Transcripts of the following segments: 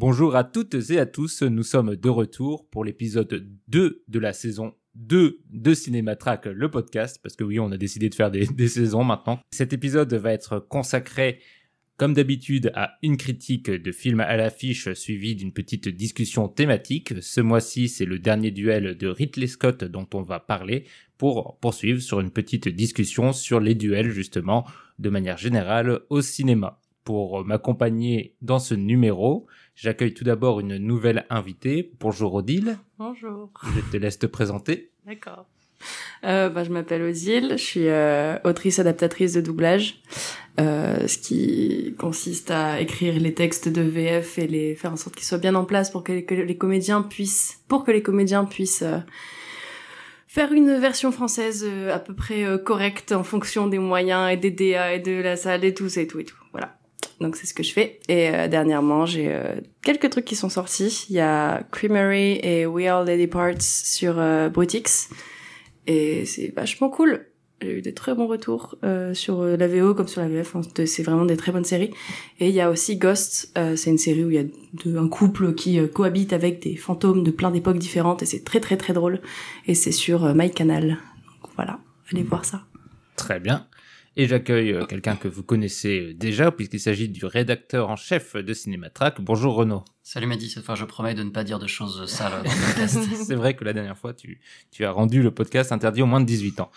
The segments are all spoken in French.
Bonjour à toutes et à tous, nous sommes de retour pour l'épisode 2 de la saison 2 de Cinématrack, le podcast, parce que oui, on a décidé de faire des, saisons maintenant. Cet épisode va être consacré, comme d'habitude, à une critique de film à l'affiche suivie d'une petite discussion thématique. Ce mois-ci, c'est le dernier duel de Ridley Scott dont on va parler pour poursuivre sur une petite discussion sur les duels, justement, de manière générale au cinéma. Pour m'accompagner dans ce numéro, j'accueille tout d'abord une nouvelle invitée. Bonjour Odile, Bonjour. je te laisse te présenter. D'accord. Euh, bah, je m'appelle Odile, je suis euh, autrice adaptatrice de doublage, euh, ce qui consiste à écrire les textes de VF et les faire en sorte qu'ils soient bien en place pour que les, que les comédiens puissent, pour que les comédiens puissent euh, faire une version française euh, à peu près euh, correcte en fonction des moyens et des DA et de la salle et tout, c'est tout et tout. Voilà. Donc c'est ce que je fais. Et euh, dernièrement, j'ai euh, quelques trucs qui sont sortis. Il y a Creamery et We Are Lady Parts sur euh, Brutix. Et c'est vachement cool. J'ai eu des très bons retours euh, sur euh, la VO comme sur la VF. C'est vraiment des très bonnes séries. Et il y a aussi Ghost. euh, c'est une série où il y a un couple qui cohabite avec des fantômes de plein d'époques différentes. Et c'est très très très drôle. Et c'est sur MyCanal. Donc voilà, allez voir ça. Très bien. Et j'accueille euh, quelqu'un que vous connaissez euh, déjà, puisqu'il s'agit du rédacteur en chef de Cinématrack. Bonjour Renaud. Salut Mehdi, cette fois je promets de ne pas dire de choses sales dans le podcast. C'est vrai que la dernière fois, tu, tu as rendu le podcast interdit aux moins de 18 ans.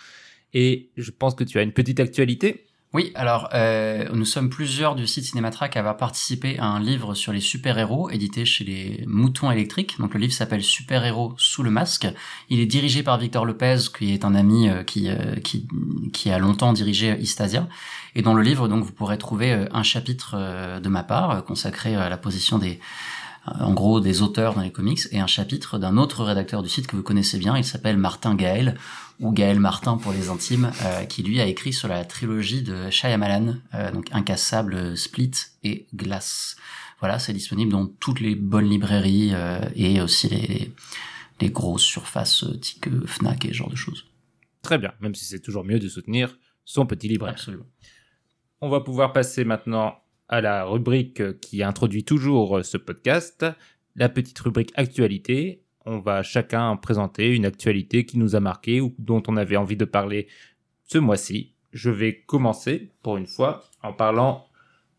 Et je pense que tu as une petite actualité. Oui, alors euh, nous sommes plusieurs du site Cinématrack à avoir participé à un livre sur les super-héros édité chez les Moutons électriques. Donc le livre s'appelle Super-héros sous le masque. Il est dirigé par Victor Lopez, qui est un ami euh, qui, euh, qui, qui a longtemps dirigé Istasia. Et dans le livre, donc, vous pourrez trouver un chapitre de ma part consacré à la position des, en gros, des auteurs dans les comics, et un chapitre d'un autre rédacteur du site que vous connaissez bien. Il s'appelle Martin Gaël, ou Gaël Martin pour les intimes, euh, qui lui a écrit sur la trilogie de Shyamalan, euh, donc Incassable, Split et Glace. Voilà, c'est disponible dans toutes les bonnes librairies euh, et aussi les, les grosses surfaces type euh, Fnac et ce genre de choses. Très bien, même si c'est toujours mieux de soutenir son petit libraire. Absolument. On va pouvoir passer maintenant à la rubrique qui introduit toujours ce podcast, la petite rubrique actualité. On va chacun présenter une actualité qui nous a marqué ou dont on avait envie de parler ce mois-ci. Je vais commencer pour une fois en parlant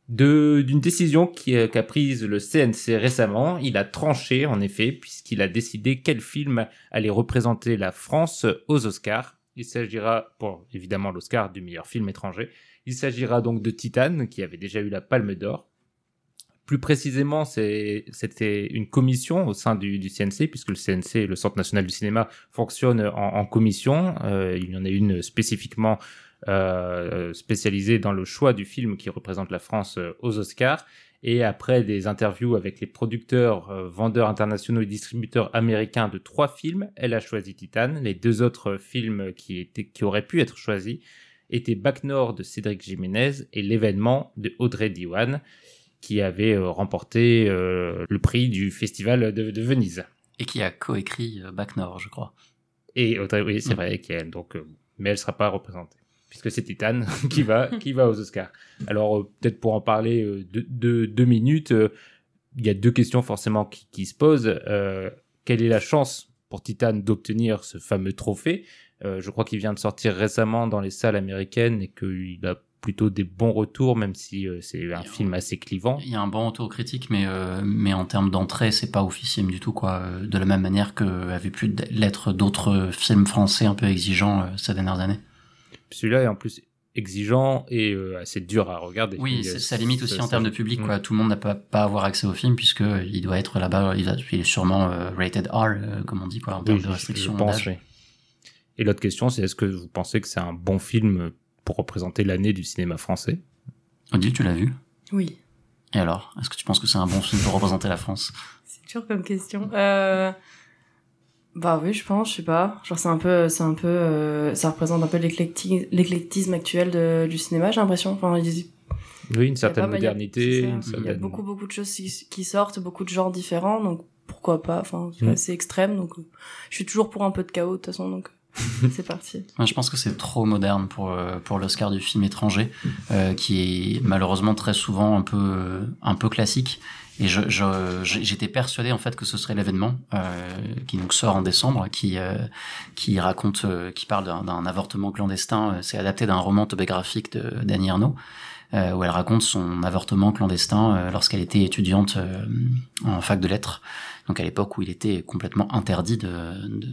d'une décision a- qu'a prise le CNC récemment. Il a tranché en effet puisqu'il a décidé quel film allait représenter la France aux Oscars. Il s'agira pour évidemment l'Oscar du meilleur film étranger. Il s'agira donc de Titan, qui avait déjà eu la Palme d'Or. Plus précisément, c'était une commission au sein du, CNC, puisque le CNC, le Centre national du cinéma, fonctionne en, commission. Euh, il y en a une spécifiquement euh, spécialisée dans le choix du film qui représente la France euh, aux Oscars. Et après des interviews avec les producteurs, vendeurs internationaux et distributeurs américains de trois films, elle a choisi Titan. Les deux autres films qui, auraient pu être choisis étaient Bac Nord de Cédric Jiménez et L'événement de Audrey Diwan, qui avait euh, remporté euh, le prix du Festival de, de Venise. Et qui a coécrit euh, Bac Nord, je crois. Et oui, c'est Mm. vrai qu'elle, donc, euh, mais elle sera pas représentée, puisque c'est Titan qui va, qui va aux Oscars. Alors, euh, peut-être pour en parler euh, de, de- deux minutes, euh, il y a deux questions forcément qui, qui se posent. Euh, quelle est la chance pour Titan d'obtenir ce fameux trophée? Euh, Je crois qu'il vient de sortir récemment dans les salles américaines et qu'il a plutôt des bons retours, même si euh, c'est un film assez clivant. Il y a un bon retour critique, mais, euh, mais en termes d'entrée, c'est pas officiel du tout, quoi. Euh, De la même manière que avait pu l'être d'autres films français un peu exigeants euh, ces dernières années. Celui-là est en plus exigeant et assez dur à regarder. Oui, c'est- ça limite aussi en termes de public, Mm. quoi. Tout le monde n'a pas, pas avoir accès au film, puisque il doit être là-bas, il, est sûrement rated R, comme on dit, quoi, en Oui, termes de je restrictions pense, d'âge. oui. Et l'autre question, c'est est-ce que vous pensez que c'est un bon film pour représenter l'année du cinéma français Odile, tu l'as vu? Oui. Et alors, est-ce que tu penses que c'est un bon film pour représenter la France? C'est dur comme question. Euh... Bah oui, je pense, je sais pas. Genre c'est un peu, c'est un peu, euh, ça représente un peu l'éclecti- l'éclectisme actuel de- du cinéma, j'ai l'impression. Enfin, il y a- Oui, une certaine pas mal- il y a- modernité. une Il y a certaine- beaucoup, beaucoup de choses qui, sortent, beaucoup de genres différents, donc pourquoi pas. Enfin, c'est Mm. assez extrême, donc euh, je suis toujours pour un peu de chaos de toute façon, donc c'est parti. Je pense que c'est trop moderne pour euh, pour l'Oscar du film étranger, euh, qui est malheureusement très souvent un peu euh, un peu classique. Et je je- j'étais persuadé en fait que ce serait l'événement qui donc sort en décembre, qui qui raconte, qui parle d'un avortement clandestin. C'est adapté d'un roman autobiographique de d'Annie euh, où elle raconte son avortement clandestin lorsqu'elle était étudiante en fac de lettres, donc à l'époque où il était complètement interdit de-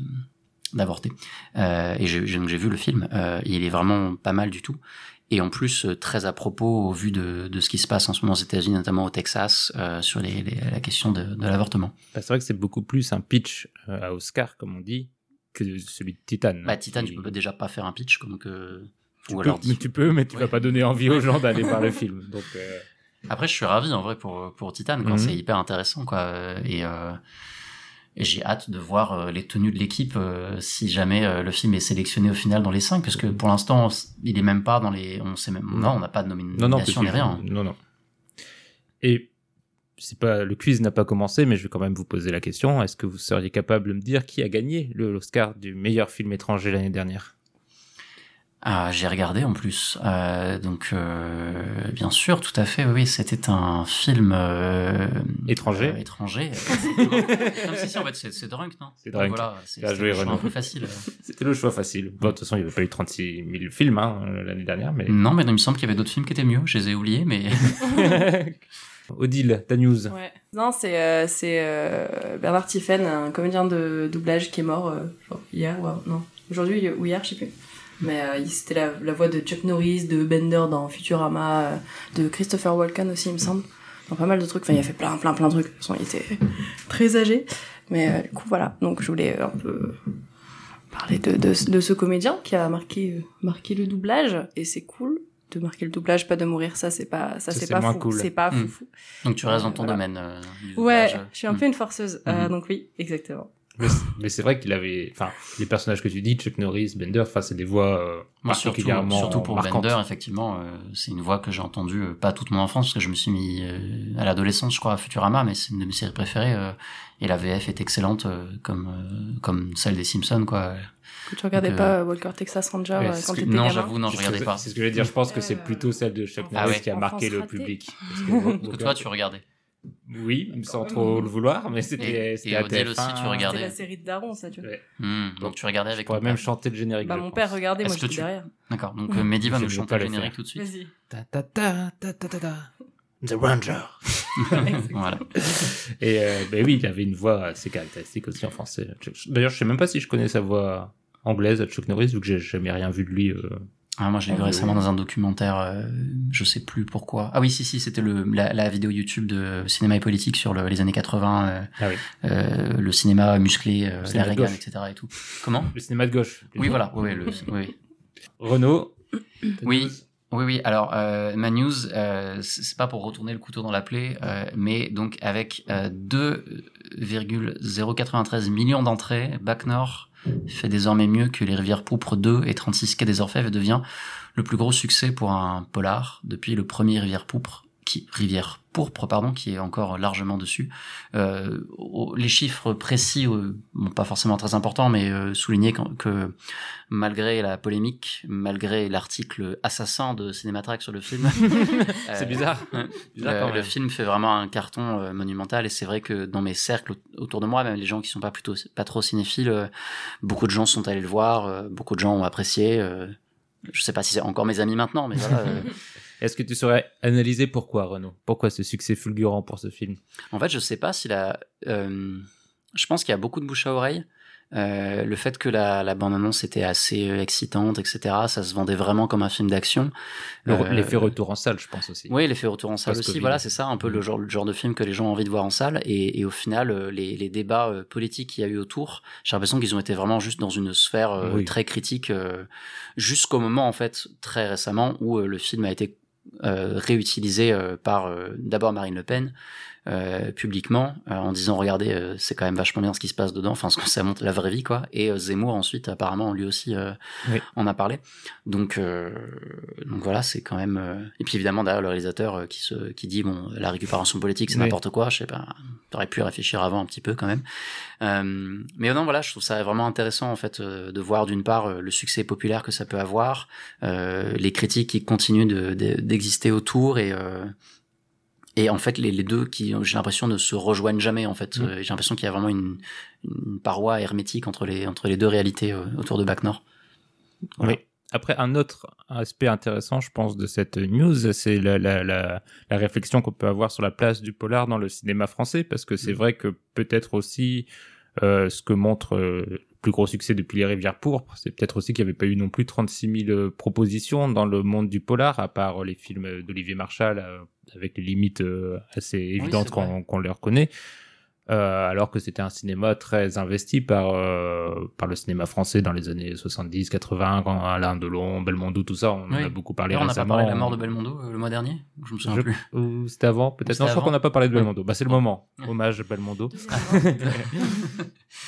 d'avorter. Euh, et j'ai, vu le film, euh, il est vraiment pas mal du tout. Et en plus, euh, très à propos au vu de, de ce qui se passe en ce moment aux États-Unis, notamment au Texas, euh, sur les, les- la question de, de l'avortement. Bah, c'est vrai que c'est beaucoup plus un pitch euh, à Oscar, comme on dit, que celui de Titan. Bah, Titan, tu peux déjà pas faire un pitch, donc. euh, tu ou peux, alors mais tu peux, mais tu Ouais. vas pas donner envie aux gens d'aller voir le film. Donc, euh, Après, je suis ravi en vrai pour pour Titan, quoi. Mhm. C'est hyper intéressant, quoi. Et, et j'ai hâte de voir euh, les tenues de l'équipe euh, si jamais euh, le film est sélectionné au final dans les cinq, parce que pour l'instant, il est même pas dans les. On sait même. Non, on n'a pas de nomi- non, non, nomination ni rien. Non, non. Et c'est pas le quiz n'a pas commencé, mais je vais quand même vous poser la question. Est-ce que vous seriez capable de me dire qui a gagné le l'Oscar du meilleur film étranger l'année dernière? Ah, j'ai regardé en plus. Euh, donc, euh, bien sûr, tout à fait. Oui, c'était un film euh, Étranger euh, étranger. Comme si, si, en fait, c'est c'est Drunk, non? C'est Drunk. Voilà, c'est c'était le choix un peu facile. C'était le choix facile. Bon, de toute façon, il n'y avait pas eu 36 000 films hein, l'année dernière, mais. Non, mais il me semble qu'il y avait d'autres films qui étaient mieux. Je les ai oubliés, mais Odile, ta news. Ouais. Non, c'est euh, c'est euh, Bernard Tiffen, un comédien de doublage qui est mort euh, genre hier ou non aujourd'hui ou hier, je sais plus. Mais euh, c'était la, la voix de Chuck Norris, de Bender dans Futurama, euh, de Christopher Walken aussi, il me semble. Dans pas mal de trucs. Enfin, il a fait plein, plein, plein de trucs. De toute façon, il était très âgé. Mais euh, du coup, voilà. Donc, je voulais un peu parler de, de, de ce comédien qui a marqué, euh, marqué le doublage. Et c'est cool de marquer le doublage, pas de mourir. Ça, c'est pas, ça, Ça, c'est c'est pas moins fou. cool. C'est pas Mm. fou. donc tu restes dans Euh, ton voilà. domaine. euh, du Ouais, doublage. je suis un peu une forceuse. Euh, Mhm. donc oui, exactement. Mais, c'est- mais c'est vrai qu'il avait. Enfin, les personnages que tu dis, Chuck Norris, Bender, enfin, c'est des voix euh, Moi, surtout, particulièrement surtout pour marquantes. Bender, effectivement, euh, c'est une voix que j'ai entendue euh, pas toute mon enfance, parce que je me suis mis euh, à l'adolescence, je crois, à Futurama, mais c'est une de mes séries préférées, euh, et la VF est excellente, euh, comme euh, comme celle des Simpsons, quoi. Que tu regardais Donc, pas Walker Texas Ranger ouais, quand que- t'étais non, j'avoue, non, je regardais pas. C'est ce que je veux dire. Je pense que c'est plutôt celle de Chuck Ah Norris ouais. qui a marqué le public. Parce Parce que toi, tu regardais. Oui, sans trop le vouloir, mais c'était. et c'était à Odile aussi, TF1. tu C'était regardais. la série de Daron, ça, tu vois. Ouais. Hmm, donc tu regardais Je avec pourrais ton même père. chanter le générique. Bah, je mon père regardait, moi j'étais tu- derrière. D'accord, donc euh, Mehdi va Je nous chanter le générique tout de suite. Vas-y. Ta ta ta ta ta ta ta. The Ranger. Voilà. Et euh, ben oui, il avait une voix assez caractéristique aussi en français. D'ailleurs, je sais même pas si je connais sa voix anglaise à Chuck Norris, vu que j'ai jamais rien vu de lui. euh. Ah, moi, je l'ai vu Ah, oui, récemment dans un documentaire, euh, je sais plus pourquoi. Ah oui, si, si, c'était le, la, la vidéo YouTube de cinéma et politique sur le- les années 80, euh, Ah oui. euh, le cinéma musclé, euh, Le la cinéma Reagan, etc. et tout. Comment Le cinéma de gauche. Oui, voilà, oui, oui, le, oui, oui. Renaud. Oui. Oui, oui. Alors, ma news, c'est pas pour retourner le couteau dans la plaie, mais donc avec euh, 2,093 millions d'entrées, Bac Nord fait désormais mieux que Les Rivières Pourpres 2 et 36 Quai des Orfèvres et devient le plus gros succès pour un polar depuis le premier Rivière Pourpre, qui Rivière Pourpre, pardon, qui est encore largement dessus. Euh, les chiffres précis, euh, bon, pas forcément très importants, mais euh, souligner que malgré la polémique, malgré l'article assassin de Cinématrack sur le film, C'est euh, bizarre. Bizarre le, quand le même. film fait vraiment un carton euh, monumental et c'est vrai que dans mes cercles au- autour de moi, même les gens qui sont pas plutôt pas trop cinéphiles, euh, beaucoup de gens sont allés le voir, euh, beaucoup de gens ont apprécié. euh, je sais pas si c'est encore mes amis maintenant, mais voilà. Est-ce que tu saurais analyser pourquoi, Renaud? Pourquoi ce succès fulgurant pour ce film? En fait, je sais pas si la. euh, je pense qu'il y a beaucoup de bouche à oreille. Euh, le fait que la, la bande-annonce était assez euh, excitante, etc., ça se vendait vraiment comme un film d'action. Euh, L'effet retour en salle, je pense aussi. Oui, l'effet retour en salle aussi. Voilà, c'est ça, un peu le Mm. genre, le genre de film que les gens ont envie de voir en salle. Et, et au final, les, les débats politiques qu'il y a eu autour, j'ai l'impression qu'ils ont été vraiment juste dans une sphère Oui. très critique, jusqu'au moment, en fait, très récemment, où le film a été réutilisé euh, par euh, d'abord Marine Le Pen euh, publiquement euh, en disant regardez euh, c'est quand même vachement bien ce qui se passe dedans enfin ce que ça montre la vraie vie quoi et euh, Zemmour ensuite apparemment lui aussi euh, Oui. en a parlé donc euh, donc voilà c'est quand même euh, et puis évidemment derrière le réalisateur qui se qui dit bon la récupération politique c'est Oui. n'importe quoi je sais pas t'aurais pu réfléchir avant un petit peu quand même euh, mais non voilà je trouve ça vraiment intéressant en fait euh, de voir d'une part le succès populaire que ça peut avoir euh, les critiques qui continuent de- de- d'exister autour et euh, et en fait les, les deux qui j'ai l'impression ne se rejoignent jamais en fait Mm. Euh, j'ai l'impression qu'il y a vraiment une, une paroi hermétique entre les entre les deux réalités euh, autour de Bac Nord Voilà. Oui. Après, un autre aspect intéressant, je pense, de cette news, c'est la, la, la, la réflexion qu'on peut avoir sur la place du polar dans le cinéma français, parce que c'est Mhm. vrai que peut-être aussi euh, ce que montre euh, plus gros succès depuis les Rivières Pourpres, c'est peut-être aussi qu'il n'y avait pas eu non plus 36 000 euh, propositions dans le monde du polar, à part les films d'Olivier Marchal, euh, avec les limites euh, assez évidentes qu'on leur connaît. Euh, alors que c'était un cinéma très investi par euh, par le cinéma français dans les années 70 80 quand Alain Delon Belmondo tout ça on en a beaucoup parlé D'ailleurs, on n'a pas récemment parlé de la mort de Belmondo euh, le mois dernier je me souviens Je- plus ou c'était avant peut-être non je crois qu'on n'a pas parlé de Ouais. Belmondo bah c'est le Ouais. moment hommage Belmondo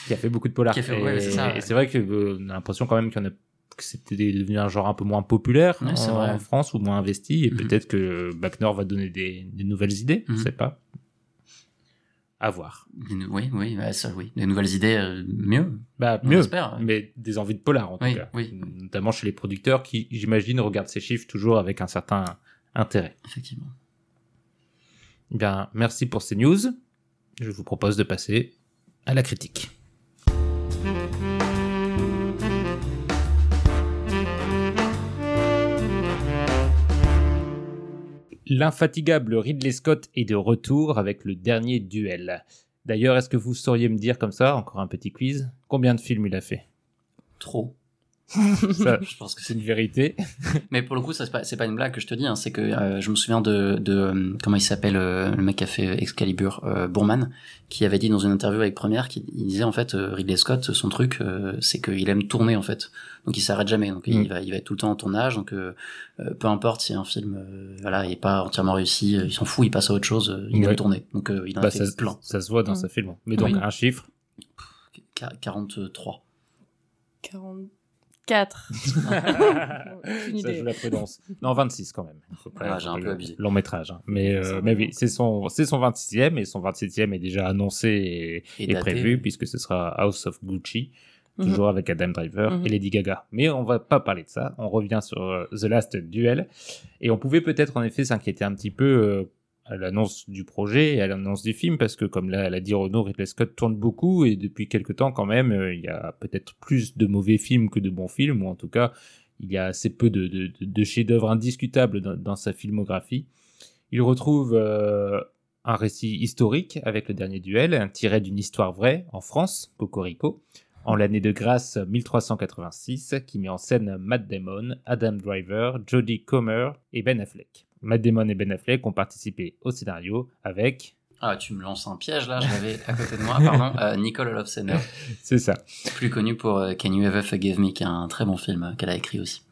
qui a fait beaucoup de polar fait- et, ouais, c'est ça, et ouais. c'est vrai que euh, on a l'impression quand même qu'il y en a que c'était devenu un genre un peu moins populaire Ouais, en, vrai. en France ou moins investi et Mhm. peut-être que Bac Nord va donner des, des nouvelles idées je Mhm. sais pas à voir oui oui ça oui des nouvelles idées euh, mieux bah on mieux espère mais des envies de polar en tout cas. oui. Notamment chez les producteurs qui, j'imagine, regardent ces chiffres toujours avec un certain intérêt. effectivement Eh Bien, merci pour ces news. Je vous propose de passer à la critique. L'infatigable Ridley Scott est de retour avec le dernier duel. D'ailleurs, est-ce que vous sauriez me dire comme ça, encore un petit quiz, combien de films il a fait? Trop je pense que c'est une vérité. Mais pour le coup, ça c'est pas, pas une blague que je te dis. Hein, c'est que euh, je me souviens de, de euh, comment il s'appelle euh, le mec qui a fait Excalibur, euh, Bourman, qui avait dit dans une interview avec Première, qu'il disait en fait euh, Ridley Scott, son truc, c'est qu'il aime tourner en fait. Donc il s'arrête jamais. Donc il mm. va, il va être tout le temps en tournage. Donc peu importe si un film, voilà, est pas entièrement réussi, il s'en fout, il passe à autre chose. il aime tourner. Donc il en bah, fait ça, plein. Ça se voit dans mm. sa film. Mais donc un chiffre. 43. 40. 4. ça joue la prudence. Non, 26 quand même. J'ai un peu abusé. Long métrage. Hein. Mais, euh, mais oui, c'est son, son 26e et son 27e est déjà annoncé et, prévu puisque ce sera House of Gucci. Toujours avec Adam Driver et Lady Gaga. Mais on va pas parler de ça. On revient sur euh, The Last Duel. Et on pouvait peut-être en effet s'inquiéter un petit peu euh, à l'annonce du projet et à l'annonce du film parce que comme l'a, dit Renaud, Ridley Scott tourne beaucoup et depuis quelque temps quand même, euh, il y a peut-être plus de mauvais films que de bons films ou en tout cas il y a assez peu de, chefs-d'œuvre indiscutables dans, sa filmographie. Il retrouve euh, un récit historique avec le dernier duel, tiré d'une histoire vraie en France, Cocorico, en l'année de grâce 1386, qui met en scène Matt Damon, Adam Driver, Jodie Comer et Ben Affleck. Matt Damon et Ben Affleck ont participé au scénario avec, Ah, tu me lances un piège là, je l'avais à côté de moi, pardon, euh, Nicole Olofsson, c'est ça, plus connue pour euh, Can You Ever Forgive Me, qui est un très bon film euh, qu'elle a écrit aussi.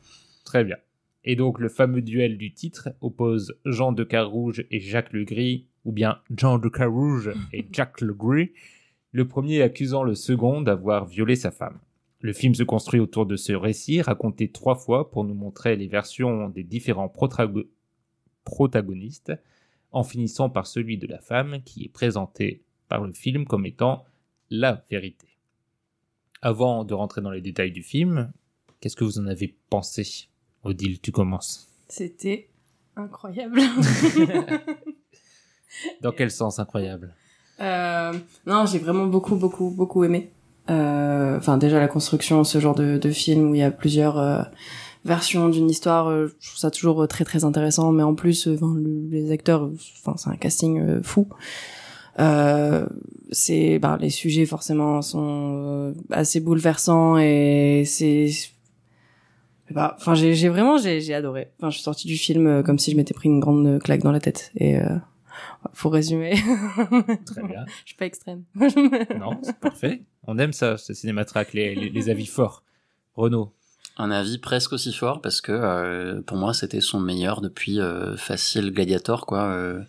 très bien. Et donc le fameux duel du titre oppose Jean de Carouge et Jacques Legris, ou bien Jean de Carouge et Jacques Legris, le premier accusant le second d'avoir violé sa femme. Le film se construit autour de ce récit, raconté trois fois pour nous montrer les versions des différents protago- protagonistes, en finissant par celui de la femme qui est présenté par le film comme étant la vérité. Avant de rentrer dans les détails du film, qu'est-ce que vous en avez pensé Odile, tu commences. C'était incroyable. Dans quel sens incroyable? Euh, non, j'ai vraiment beaucoup, beaucoup, beaucoup aimé. Euh, Enfin, déjà la construction, ce genre de, de film où il y a plusieurs euh, versions d'une histoire, euh, je trouve ça toujours euh, très, très intéressant. Mais en plus, euh, 'fin, le- les acteurs, enfin, c'est un casting fou. Euh, c'est, ben, les sujets forcément sont assez bouleversants et c'est, pas, enfin, j'ai j'ai vraiment, j'ai j'ai adoré. Enfin, je suis sortie du film comme si je m'étais pris une grande claque dans la tête. Et euh, faut résumer. Très bien. Je suis pas extrême. Non, c'est parfait. On aime ça, ce cinématrack, les, les, les avis forts. Renaud, un avis presque aussi fort parce que euh, pour moi c'était son meilleur depuis euh, facile Gladiator quoi euh,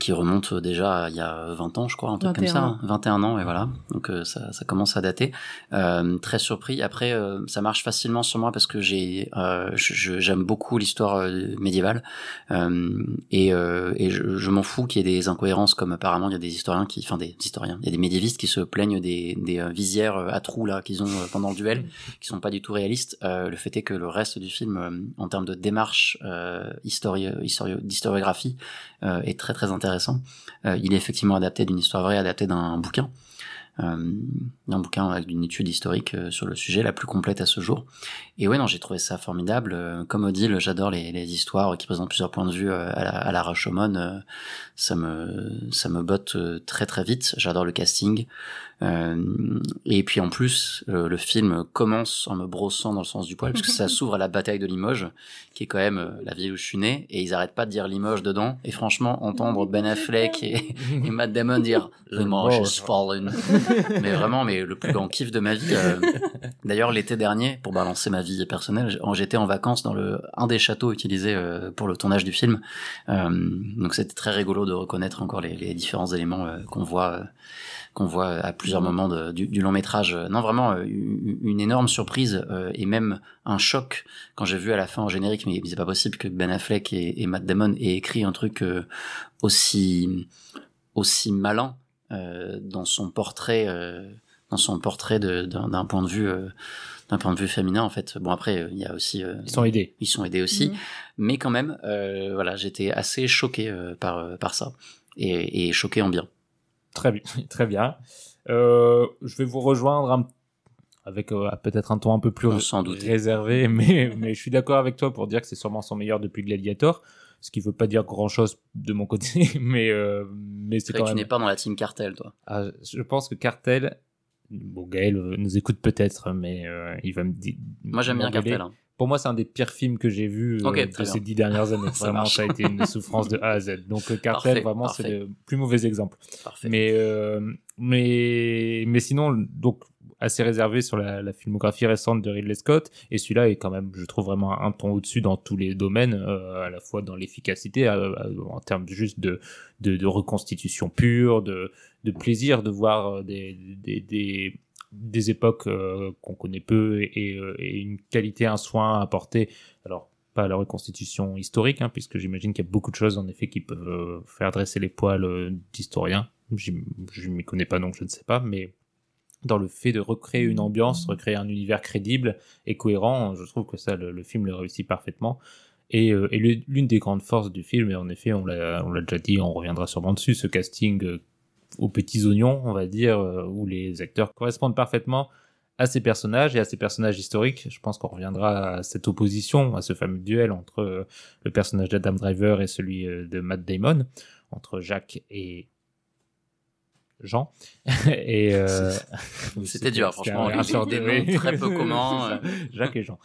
qui remonte déjà à il y a 20 ans je crois un truc comme 21 ça hein. 21 ans et voilà. Donc euh, ça, ça commence à dater. Euh, très surpris. Après euh, ça marche facilement sur moi parce que j'ai euh, j'aime beaucoup l'histoire euh, médiévale. Euh, et, euh, et je, je m'en fous qu'il y ait des incohérences comme apparemment il y a des historiens qui enfin des historiens il y a des médiévistes qui se plaignent des, des euh, visières euh, à trous là qu'ils ont euh, pendant le duel qui sont pas du tout réalistes. Euh, le fait est que le reste du film euh, en termes de démarche euh, histori- histori- d'historiographie euh, est très très intéressant. Euh, il est effectivement adapté d'une histoire vraie adapté d'un bouquin euh, d'un bouquin avec une étude historique sur le sujet la plus complète à ce jour. Et ouais non j'ai trouvé ça formidable. Comme Odile j'adore les, les histoires qui présentent plusieurs points de vue à la, à la ça me ça me botte très très vite. J'adore le casting et puis en plus euh, le film commence en me brossant dans le sens du poil parce que ça s'ouvre à la bataille de Limoges qui est quand même euh, la ville où je suis né et ils arrêtent pas de dire Limoges dedans et franchement entendre Ben Affleck et, et Matt Damon dire Limoges is fallen mais vraiment mais le plus grand kiff de ma vie euh, d'ailleurs l'été dernier pour balancer ma vie personnelle j'étais en vacances dans le un des châteaux utilisés euh, pour le tournage du film Euh, donc c'était très rigolo de reconnaître encore les, les différents éléments euh, qu'on voit euh, qu'on voit à plusieurs moments de- du, du long métrage. Non, vraiment euh, une énorme surprise euh, et même un choc quand j'ai vu à la fin en générique, mais c'est pas possible que Ben Affleck et, et Matt Damon aient écrit un truc euh, aussi aussi malin euh, dans son portrait euh, dans son portrait d'un point de vue euh, d'un point de vue féminin en fait. Bon après euh, il y a aussi euh, Ils sont aidés. ils sont aidés aussi, Mhm. mais quand même euh, voilà j'étais assez choqué euh, par euh, par ça et, et choqué en bien. Très bien, très bien. Euh, je vais vous rejoindre un- avec euh, peut-être un ton un peu plus s'en doutait. réservé, mais, mais je suis d'accord avec toi pour dire que c'est sûrement son meilleur depuis Gladiator, ce qui veut pas dire grand-chose de mon côté, mais, euh, mais c'est quand que tu n'es pas dans la team cartel toi. Ah, je pense que Cartel, bon Gaël nous écoute peut-être, mais il va me dire... Moi j'aime bien cartel. hein. Pour moi, c'est un des pires films que j'ai vu Ok, de ces dix dernières années. Ça vraiment, marche. ça a été une souffrance de A à Z. Donc, euh, Cartel, Parfait, vraiment, c'est le plus mauvais exemple. Parfait. Mais, euh, mais, mais sinon, donc, assez réservé sur la, la filmographie récente de Ridley Scott. Et celui-là est quand même, je trouve, vraiment un ton au-dessus dans tous les domaines, euh, à la fois dans l'efficacité, euh, euh, en termes juste de, de, de reconstitution pure, de, de plaisir de voir euh, des, des, des, des époques euh, qu'on connaît peu et, euh, et une qualité, un soin apporté. Alors, pas à la reconstitution historique, hein, puisque j'imagine qu'il y a beaucoup de choses en effet qui peuvent euh, faire dresser les poils d'historiens. Je m'y connais pas donc je ne sais pas, mais dans le fait de recréer une ambiance, recréer un univers crédible et cohérent, je trouve que ça, le, le film le réussit parfaitement. Et, et l'une des grandes forces du film, et en effet, on l'a on l'a déjà dit, on reviendra sûrement dessus, ce casting aux petits oignons, on va dire, euh, où les acteurs correspondent parfaitement à ces personnages et à ces personnages historiques. Je pense qu'on reviendra à cette opposition, à ce fameux duel entre euh, le personnage d'Adam Driver et celui euh, de Matt Damon, entre Jacques et Jean. et euh, C'était dur, franchement. un sort de- Des noms très peu communs, Jacques et Jean.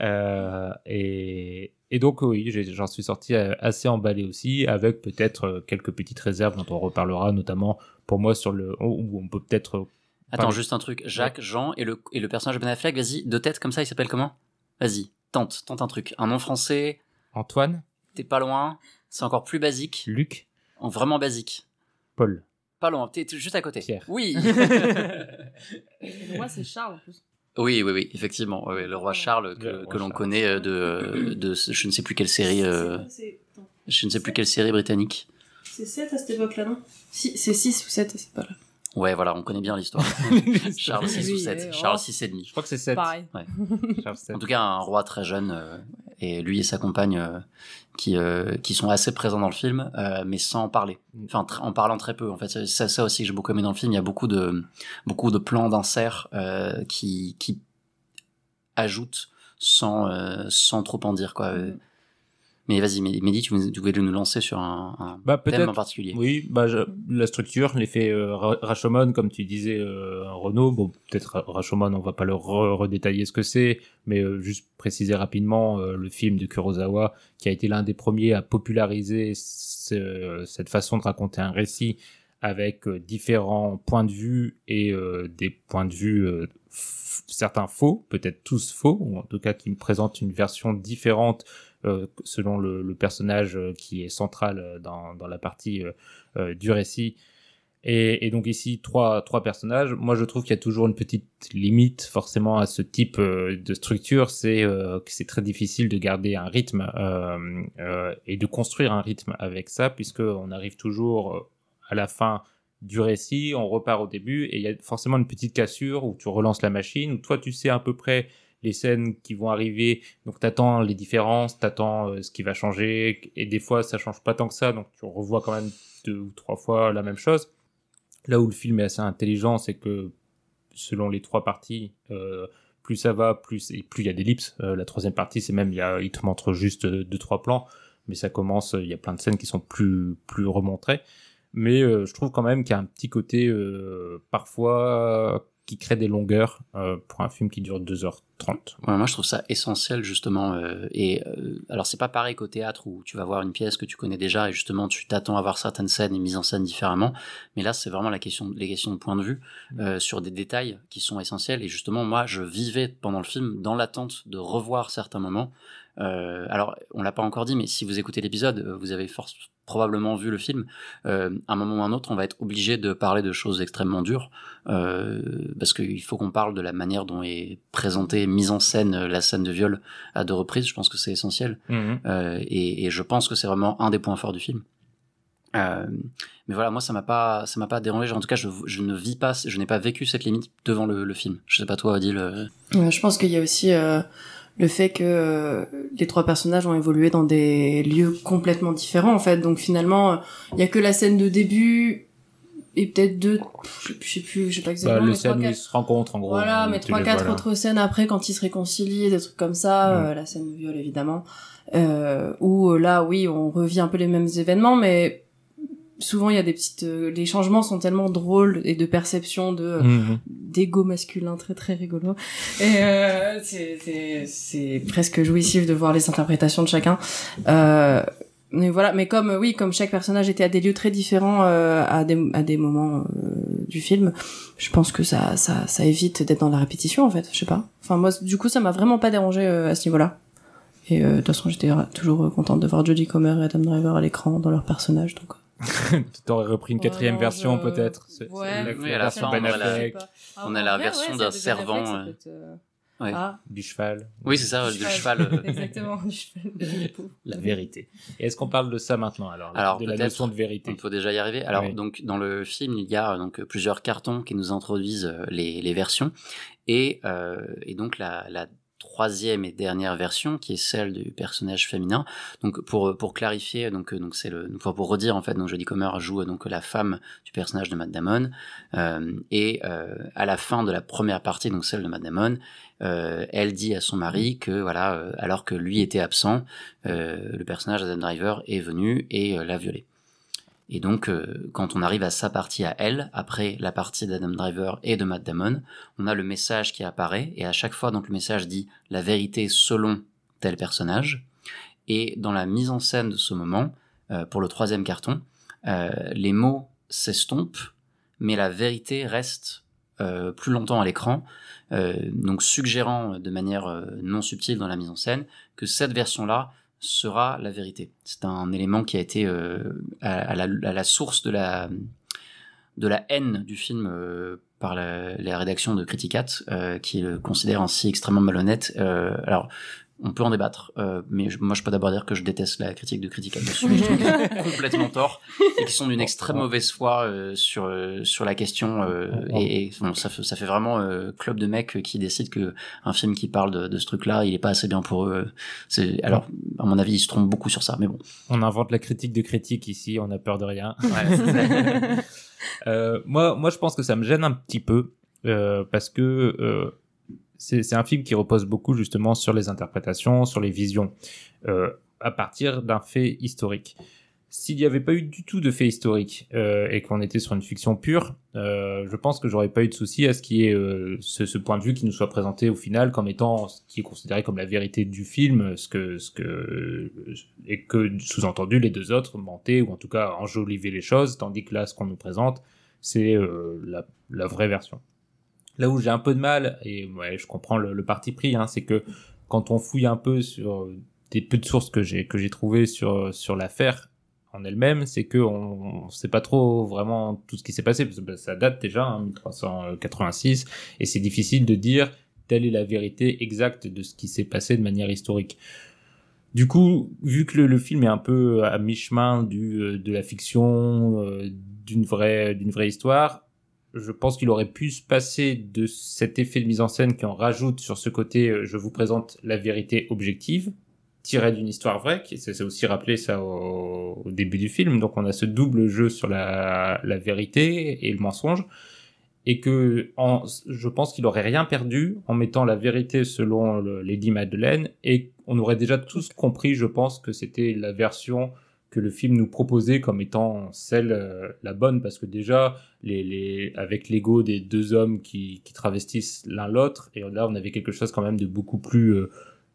Euh, et, et donc oui, j'en suis sorti euh, assez emballé aussi, avec peut-être euh, quelques petites réserves dont on reparlera, notamment pour moi sur le où on peut peut-être Attends, Pardon. juste un truc. Jacques, Jean et le, et le personnage de Ben Affleck, vas-y, de tête comme ça, il s'appelle comment? Vas-y, tente, tente un truc. Un nom français, Antoine, t'es pas loin, c'est encore plus basique, Luc, en vraiment basique. Paul. Pas loin, t'es t'es juste à côté. Pierre. Oui Moi, c'est Charles en plus. Oui, oui, oui, effectivement. Oui, le roi Charles que, que l'on connaît euh, de, de je ne sais plus quelle série, euh, C'est je ne sais plus quelle série britannique. c'est 7 à cette époque-là, non? Si, C'est 6 ou 7 à cette époque-là. Ouais, voilà, on connaît bien l'histoire. Charles 6 ou Oui, 7, euh, Charles oh. 6 et demi. Je crois que c'est 7. Pareil. Charles sept. En tout cas, un roi très jeune, euh, et lui et sa compagne euh, qui, euh, qui sont assez présents dans le film, euh, mais sans en parler. Enfin, tr- en parlant très peu. En fait, c'est ça, ça aussi que j'ai beaucoup aimé dans le film. Il y a beaucoup de, beaucoup de plans d'insert euh, qui, qui ajoutent sans, euh, sans trop en dire. Quoi. Euh, Mais vas-y, Mehdi, tu, vou- tu voulais nous lancer sur un, un Bah, thème en particulier. Oui, bah, je- la structure, l'effet euh, Ra- Rashomon, comme tu disais, euh, Renault. Bon, peut-être Ra- Rashomon, on va pas le re- redétailler ce que c'est, mais euh, juste préciser rapidement euh, le film de Kurosawa, qui a été l'un des premiers à populariser ce- cette façon de raconter un récit avec différents points de vue et des points de vue certains faux, peut-être tous faux, ou en tout cas qui me présentent une version différente selon le, personnage euh, qui est central euh, dans, la partie euh, euh, du récit. Et, donc ici, trois, personnages. Moi, je trouve qu'il y a toujours une petite limite forcément à ce type euh, de structure, c'est euh, que c'est très difficile de garder un rythme euh, euh, et de construire un rythme avec ça, puisque on arrive toujours euh, à la fin du récit, on repart au début, et il y a forcément une petite cassure où tu relances la machine, où toi tu sais à peu près les scènes qui vont arriver, donc t'attends les différences, t'attends euh, ce qui va changer, et des fois ça change pas tant que ça, donc tu revois quand même deux ou trois fois la même chose. Là où le film est assez intelligent, c'est que selon les trois parties, euh, plus ça va, plus et plus il y a d'ellipses. Euh, la troisième partie, c'est même il, y a, te montre juste euh, deux trois plans, mais ça commence, il y a plein de scènes qui sont plus plus remontrées. Mais je trouve quand même qu'il y a un petit côté parfois qui crée des longueurs euh, pour un film qui dure 2h30. Ouais, moi, je trouve ça essentiel justement. euh, et euh, alors, c'est pas pareil qu'au théâtre où tu vas voir une pièce que tu connais déjà et justement tu t'attends à voir certaines scènes et mises en scène différemment. Mais là, c'est vraiment la question, les questions de point de vue euh, sur des détails qui sont essentiels. Et justement, moi, je vivais pendant le film dans l'attente de revoir certains moments. Euh, alors, on l'a pas encore dit, mais si vous écoutez l'épisode, euh, vous avez force, probablement vu le film. Euh, à un moment ou un autre, on va être obligé de parler de choses extrêmement dures euh, parce qu'il faut qu'on parle de la manière dont est présentée, mise en scène la scène de viol à deux reprises. Je pense que c'est essentiel Mhm. euh, et, et je pense que c'est vraiment un des points forts du film. Euh, mais voilà, moi ça m'a pas, ça m'a pas dérangé. En tout cas, je, je ne vis pas, je n'ai pas vécu cette limite devant le, le film. Je sais pas toi, Odile. euh, je pense qu'il y a aussi euh, le fait que euh, les trois personnages ont évolué dans des lieux complètement différents en fait. Donc finalement, euh, il y a que la scène de début et peut-être deux, je je sais plus, je sais pas Bah, exactement. le mais trois, scène où ils se rencontrent en gros. Voilà, où mais trois les quatre autres scènes après quand ils se réconcilient, des trucs comme ça, euh, la scène de viol évidemment, euh, où là oui on revit un peu les mêmes événements, mais souvent il y a des petites, euh, les changements sont tellement drôles et de perception de euh, Mhm. d'ego masculin très très rigolo et euh, c'est c'est c'est presque jouissif de voir les interprétations de chacun. Euh, mais voilà, mais comme oui, comme chaque personnage était à des lieux très différents euh, à des à des moments euh, du film, je pense que ça ça ça évite d'être dans la répétition en fait. Je sais pas. Enfin moi, du coup, ça m'a vraiment pas dérangé euh, à ce niveau-là. Et euh, de toute façon, j'étais toujours contente de voir Jodie Comer et Adam Driver à l'écran dans leur personnage. Donc tu t'aurais repris une quatrième non, version je- peut-être. C'est- Ouais. c'est la- Oui, à la version fin, Ben on a la- Affleck, on a la version d'un servant, euh, ouais. Ah, du cheval. Oui, c'est ça, du cheval. euh, Exactement, du cheval. La vérité. Et est-ce qu'on parle de ça maintenant alors, Alors de la notion de vérité? On peut déjà y arriver. Alors Oui. donc dans le film, il y a euh, donc plusieurs cartons qui nous introduisent euh, les, les versions et, euh, et donc la, la troisième et dernière version qui est celle du personnage féminin. Donc pour pour clarifier donc euh, donc c'est le enfin, pour redire en fait donc Jodie Comer joue euh, donc la femme du personnage de Matt Damon euh, et euh, à la fin de la première partie donc celle de Matt Damon euh, elle dit à son mari que voilà euh, alors que lui était absent euh, le personnage d'Adam Driver est venu et euh, l'a violé. Et donc, euh, quand on arrive à sa partie à elle, après la partie d'Adam Driver et de Matt Damon, on a le message qui apparaît, et à chaque fois, donc le message dit la vérité selon tel personnage. Et dans la mise en scène de ce moment, euh, pour le troisième carton, euh, les mots s'estompent, mais la vérité reste plus longtemps à l'écran, donc suggérant de manière non subtile dans la mise en scène que cette version-là sera la vérité. C'est un élément qui a été euh, à, la, source de la, de la haine du film euh, par la, la rédaction de Criticat, euh, qui le considère ainsi extrêmement malhonnête. Alors, on peut en débattre, euh, mais je- moi je peux d'abord dire que je déteste la critique de Criticat dessus. Je trouve qu'ils ont complètement tort et qu'ils sont d'une extrême mauvaise foi euh, sur euh, sur la question. euh, et et, bon, ça fait ça fait vraiment euh, club de mecs qui décident que un film qui parle de, de ce truc-là, il est pas assez bien pour eux. C'est alors à mon avis, ils se trompent beaucoup sur ça, mais bon. On invente la critique de critique ici, on n'a peur de rien. Ouais. Euh, moi, moi, je pense que ça me gêne un petit peu euh, parce que euh, c'est un film qui repose beaucoup justement sur les interprétations, sur les visions, euh, à partir d'un fait historique. S'il n'y avait pas eu du tout de faits historiques euh, et qu'on était sur une fiction pure, euh, je pense que j'aurais pas eu de souci à ce qui est ce, ce, point de vue qui nous soit présenté au final comme étant ce qui est considéré comme la vérité du film, ce que ce que et que sous-entendu les deux autres mentaient ou en tout cas enjolivaient les choses, tandis que là ce qu'on nous présente c'est la vraie version. Là où j'ai un peu de mal et ouais je comprends le, parti pris, hein, c'est que quand on fouille un peu sur des peu de sources que j'ai que j'ai trouvées sur sur l'affaire en elle-même, c'est que on, sait pas trop vraiment tout ce qui s'est passé parce que ça date déjà hein, 1386 et c'est difficile de dire telle est la vérité exacte de ce qui s'est passé de manière historique. Du coup, vu que le, film est un peu à mi-chemin du euh, de la fiction euh, d'une vraie d'une vraie histoire, je pense qu'il aurait pu se passer de cet effet de mise en scène qui en rajoute sur ce côté euh, je vous présente la vérité objective tiré d'une histoire vraie, qui c'est aussi rappelé ça au, début du film. Donc on a ce double jeu sur la, vérité et le mensonge, et que en, je pense qu'il aurait rien perdu en mettant la vérité selon Lady Madeleine, et on aurait déjà tous compris, je pense, que c'était la version que le film nous proposait comme étant celle euh, la bonne parce que déjà avec l'ego des deux hommes qui, travestissent l'un l'autre et là on avait quelque chose quand même de beaucoup plus euh,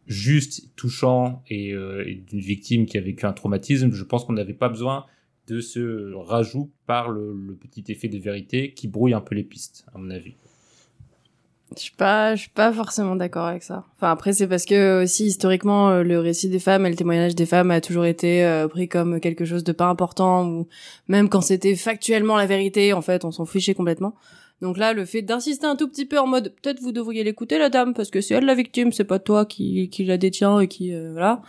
juste, touchant et, euh, et d'une victime qui a vécu un traumatisme, je pense qu'on n'avait pas besoin de ce rajout par le, petit effet de vérité qui brouille un peu les pistes, à mon avis. Je suis pas, je suis pas forcément d'accord avec ça. Enfin après c'est parce que aussi historiquement euh, le récit des femmes et le témoignage des femmes a toujours été euh, pris comme quelque chose de pas important ou même quand c'était factuellement la vérité en fait on s'en fichait complètement. Donc là, le fait d'insister un tout petit peu en mode peut-être vous devriez l'écouter la dame parce que c'est elle la victime, c'est pas toi qui qui la détient et qui euh, voilà.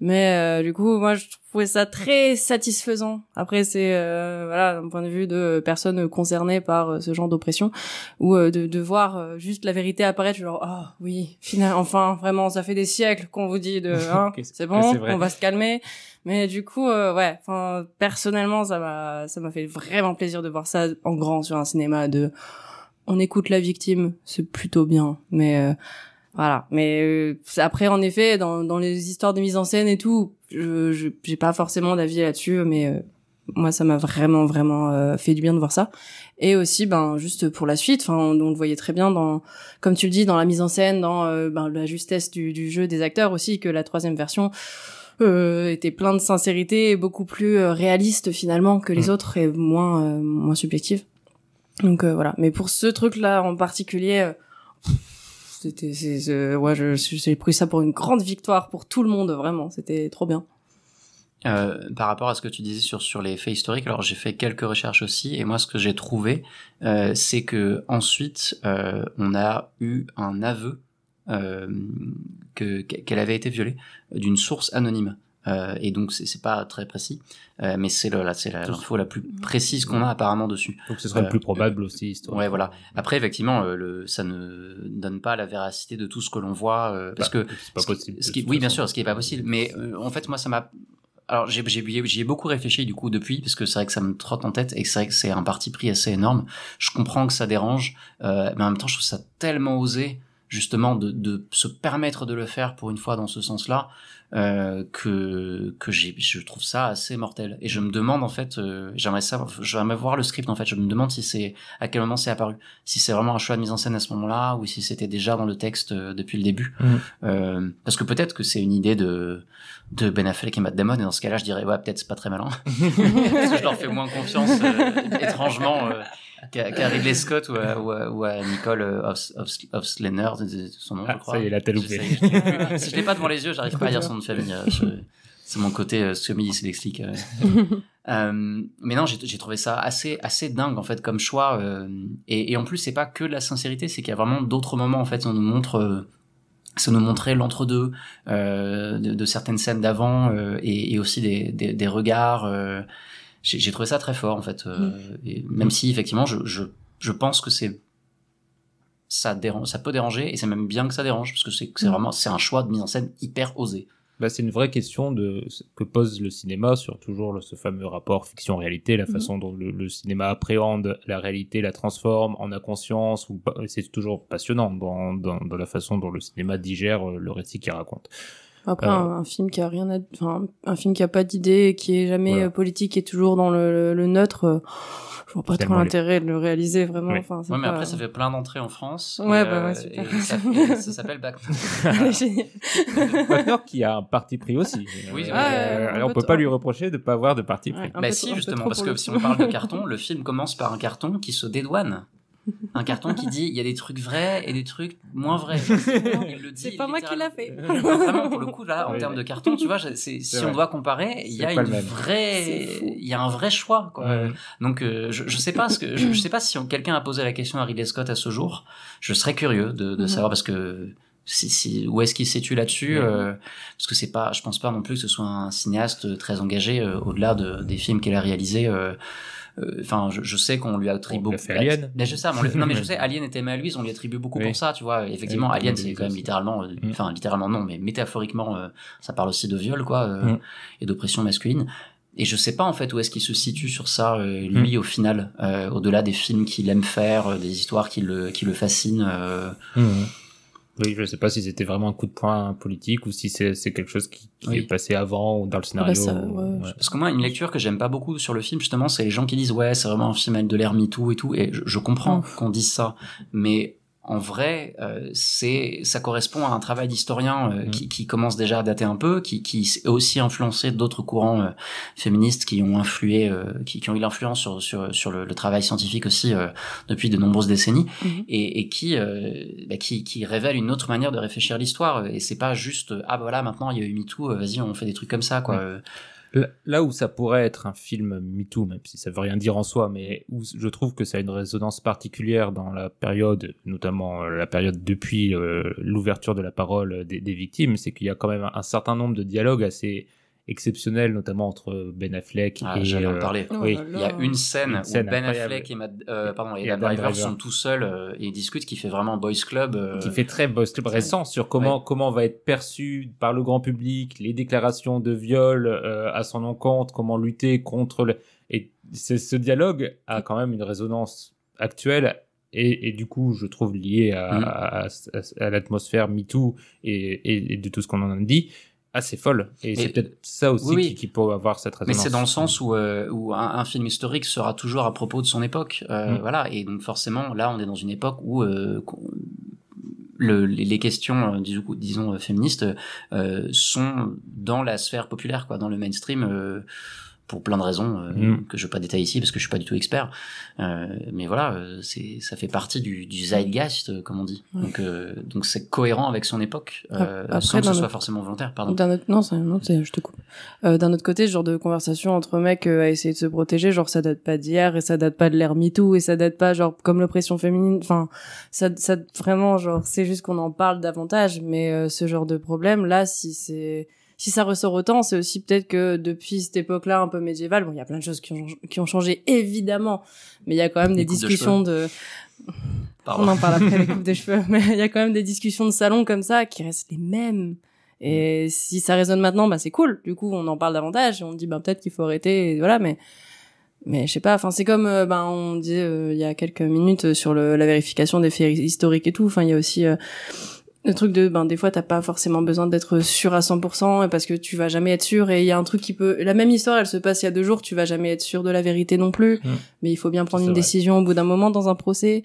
Mais euh, du coup, moi je trouvais ça très satisfaisant. Après c'est euh, voilà d'un point de vue de personnes concernées par euh, ce genre d'oppression ou euh, de, de voir euh, juste la vérité apparaître genre ah oh, oui, finalement enfin vraiment ça fait des siècles qu'on vous dit de hein, c'est bon, on va se calmer. Mais du coup, euh, ouais, enfin, personnellement, ça m'a, ça m'a fait vraiment plaisir de voir ça en grand sur un cinéma. De, on écoute la victime, c'est plutôt bien. Mais euh, voilà. Mais euh, après, en effet, dans, dans les histoires de mise en scène et tout, je, j'ai pas forcément d'avis là-dessus, mais euh, moi, ça m'a vraiment, vraiment euh, fait du bien de voir ça. Et aussi, ben, juste pour la suite, enfin, on, on, le voyait très bien dans, comme tu le dis, dans la mise en scène, dans ben, la justesse du, du jeu des acteurs aussi, que la troisième version euh, était plein de sincérité et beaucoup plus euh, réaliste finalement que les mmh. autres et moins euh, moins subjective. Donc euh, voilà. Mais pour ce truc-là en particulier, euh, c'était, ouais, j'ai pris ça pour une grande victoire pour tout le monde vraiment. C'était trop bien. Euh, par rapport à ce que tu disais sur sur les faits historiques, alors j'ai fait quelques recherches aussi et moi ce que j'ai trouvé, euh, c'est que ensuite euh, on a eu un aveu que qu'elle avait été violée d'une source anonyme. Euh, et donc c'est pas très précis, euh, mais c'est l'info la plus précise qu'on a apparemment dessus. Donc ce serait euh, le plus probable aussi. Ouais voilà. Après effectivement euh, le ça ne donne pas la véracité de tout ce que l'on voit euh, parce bah, que c'est pas possible. Ce qui, oui bien sûr ce qui est pas possible, mais en fait moi ça m'a alors j'ai j'y ai beaucoup réfléchi du coup depuis parce que c'est vrai que ça me trotte en tête et c'est vrai que c'est un parti pris assez énorme. Je comprends que ça dérange, mais en même temps je trouve ça tellement osé justement de, de se permettre de le faire pour une fois dans ce sens-là euh, que que j'ai je trouve ça assez mortel et je me demande en fait euh, j'aimerais savoir j'aimerais voir le script en fait je me demande si c'est à quel moment c'est apparu si c'est vraiment un choix de mise en scène à ce moment-là ou si c'était déjà dans le texte euh, depuis le début mmh. euh, parce que peut-être que c'est une idée de de Ben Affleck et Matt Damon et dans ce cas-là je dirais ouais peut-être c'est pas très malin parce que je leur fais moins confiance euh, étrangement qu'à Ridley Scott ou à, ou à, ou à Nicole of, of, of Slender, son nom, ah, je crois. Ça y est, la telle. Si je l'ai pas devant les yeux, j'arrive pas à dire son nom de famille. C'est mon côté euh, semi-dyslexique. Euh. euh, mais non, j'ai trouvé ça assez, assez dingue, en fait, comme choix. Euh, et, et, en plus, c'est pas que de la sincérité, c'est qu'il y a vraiment d'autres moments, en fait, on nous montre... Euh, ça nous montrait l'entre-deux euh, de, de, certaines scènes d'avant et, et, aussi des, des, des regards j'ai trouvé ça très fort en fait euh, et même si effectivement je, je, je pense que c'est ça dérange ça peut déranger et c'est même bien que ça dérange parce que c'est c'est vraiment c'est un choix de mise en scène hyper osé bah, c'est une vraie question de que pose le cinéma sur toujours le, ce fameux rapport fiction-réalité, la mmh. façon dont le, le, cinéma appréhende la réalité, la transforme, en a conscience, ou c'est toujours passionnant dans, dans, dans, la façon dont le cinéma digère le récit qu'il raconte. Après, Euh, un, un film qui a rien à, enfin, un film qui a pas d'idée, qui est jamais Voilà. euh, politique, qui est toujours dans le, le, le neutre, euh, je vois pas trop l'intérêt de le réaliser vraiment. Oui. Enfin, Ouais, mais pas- après, ça fait plein d'entrées en France. Ouais, et, bah ouais, euh, super. et ça, s'appelle géniale. Wagner qui a un parti pris aussi. Oui, Euh, ouais, euh, alors, on peu peut pas lui reprocher de pas avoir de parti pris. Bah si, justement, parce que si on parle de carton, le film commence par un carton qui se dédouane. Un carton qui dit il y a des trucs vrais et des trucs moins vrais. Il le dit C'est pas moi qui l'a fait. littéralement. Vraiment, pour le coup, là, en Oui. termes de carton, tu vois, si vrai. on doit comparer, il y a une vraie, il y un vrai choix, quoi. Ouais. Donc, euh, je, je sais pas ce que, je, je sais pas si quelqu'un a posé la question à Ridley Scott à ce jour. Je serais curieux de, de Mhm. savoir parce que si, si, où est-ce qu'il se situe là-dessus Ouais. euh, Parce que c'est pas, je pense pas non plus que ce soit un cinéaste très engagé euh, au-delà de, des films qu'il a réalisés. euh, euh, Enfin, je, je sais qu'on lui attribue beaucoup. fait Alien. Mais je sais, mais lui- non mais je sais, Alien était à Louise, on lui attribue beaucoup Oui. pour ça, tu vois. Effectivement, Oui, Alien, c'est quand même littéralement, euh, Mm. enfin littéralement non, mais métaphoriquement, euh, ça parle aussi de viol, quoi, euh, Mm. et d'oppression masculine. Et je sais pas en fait où est-ce qu'il se situe sur ça, euh, lui, au final, euh, au-delà des films qu'il aime faire, des histoires qui le, qui le fascinent. Oui, je sais pas si c'était vraiment un coup de poing politique ou si c'est quelque chose qui, qui Oui. est passé avant ou dans le scénario. ça, ou- ouais, ouais. Parce que moi, une lecture que j'aime pas beaucoup sur le film, justement, c'est les gens qui disent ouais, c'est vraiment un film avec de l'air MeToo et tout. Et je, je comprends qu'on dise ça, mais en vrai, euh, c'est ça correspond à un travail d'historien euh, Mm. qui, qui commence déjà à dater un peu, qui, qui est aussi influencé d'autres courants euh, féministes qui ont influé, euh, qui, qui ont eu l'influence sur, sur, sur le, le travail scientifique aussi euh, depuis de nombreuses décennies, Mhm. et, et qui, euh, bah, qui qui révèle une autre manière de réfléchir l'histoire. Et c'est pas juste ah bah voilà maintenant il y a eu MeToo, vas-y on fait des trucs comme ça quoi. Euh, Là- où ça pourrait être un film MeToo, même si ça veut rien dire en soi, mais où je trouve que ça a une résonance particulière dans la période, notamment euh, la période depuis euh, l'ouverture de la parole des, des victimes, c'est qu'il y a quand même un certain nombre de dialogues assez exceptionnels, notamment entre Ben Affleck Ah, et... j'allais en euh, parler. Oh oui. Il y a une scène, Une scène où Ben incroyable. Affleck et, Matt- euh, pardon, et Et Adam Adam Driver Driver. sont tout seuls euh, et ils discutent, qui fait vraiment boys club. euh, qui fait très Boys Club récent sur comment Ouais. comment va être perçu par le grand public les déclarations de viol euh, à son encontre, comment lutter contre le et c'est ce dialogue a quand même une résonance actuelle et, et du coup je trouve lié à, à, à- à l'atmosphère MeToo et, et, et de tout ce qu'on en a dit assez folle et, c'est peut-être ça aussi oui. Qui, qui peut avoir cette Mais résonance. c'est dans le sens où, euh, où un, un film historique sera toujours à propos de son époque. Euh, Mm. Voilà. Et donc forcément, là, on est dans une époque où euh, qu'on- le, les, les questions, euh, disons, disons euh, féministes, euh, sont dans la sphère populaire, quoi, dans le mainstream. Pour plein de raisons euh, Mm. que je vais pas détailler ici parce que je suis pas du tout expert Euh, mais voilà euh, c'est ça fait partie du, du zeitgeist euh, comme on dit Ouais. donc euh, donc c'est cohérent avec son époque euh, Après, sans que ce soit forcément volontaire pardon D'un autre, non, je te coupe. Euh, d'un autre côté, ce genre de conversation entre mecs euh, à essayer de se protéger, genre ça date pas d'hier et ça date pas de l'ère MeToo et ça date pas genre comme l'oppression féminine. Enfin, ça, ça vraiment genre c'est juste qu'on en parle davantage, mais euh, ce genre de problème là, si c'est si ça ressort autant, c'est aussi peut-être que depuis cette époque-là un peu médiévale, bon, il y a plein de choses qui ont, qui ont changé évidemment, mais il y a quand même des de discussions de, on en parle après les coupes de cheveux, mais il y a quand même des discussions de salon comme ça qui restent les mêmes. Et si ça résonne maintenant, bah c'est cool. Du coup, on en parle davantage et on dit bah peut-être qu'il faut arrêter, et voilà. Mais mais je sais pas. Enfin, c'est comme euh, ben on disait euh, il y a quelques minutes sur le, la vérification des faits historiques et tout. Enfin, il y a aussi euh, le truc de ben des fois t'as pas forcément besoin d'être sûr à 100% et parce que tu vas jamais être sûr et il y a un truc qui peut la même histoire elle se passe il y a deux jours tu vas jamais être sûr de la vérité non plus. Mm. mais il faut bien prendre une vrai. décision au bout d'un moment dans un procès.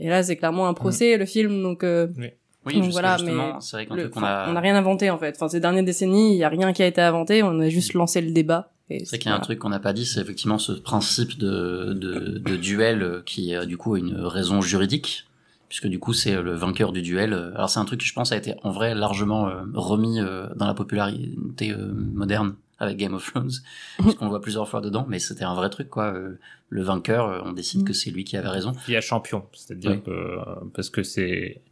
Et là c'est clairement un procès le film donc euh, oui. Donc juste- voilà justement mais c'est vrai qu'un le- truc qu'on a on n'a rien inventé en fait. Enfin ces dernières décennies il y a rien qui a été inventé on a juste lancé le débat C'est vrai qu'il y a un truc qu'on n'a pas dit, c'est effectivement ce principe de, de, de duel qui a du coup une raison juridique, puisque du coup c'est le vainqueur du duel. Alors c'est un truc qui je pense a été en vrai largement euh, remis euh, dans la popularité euh, moderne avec Game of Thrones, puisqu'on le voit plusieurs fois dedans, mais c'était un vrai truc quoi. Euh, Le vainqueur, euh, on décide que c'est lui qui avait raison. via champion, c'est-à-dire Oui. que euh, parce que c'est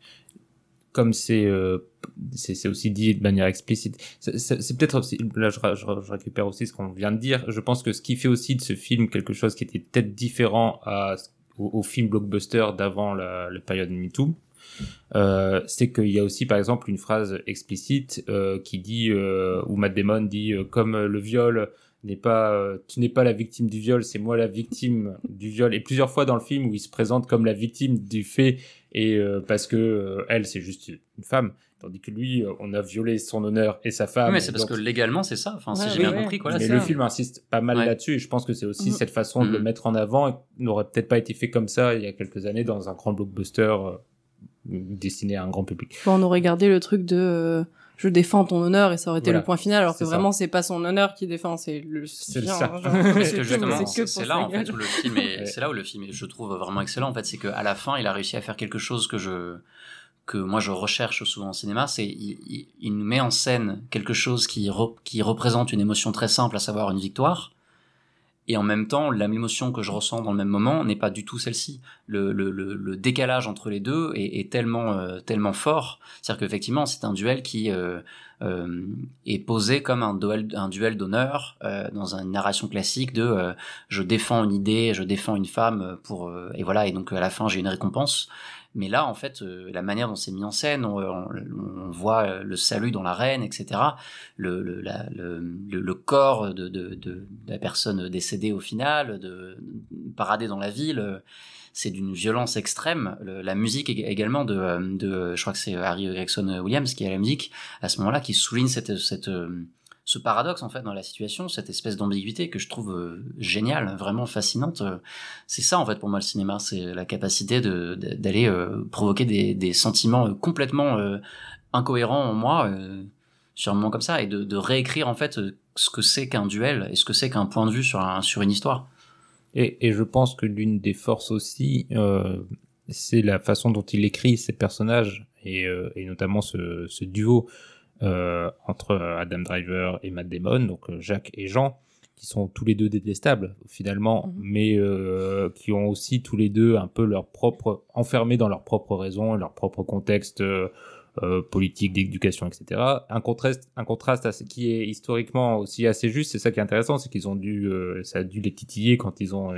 comme c'est euh, c'est aussi dit de manière explicite. C'est- peut-être aussi là je, je, récupère aussi ce qu'on vient de dire. Je pense que ce qui fait aussi de ce film quelque chose qui était peut-être différent à au, au film blockbuster d'avant la, période MeToo. Euh, c'est qu'il y a aussi par exemple une phrase explicite euh, qui dit euh, où Matt Damon dit euh, comme le viol n'est pas euh, tu n'es pas la victime du viol c'est moi la victime du viol et plusieurs fois dans le film où il se présente comme la victime du fait et parce que elle c'est juste une femme tandis que lui euh, on a violé son honneur et sa femme Oui, mais c'est parce donc- que légalement, c'est ça. Enfin, si j'ai oui, bien compris, quoi. là, mais le ça. film insiste pas mal Ouais. là-dessus et je pense que c'est aussi Mhm. cette façon de le Mhm. mettre en avant n'aurait peut-être pas été fait comme ça il y a quelques années dans un grand blockbuster euh, destiné à un grand public. Bon, on aurait gardé le truc de euh, je défends ton honneur et ça aurait été Voilà. le point final, alors que vraiment c'est pas son honneur qui défend, c'est le C'est c'est là en fait où le film est, Ouais. c'est là où le film est, je trouve vraiment excellent en fait, c'est qu'à la fin, il a réussi à faire quelque chose que je que moi je recherche souvent au cinéma, c'est il, nous met en scène quelque chose qui re- qui représente une émotion très simple, à savoir une victoire. Et en même temps, la même émotion que je ressens dans le même moment n'est pas du tout celle-ci. Le, décalage entre les deux est, tellement euh, tellement fort. C'est-à-dire qu'effectivement, c'est un duel qui euh, euh, est posé comme un duel, un duel d'honneur dans une narration classique de je défends une idée, je défends une femme pour et voilà et donc à la fin j'ai une récompense. Mais là, en fait, euh, la manière dont c'est mis en scène, on, on voit euh, le salut dans l'arène, etc. Le, corps de, la personne décédée au final, de, parader dans la ville, euh, c'est d'une violence extrême. La musique ég- également de, euh, je crois que c'est Harry Gregson Williams qui a la musique à ce moment-là, qui souligne cette, cette, euh, ce paradoxe en fait dans la situation, cette espèce d'ambiguïté que je trouve euh, géniale, vraiment fascinante. Euh, C'est ça en fait pour moi le cinéma, c'est la capacité d'aller euh, provoquer des, sentiments complètement incohérents en moi, sur un moment comme ça, et de, réécrire en fait ce que c'est qu'un duel et ce que c'est qu'un point de vue sur un, sur une histoire. Et, je pense que l'une des forces aussi, c'est la façon dont il écrit ses personnages, et, notamment ce, duo entre Adam Driver et Matt Damon, donc euh, Jacques et Jean, qui sont tous les deux détestables finalement, Mhm. mais euh, qui ont aussi tous les deux un peu leur propre, enfermés dans leur propre raison, leur propre contexte euh, euh, politique, d'éducation, etc. Un contraste, un contraste assez- qui est historiquement aussi assez juste. C'est ça qui est intéressant, c'est qu'ils ont dû, euh, ça a dû les titiller quand ils ont.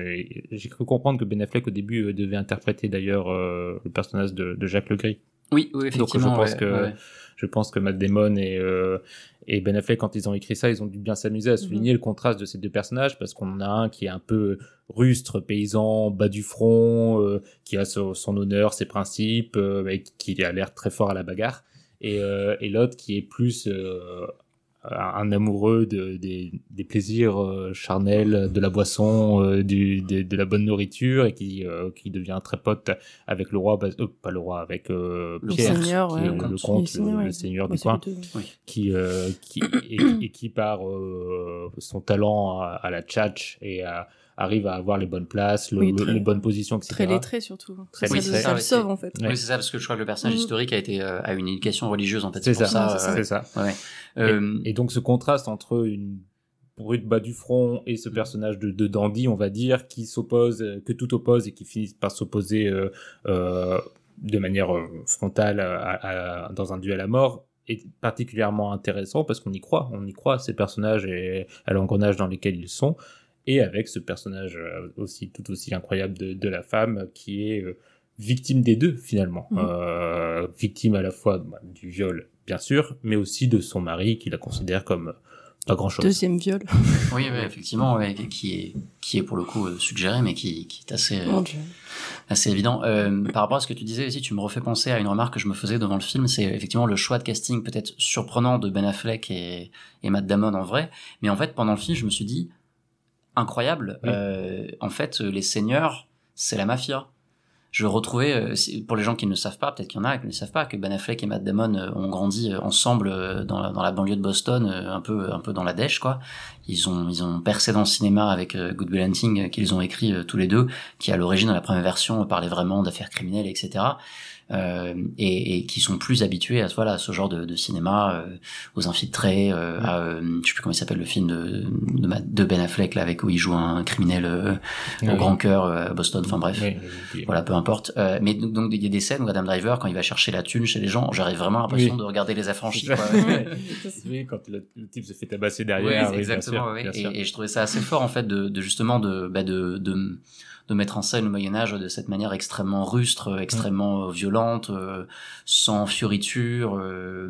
J'ai cru comprendre que Ben Affleck au début euh, devait interpréter d'ailleurs euh, le personnage de, de Jacques Legris. Oui, oui, Donc je effectivement. pense ouais, que ouais. je pense que Matt Damon et euh, et Ben Affleck quand ils ont écrit ça, ils ont dû bien s'amuser à souligner le contraste de ces deux personnages parce qu'on en a un qui est un peu rustre, paysan, bas du front, euh, qui a son, son honneur, ses principes, euh, et qui a l'air très fort à la bagarre, et, euh, et l'autre qui est plus un amoureux de, des, des plaisirs euh, charnels, de la boisson, euh, du, de, de la bonne nourriture, et qui, euh, qui devient très pote avec le roi, euh, pas le roi, avec euh, Le Pierre, seigneur, qui ouais, est le le, comte. Le seigneur, le, ouais. seigneur Ouais, du coin qui, euh, qui et, et qui par euh, son talent à, à la tchatch et à- arrive à avoir les bonnes places, le, Oui, le- très- les bonnes positions, etc. Très lettré surtout. Très lettré. le- ça le c'est- sauve en fait. Oui, c'est ça, parce que je crois que le personnage Mhm. historique a été euh, a une éducation religieuse en fait. C'est ça, ça. c'est euh, ça. ouais, ouais. Et- Euh, Et, donc ce contraste entre une brute bas du front et ce personnage de, de dandy, on va dire, qui s'oppose, euh, que tout oppose et qui finit par s'opposer euh, euh, de manière euh, frontale à- à- dans un duel à mort, est particulièrement intéressant parce qu'on y croit, on y croit à ces personnages et à l'engrenage dans lesquels ils sont, et avec ce personnage euh, aussi tout aussi incroyable de, de la femme qui est euh, victime des deux finalement, Mhm. Euh, victime à la fois bah, du viol bien sûr, mais aussi de son mari qui la considère comme pas grand chose. Deuxième viol. Oui, oui, effectivement, ouais, qui est qui est pour le coup euh, suggéré, mais qui, qui est assez euh, assez évident. Euh, par rapport à ce que tu disais aussi, tu me refais penser à une remarque que je me faisais devant le film, c'est effectivement le choix de casting peut-être surprenant de Ben Affleck et, et Matt Damon en vrai, mais en fait pendant le film je me suis dit incroyable. Oui. euh, en fait, euh, les seigneurs, c'est la mafia. Je retrouvais, euh, pour les gens qui ne le savent pas, peut-être qu'il y en a qui ne le savent pas, que Ben Affleck et Matt Damon euh, ont grandi ensemble dans, la, dans la banlieue de Boston, un peu un peu dans la dèche quoi. Ils ont ils ont percé dans le cinéma avec Good Will Hunting qu'ils ont écrit tous les deux, qui à l'origine dans la première version parlait vraiment d'affaires criminelles etc. Euh, et, et qui sont plus habitués à voilà à ce genre de, de cinéma euh, aux infiltrés euh, à euh, je sais plus comment il s'appelle le film de, de, Ben Affleck là avec où il joue un criminel euh, au Oui. grand cœur euh, à Boston enfin bref Oui, voilà, peu importe. Euh, mais donc, donc, il y a des scènes où Adam Driver, quand il va chercher la thune chez les gens, j'aurais vraiment l'impression Oui. de regarder les affranchis. Quoi. oui, quand le, le type se fait tabasser Oui, derrière. oui, bien exactement. sûr, oui. bien sûr. Et, et je trouvais ça assez fort en fait de, de justement de, bah, de, de, mettre en scène le Moyen Âge de cette manière extrêmement rustre, extrêmement euh, violente, euh, sans fioriture. euh.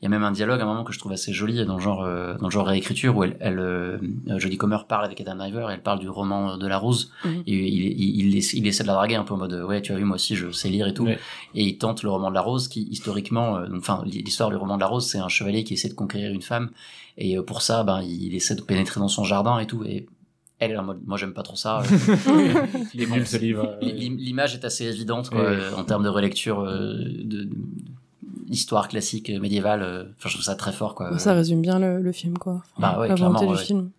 Il y a même un dialogue à un moment que je trouve assez joli dans le genre euh, dans le genre réécriture où elle, elle euh, Jodie Comer parle avec Adam Driver, et elle parle du roman de la Rose. Mhm. Et il, il, il, essaie, il essaie de la draguer un peu en mode ouais tu as vu moi aussi je sais lire et tout. Et il tente le roman de la Rose qui historiquement, euh, enfin l'histoire du roman de la Rose c'est un chevalier qui essaie de conquérir une femme et pour ça ben il essaie de pénétrer dans son jardin et tout et elle est en mode moi j'aime pas trop ça. L- l'im- L'image est assez évidente quoi, Ouais. euh, en termes de relecture euh, de, de- histoire classique euh, médiévale. euh, Enfin je trouve ça très fort quoi. Ça résume bien le, le film, quoi. Bah ouais, la volonté clairement, du ouais. film.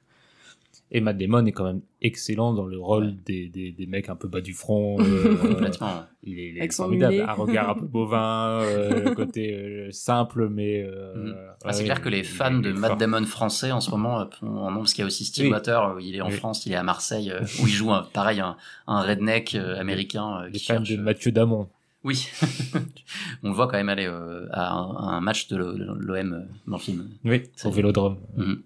Et Matt Damon est quand même excellent dans le rôle des, des, des mecs un peu bas du front. euh, Complètement. il est, il est formidable. Un regard un peu bovin, euh, le côté euh, simple, mais. euh, ouais, Ah, c'est ouais, clair que les fans de Matt. Damon français en ce moment euh, en nombre, parce qu'il y a aussi Steve Oui. Water, euh, il est en Oui. France, il est à Marseille, euh, où il joue un, pareil un, un redneck euh, américain euh, Les qui fans cherche. de Mathieu Damon. Oui, on le voit quand même aller euh, à un, à un match de l'OM euh, dans le film. Oui, C'est- au vélodrome. Mhm.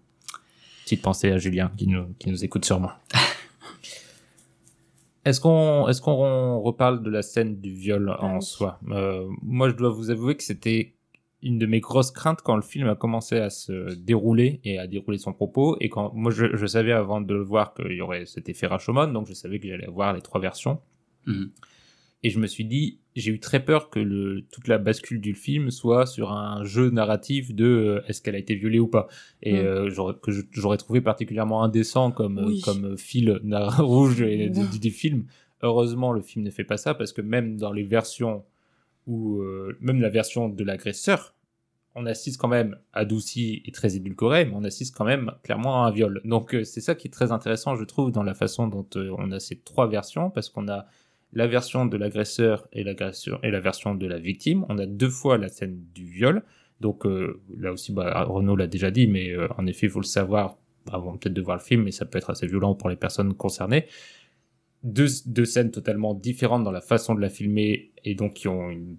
Petite pensée à Julien qui nous, qui nous écoute sûrement. Est-ce qu'on qu'on reparle de la scène du viol Ah en soi? Euh, Moi, je dois vous avouer que c'était une de mes grosses craintes quand le film a commencé à se dérouler et à dérouler son propos. Et quand moi, je, je savais avant de le voir qu'il y aurait cet effet Rashomon, donc je savais que j'allais voir les trois versions. Mhm. Et je me suis dit, j'ai eu très peur que le, toute la bascule du film soit sur un jeu narratif de euh, est-ce qu'elle a été violée ou pas. Et Mm. euh, que j'aurais trouvé particulièrement indécent comme, Oui. comme fil rouge et du, du- du film. Heureusement, le film ne fait pas ça parce que même dans les versions où, euh, même la version de l'agresseur, on assiste quand même adouci et très édulcoré, mais on assiste quand même clairement à un viol. Donc c'est ça qui est très intéressant, je trouve, dans la façon dont on a ces trois versions, parce qu'on a la version de l'agresseur et, et la version de la victime. On a deux fois la scène du viol. Donc euh, là aussi, bah, Renaud l'a déjà dit, mais euh, en effet, il faut le savoir avant peut-être de voir le film, mais ça peut être assez violent pour les personnes concernées. Deux, deux scènes totalement différentes dans la façon de la filmer et donc qui ont une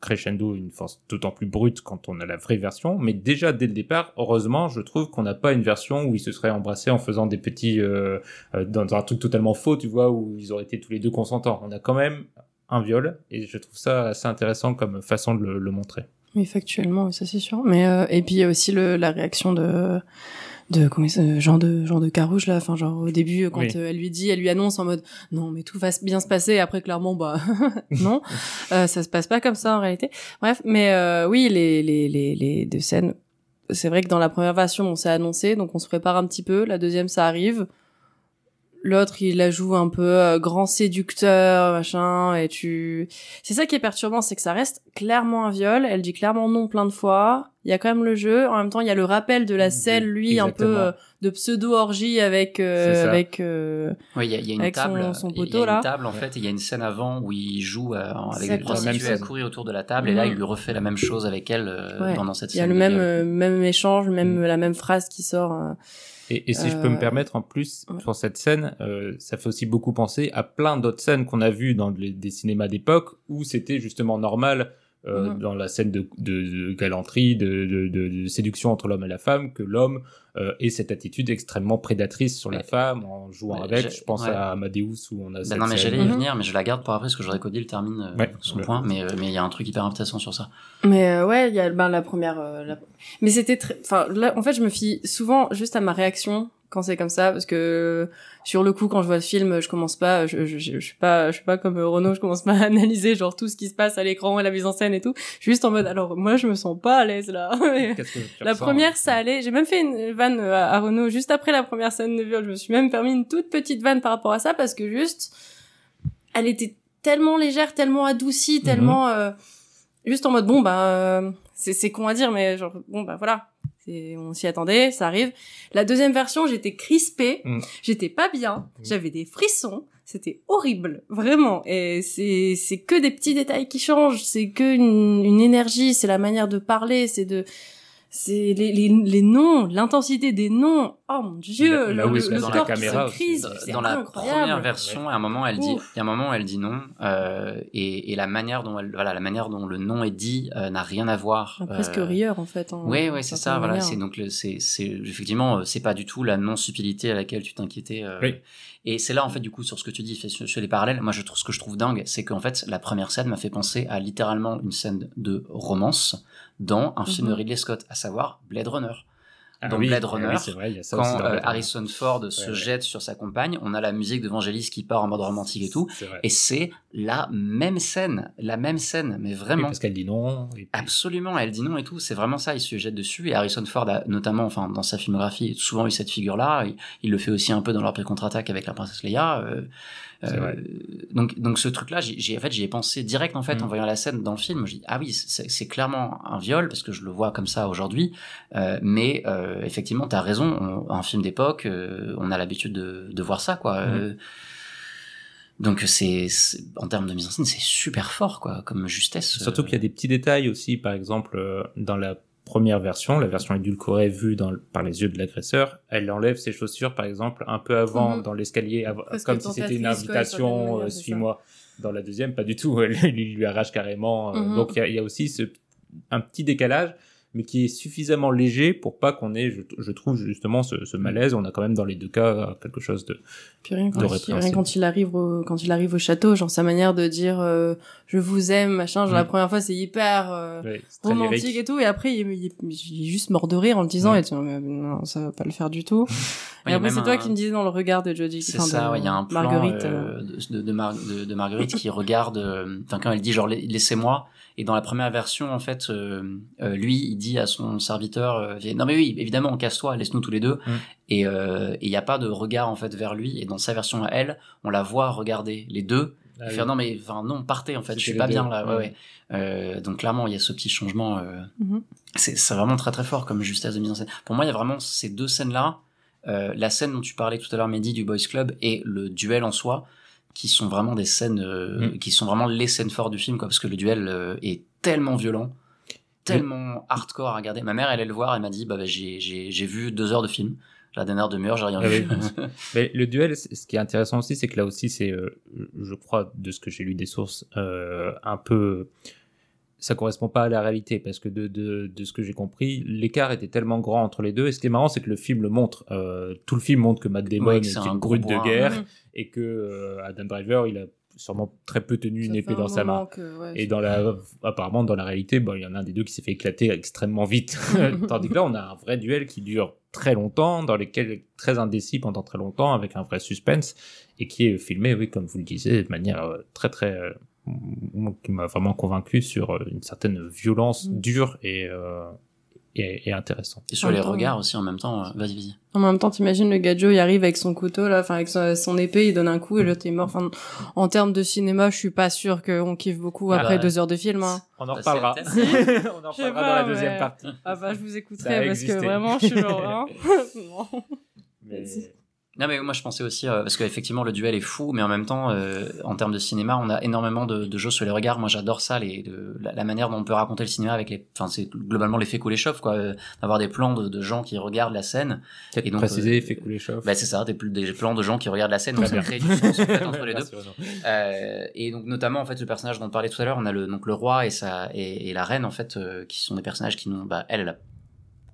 crescendo, une force d'autant plus brute quand on a la vraie version. Mais déjà dès le départ, heureusement, je trouve qu'on n'a pas une version où ils se seraient embrassés en faisant des petits euh, euh, dans un truc totalement faux, tu vois, où ils auraient été tous les deux consentants. On a quand même un viol et je trouve ça assez intéressant comme façon de le, montrer. Oui, factuellement, ça c'est sûr. Mais euh, et puis il y a aussi la réaction de de comment s'appelle, Jean de Jean de Carouge là, enfin genre au début quand Oui. euh, elle lui dit, elle lui annonce en mode non mais tout va bien se passer. Et après clairement bah non, euh, ça se passe pas comme ça en réalité. Bref, mais euh, oui les les les les deux scènes. C'est vrai que dans la première version on s'est annoncé, donc on se prépare un petit peu. La deuxième ça arrive. L'autre, il la joue un peu euh, grand séducteur, machin, et tu... C'est ça qui est perturbant, c'est que ça reste clairement un viol. Elle dit clairement non plein de fois. Il y a quand même le jeu. En même temps, il y a le rappel de la scène, lui, un peu euh, de pseudo-orgie avec... euh, avec euh, Oui, il y a, il y a une Avec son- table. son il y a une là. table en fait, et il y a une scène avant où il joue euh, avec des prostituées à scène. courir autour de la table, et là il lui refait la même chose avec elle euh, Ouais. pendant cette Il y a scène. le même, euh, même échange, même Mm. la même phrase qui sort. Euh. Et, et si je peux Euh, me permettre, en plus, ouais. sur cette scène, euh, ça fait aussi beaucoup penser à plein d'autres scènes qu'on a vues dans les- des cinémas d'époque où c'était justement normal, euh, Mhm. dans la scène de, de- de galanterie, de, de- de- de séduction entre l'homme et la femme, que l'homme euh, ait cette attitude extrêmement prédatrice sur la Mais- femme en jouant Ouais, avec. Je pense ouais. à Amadeus où on a Ben cette non, mais j'allais y venir, mais je la garde pour après parce que j'aurais qu'Odile termine euh, Ouais. son Ouais. point. Mais euh, mais il y a un truc hyper intéressant sur ça. Mais euh, ouais, il y a ben la première. euh, la- Mais c'était très. Enfin, là, en fait, je me fie souvent juste à ma réaction quand c'est comme ça, parce que sur le coup, quand je vois le film, je commence pas. Je, je, je, je suis pas, je suis pas comme Renaud, je commence pas à analyser genre tout ce qui se passe à l'écran et la mise en scène et tout. Je suis juste en mode. Alors moi, je me sens pas à l'aise là. Qu'est-ce que tu La ressens première, ça allait. J'ai même fait une vanne à, à Renaud juste après la première scène de viol. Je me suis même permis une toute petite vanne par rapport à ça parce que juste, elle était tellement légère, tellement adoucie, tellement euh, juste en mode bon bah euh, c'est c'est con à dire mais genre bon bah voilà. On s'y attendait, ça arrive. La deuxième version, j'étais crispée, Mm. j'étais pas bien, Mm. j'avais des frissons, c'était horrible, vraiment. Et c'est c'est que des petits détails qui changent, c'est que une, une énergie, c'est la manière de parler, c'est de c'est les, les, les noms, l'intensité des noms. Oh mon dieu, Là où le, le dans la corps qui caméra se crise, Dans- dans la première version, à un moment, elle dit, il y a un moment, elle dit non, euh, et, et la manière dont elle, voilà, la manière dont le nom est dit euh, n'a rien à voir. Ah, presque euh, rieur en fait. En, Ouais, ouais, c'est ça. Voilà, manière. c'est donc le- c'est, c'est effectivement, euh, c'est pas du tout la non subtilité à laquelle tu t'inquiétais. euh, Oui. Et c'est là en fait du coup sur ce que tu dis, sur les parallèles. Moi, je trouve ce que je trouve dingue, c'est qu'en fait la première scène m'a fait penser à littéralement une scène de romance dans un film Mhm. de Ridley Scott, à savoir Blade Runner. Ah dans oui, Blade oui, Runner, c'est vrai, il y a ça aussi Quand euh. Harrison Ford se ouais. jette sur sa compagne, on a la musique de Vangelis qui part en mode romantique et tout. Et c'est la même scène, la même scène, mais Oui, vraiment. parce qu'elle dit non. et puis- Absolument, elle dit non et tout. C'est vraiment ça. Il se jette dessus. Et Harrison Ford a notamment, enfin, dans sa filmographie, souvent eu cette figure-là. Il, il le fait aussi un peu dans l'Empire contre-attaque avec la princesse Leia. Euh, euh, donc, donc ce truc-là, j'ai, j'ai- en fait, j'y ai pensé direct en fait Mm. en voyant la scène dans le film. Je dis ah oui, c'est, clairement un viol parce que je le vois comme ça aujourd'hui. Euh, mais euh, effectivement, t'as raison. On- un film d'époque, euh, on a l'habitude de, de voir ça, quoi. Mm. Euh, donc c'est, en termes de mise en scène, c'est super fort, quoi, comme justesse. Surtout qu'il y a des petits détails aussi, par exemple, dans la première version, la version édulcorée vue dans, par les yeux de l'agresseur, elle enlève ses chaussures, par exemple, un peu avant Mhm. dans l'escalier, comme si c'était une invitation, euh, suis-moi. Dans la deuxième, pas du tout, elle lui, arrache carrément. euh, Mhm. Donc il y a, il y a aussi ce, un petit décalage, mais qui est suffisamment léger pour pas qu'on ait, je, je trouve justement, ce, ce malaise. On a quand même dans les deux cas euh, quelque chose de... Puis rien, de quand, il, rien quand il arrive au, quand il arrive au château, genre sa manière de dire euh, je vous aime, machin, genre Mm. la première fois c'est hyper euh, Ouais, romantique lyrique. et tout, et après il, il, il est juste mort de rire en le disant, Mm. et tu mais non, ça va pas le faire du tout. Ouais, et après c'est toi un- qui me disais dans le regard de Jodie, C'est ça, il y a un plan Marguerite. euh, euh, de, de, de, Mar- de- de Marguerite qui regarde, euh, enfin quand elle dit genre la- laissez-moi, et dans la première version en fait, euh, euh, lui il dit à son serviteur, euh, non mais oui évidemment casse-toi, laisse-nous tous les deux, Mm. et euh, il n'y a pas de regard en fait vers lui, et dans sa version à elle, on la voit regarder les deux, Ah et oui. faire non mais enfin non partez en fait, je suis pas deux, bien là, ouais, ouais. ouais. Euh, donc clairement il y a ce petit changement. Euh, Mhm. c'est c'est vraiment très très fort comme justesse de mise en scène. Pour moi, il y a vraiment ces deux scènes-là, euh, la scène dont tu parlais tout à l'heure, Mehdi, du Boys Club, et le duel en soi, qui sont vraiment des scènes, euh, Mm. qui sont vraiment les scènes fortes du film, quoi, parce que le duel euh, est tellement violent, tellement hardcore à regarder. Ma mère, elle allait le voir, elle m'a dit, bah, bah, j'ai vu deux heures de film. La dernière demi-heure, j'ai rien Ah vu. oui. Mais le duel, ce qui est intéressant aussi, c'est que là aussi, c'est, euh, je crois, de ce que j'ai lu des sources, un peu, ça correspond pas à la réalité parce que de, de, de ce que j'ai compris, l'écart était tellement grand entre les deux. Et ce qui est marrant, c'est que le film le montre. Euh, tout le film montre que Matt Damon Ouais, que est, une un brute de guerre Mhm. et que euh, Adam Driver, il a sûrement très peu tenu une épée un dans sa main. moment que, ouais, Et dans la, apparemment, dans la réalité, bon, il y en a un des deux qui s'est fait éclater extrêmement vite. Tandis que là, on a un vrai duel qui dure très longtemps, dans lequel très indécis pendant très longtemps, avec un vrai suspense, et qui est filmé, oui, comme vous le disiez, de manière euh, très très, euh, qui m'a vraiment convaincu sur euh, une certaine violence Mm. dure et, euh, et, et intéressante. Et sur En les temps, regards aussi en même temps. euh, Vas-y, vas-y. En même temps, t'imagines le gadjo, il arrive avec son couteau là, enfin avec son, son épée, il donne un coup et l'autre est mort. Enfin, en termes de cinéma, je suis pas sûr qu'on kiffe beaucoup Ah après bah, deux heures de film. Hein. On en Bah, reparlera. c'est- on en reparlera dans la deuxième mais- partie. Ah bah je vous écouterai parce existé. que vraiment, je suis genre. Hein. Mais- Non mais moi je pensais aussi euh, parce qu'effectivement le duel est fou mais en même temps euh, en termes de cinéma on a énormément de, de jeux sur les regards. Moi j'adore ça les de- la, la manière dont on peut raconter le cinéma avec les enfin c'est globalement l'effet Kuleshov quoi. Euh, d'avoir des plans de, de gens qui regardent la scène. Peut-être Et donc, préciser, euh, fait couler chauffe. bah c'est ça des, pl- des plans de gens qui regardent la scène. Donc ça crée du sens en fait, entre les deux. Euh, et donc notamment en fait le personnage dont on parlait tout à l'heure on a le donc le roi et sa et, et la reine en fait euh, qui sont des personnages qui n'ont bah elle elle a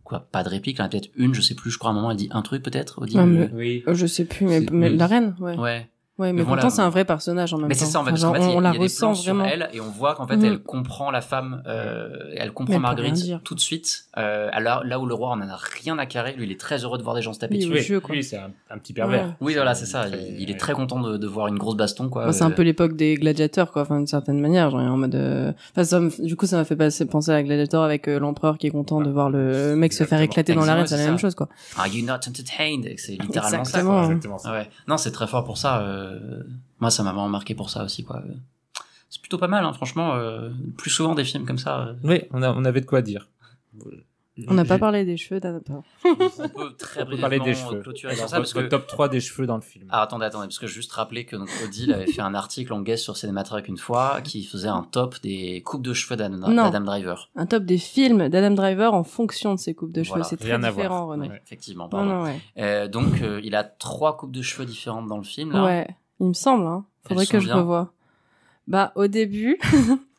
quoi pas de réplique elle en a peut-être une je sais plus je crois à un moment elle dit un truc peut-être au début Ah, mais- Oui. Euh, Je sais plus, mais, mais la reine, ouais. ouais Ouais, mais, Mais pourtant c'est un vrai personnage en même Mais temps. c'est ça en fait, Enfin, parce qu'en fait, il y a- on, la y a des ressent sur vraiment. elle et on voit qu'en fait elle comprend la femme, euh, elle comprend Mais Marguerite tout de suite. Euh, alors là où le roi en a rien à carrer, lui il est très heureux de voir des gens se taper Oui, dessus. oui. C'est un, un petit pervers. Ouais. Oui voilà c'est ça, Très- il, il est très content de, de voir une grosse baston quoi. Bah, c'est un Euh, peu l'époque des gladiateurs, quoi, enfin, d'une certaine manière, genre, en mode, euh, enfin, ça du coup, ça m'a fait penser à Gladiator avec euh, l'empereur qui est content de voir le mec se faire éclater dans l'arène, c'est la même chose, quoi. Are you not entertained C'est littéralement ça. Exactement. Non c'est très fort pour ça. Euh, Moi ça m'a vraiment marqué pour ça aussi quoi. C'est plutôt pas mal hein, franchement. euh, Plus souvent des films comme ça. euh. Oui, on, avait de quoi dire. On n'a pas parlé des cheveux Paul. On peut très On peut parler des brièvement cheveux. clôturer sur ça parce que top 3 des cheveux dans le film. Ah, attendez, attendez, parce que juste rappeler que donc, Odile avait fait un article en guest sur Cinématrack une fois qui faisait un top des coupes de cheveux d'Adam Driver. Un top des films d'Adam Driver en fonction de ses coupes de cheveux. Voilà, c'est très rien différent. Ouais, effectivement, Non, pardon. non, ouais. Euh, donc, euh, il a trois coupes de cheveux différentes dans le film. Là. Ouais, il me semble, hein. Faudrait Elles que je revoie. Bah, au début.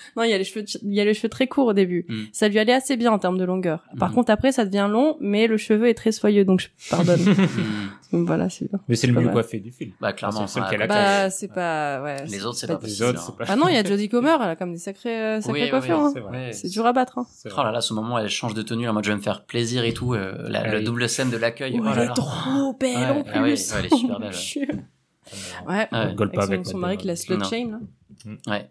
non, il y a les cheveux, il y a les cheveux très courts au début. Mm. Ça lui allait assez bien en termes de longueur. Par Mm. contre, après, ça devient long, mais le cheveu est très soyeux, donc je pardonne. Hmm. donc voilà, c'est bien. Mais c'est le mieux mal. coiffé du film. Bah, clairement. C'est le bah. Bah, c'est pas, ouais. Les autres, c'est pas pas Les autres, hein. c'est pas. Ah non, il y a Jodie Comer, elle a comme des sacrés, euh, sacrés Oui, coiffures. oui, hein. C'est dur à battre. Hein. C'est Oh là là, ce moment elle change de tenue en mode je vais me faire plaisir et tout, euh, la, Ah le double scène de l'accueil. Oh, oh elle est trop belle en ah oui, plus. elle est super belle, ouais. Son, mari qui la slut Non. chain, là. Ouais.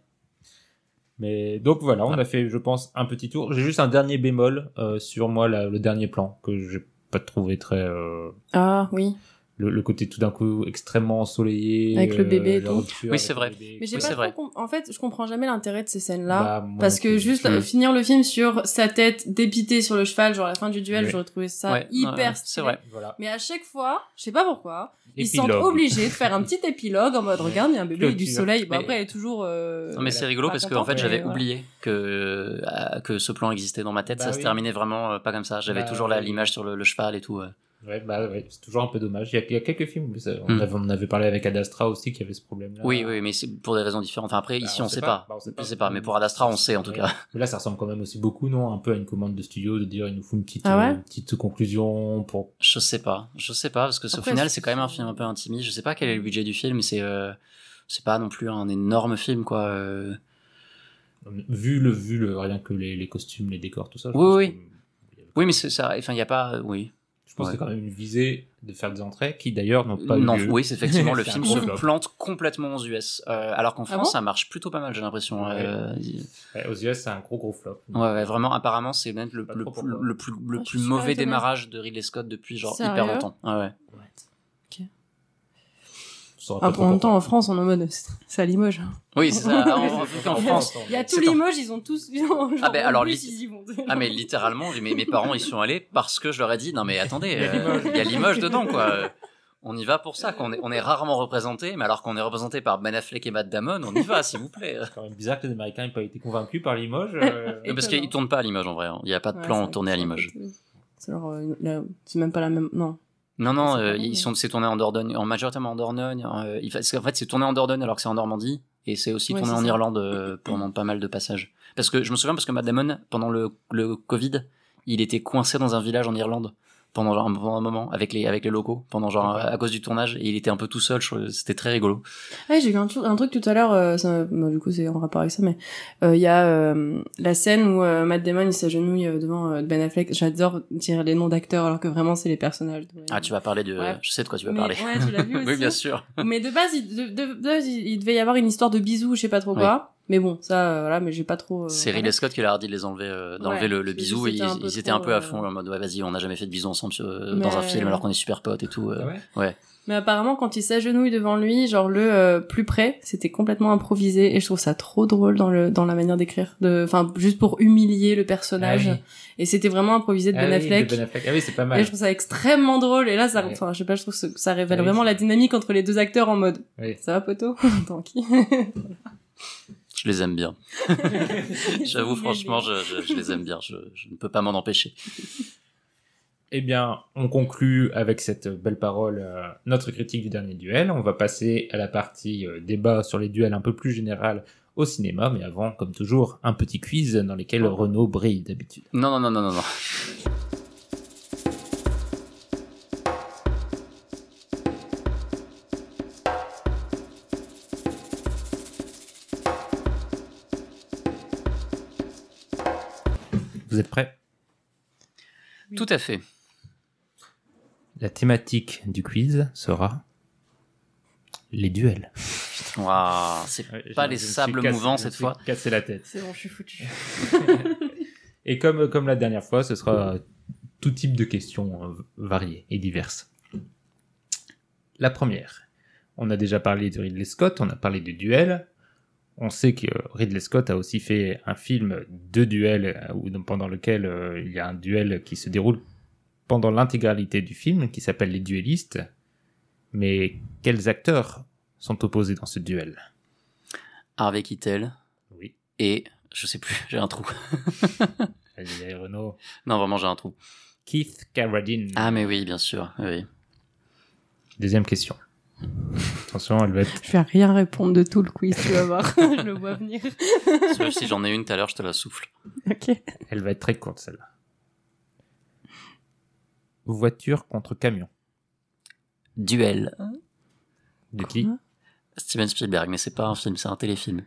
Mais donc voilà, on a fait, je pense, un petit tour. J'ai juste un dernier bémol euh, sur moi, la- le dernier plan que j'ai pas trouvé très. euh, Ah, oui. le, le côté tout d'un coup extrêmement ensoleillé. euh, Avec le bébé tout. rupture Oui, c'est vrai. Mais j'ai Oui, pas vrai. com- En fait, je comprends jamais l'intérêt de ces scènes-là. Bah, moi parce que juste euh, finir le film sur sa tête dépitée sur le cheval, genre à la fin du duel, Ouais. j'aurais trouvé ça Ouais, hyper ouais, stylé. c'est vrai. Voilà. Mais à chaque fois, je sais pas pourquoi, ils se sentent obligés de faire un petit épilogue en mode regarde, il y a un bébé et du soleil. Bah, Mais- après, elle est toujours. euh, Non mais c'est rigolo parce que en fait j'avais voilà. oublié que euh, que ce plan existait dans ma tête, Bah ça se oui. terminait vraiment euh, pas comme ça. J'avais Bah toujours l'image sur le, le cheval et tout. Ouais, bah ouais, c'est toujours un peu dommage. Il y a, il y a quelques films, mais ça- on, Mm. avait, on avait parlé avec Ad Astra aussi qui avait ce problème-là. Oui oui mais c'est pour des raisons différentes. Enfin après Bah, ici on on, sait pas. pas. Bah, on sait pas. Je sais pas mais pour Ad Astra on sait en tout Ouais. cas. Mais là, ça ressemble quand même aussi beaucoup, non Un peu à une commande de studio de dire il nous faut une petite, Ah ouais euh, une petite conclusion pour. Je sais pas, je sais pas parce que au final c'est- quand même un film un peu intimiste. Je sais pas quel est le budget du film, mais c'est euh, c'est pas non plus un énorme film quoi. euh. Vu le, vu le, rien que les, les costumes, les décors, tout ça. je Oui, pense oui. que- Oui mais ça. Enfin il y a pas. Oui. Je pense Ouais. que c'est quand même une visée de faire des entrées qui d'ailleurs n'ont pas non, eu lieu. oui, c'est effectivement le film se plante complètement aux US, euh, alors qu'en Ah France bon ça marche plutôt pas mal, j'ai l'impression. Ouais. euh, Ouais, aux US, c'est un gros gros flop. Ouais, ouais, vraiment, apparemment, c'est même le, le, pourquoi. le plus, le Ah, plus mauvais démarrage de Ridley Scott depuis genre Sérieux hyper longtemps. Ouais, ouais. En même temps, en France, on est en mode c'est à Limoges. Oui, c'est ça. En, en- en France. Il y a tous en- Limoges, ils ont tous. Genre, Ah, ben, en alors, ils y vont. Ah, mais littéralement, mes, mes parents y sont allés parce que je leur ai dit non, mais attendez, Il y a euh, Limoges. il y a Limoges dedans, quoi. On y va pour ça, qu'on est, on est rarement représenté, mais alors qu'on est représenté par Ben Affleck et Matt Damon, on y va, s'il vous plaît. C'est quand même bizarre que les Américains n'aient pas été convaincus par Limoges. euh, parce qu'ils tournent pas à Limoges en vrai, hein. il n'y a pas de Ouais, plan tourné à Limoges. c'est- C'est genre, euh, c'est même pas la même. Non. Non, non, C'est euh, ils sont, c'est tourné en Dordogne, en majoritairement en Dordogne. euh, il fa- c'est- en fait, c'est tourné en Dordogne alors que c'est en Normandie, et c'est aussi Ouais, tourné en ça. Irlande euh, pendant pas mal de passages. Parce que je me souviens parce que Matt Damon, pendant le, le Covid, il était coincé dans un village en Irlande pendant, genre, un- pendant un moment avec les avec les locaux pendant genre à, cause du tournage et il était un peu tout seul. C'était très rigolo. Ouais, j'ai vu un, truc- un truc tout à l'heure, euh, bah, du coup c'est en rapport avec ça, mais euh, il y a euh, la scène où euh, Matt Damon il s'agenouille euh, devant Ben Affleck. J'adore dire les noms d'acteurs alors que vraiment c'est les personnages. de- Ah, tu vas parler de, Ouais. je sais de quoi tu vas Mais- parler. ouais, tu l'as vu oui, aussi bien sûr. Mais de base, il, de, de- de il devait y avoir une histoire de bisous, je sais pas trop quoi. Mais bon, ça, euh, voilà, mais j'ai pas trop. euh, C'est. Ridley Scott qui leur a dit de les enlever, euh, d'enlever Ouais, le, bisou. Et ils, ils étaient un peu à euh, fond en mode ouais, vas-y, on n'a jamais fait de bisou ensemble euh, Mais- dans un film alors qu'on est super potes et tout. euh. Ah ouais ouais. Mais apparemment, quand il s'agenouille devant lui, genre le euh, plus près, c'était complètement improvisé et je trouve ça trop drôle dans le dans la manière d'écrire, de, enfin juste pour humilier le personnage. Ah oui. Et c'était vraiment improvisé de Ah Ben oui, Affleck. de Ben Affleck. Ah oui, c'est pas Et mal. je trouve ça extrêmement drôle. Et là, ça, Ouais. enfin, je sais pas, je trouve que ça révèle Ah oui, vraiment la dynamique entre les deux acteurs en mode. Oui. Ça va, poteau? Tranquille. Je les aime bien. J'avoue, franchement, je, je, je les aime bien. Je, je ne peux pas m'en empêcher. Eh bien, on conclut avec cette belle parole euh, notre critique du dernier duel. On va passer à la partie euh, débat sur les duels un peu plus général au cinéma, mais avant, comme toujours, un petit quiz dans lequel Renault brille d'habitude. Non, non, non, non, non, non. Vous êtes prêts? Tout à fait. La thématique du quiz sera les duels. Waouh, c'est Ouais, pas les sables cassé- mouvants cette fois. Cassé la tête. C'est bon, je suis foutu. Et comme, comme la dernière fois, ce sera tout type de questions euh, variées et diverses. La première. On a déjà parlé de Ridley Scott, on a parlé du duel. On sait que Ridley Scott a aussi fait un film de duel euh, pendant lequel euh, il y a un duel qui se déroule pendant l'intégralité du film qui s'appelle Les Duellistes. Mais quels acteurs sont opposés dans ce duel? Harvey Keitel. Oui. Et je sais plus, j'ai un trou. Vas-y, Renaud. non, vraiment, j'ai un trou. Keith Carradine. Ah, mais oui, bien sûr. Oui. Deuxième question. Attention, elle va être. Je vais rien répondre de tout le quiz, tu vas voir. je le vois venir. Si j'en ai une tout à l'heure, je te la souffle. ok. Elle va être très courte celle-là. Voiture contre camion. Duel. De qui Steven Spielberg, mais c'est pas un film, c'est un téléfilm.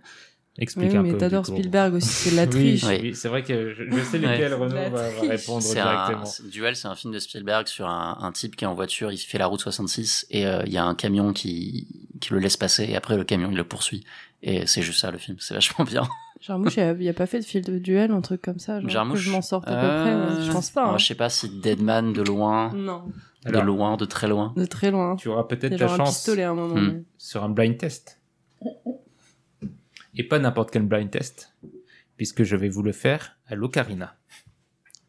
Explique Oui, un mais peu. t'adores du coup. Spielberg aussi, c'est de la triche. oui, Oui. c'est vrai que je, je sais lesquels. Renaud va, répondre un directement. Duel, c'est un film de Spielberg sur un, un type qui est en voiture, il fait la route 66 et euh, il y a un camion qui, qui le laisse passer et après le camion il le poursuit. Et c'est juste ça le film, c'est vachement bien. Jarmouche, il n'y a, pas fait de film de duel, un truc comme ça. Genre Jarmouche, que je m'en sorte à peu euh, près. Je pense pas. moi, hein. je sais pas si Deadman de loin, Non, de Alors, loin, de très loin. de très loin. tu auras peut-être ta genre un chance pistolet à un moment. Hmm. mais- sur un blind test. Et pas n'importe quel blind test, puisque je vais vous le faire à l'Ocarina.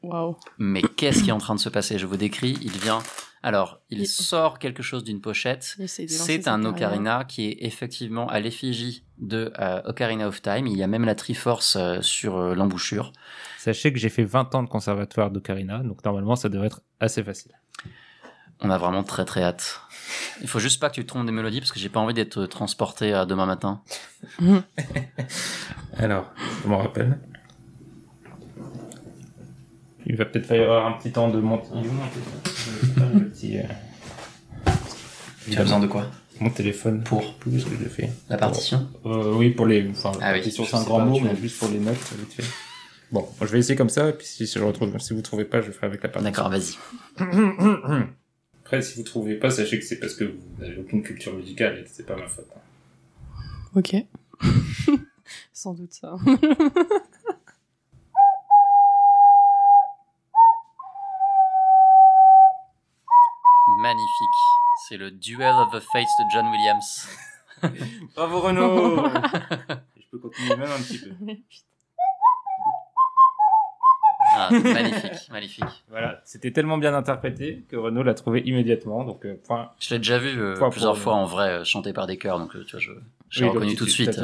Waouh. Mais qu'est-ce qui est en train de se passer? Je vous décris, il vient. Alors, il Il- sort quelque chose d'une pochette. C'est un. Ocarina qui est effectivement à l'effigie de euh, Ocarina of Time. Il y a même la Triforce euh, sur euh, l'embouchure. Sachez que j'ai fait 20 ans de conservatoire d'Ocarina, donc normalement ça devrait être assez facile. On a vraiment très très hâte. Il faut juste pas que tu te trompes des mélodies parce que j'ai pas envie d'être transporté à demain matin. Alors, je m'en rappelle. Il va peut-être falloir un petit temps de monter. Il est où mon téléphone Le petit, euh, de quoi? Mon téléphone. Pour? Plus que je le fais. la partition? Euh, oui, pour les. Enfin, Ah oui, c'est un grand pas, mot, tu mais juste pour les notes, vite fait. Bon, je vais essayer comme ça, et puis si je retrouve, si vous trouvez pas, je ferai avec la partition. D'accord, vas-y. Après, si vous trouvez pas, sachez que c'est parce que vous n'avez aucune culture musicale et que c'est pas ma faute. Ok. Sans doute ça. Magnifique. C'est le Duel of the Fates de John Williams. Bravo Renaud Je peux continuer même un petit peu. Ah, magnifique, magnifique. Voilà, c'était tellement bien interprété que Renaud l'a trouvé immédiatement, donc euh, point. Je l'ai déjà vu euh, plusieurs fois en vrai euh, chanté par des chœurs, donc tu vois, je, Oui, donc reconnu tout de suite.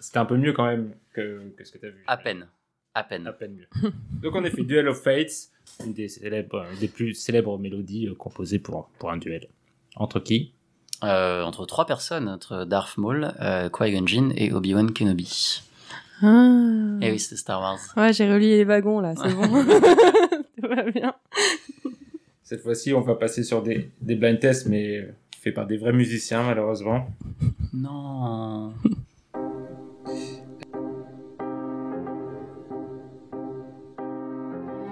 C'était un peu mieux quand même que, que ce que tu as vu. À peine. À peine. À peine mieux. donc en effet, Duel of Fates, une des, célèbres, une des plus célèbres mélodies composées pour, pour un duel. Entre qui? Entre trois personnes, entre Darth Maul, Qui-Gon Jinn et Obi-Wan Kenobi. Ah. Et oui, c'était Star Wars. Ouais, j'ai relié les wagons là, c'est bon. Tout va bien. Cette fois-ci, on va passer sur des, des blind tests, mais faits par des vrais musiciens, malheureusement. Non.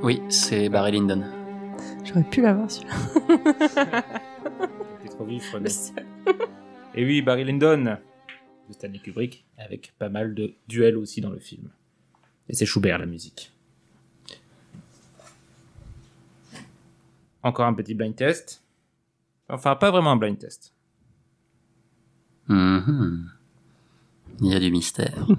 Oui, c'est Barry Lyndon. J'aurais pu l'avoir celui-là. T'es trop vif. Et oui, Barry Lyndon de Stanley Kubrick, avec pas mal de duels aussi dans le film. Et c'est Schubert la musique. Encore un petit blind test. Enfin, pas vraiment un blind test. Mhm. Il y a du mystère.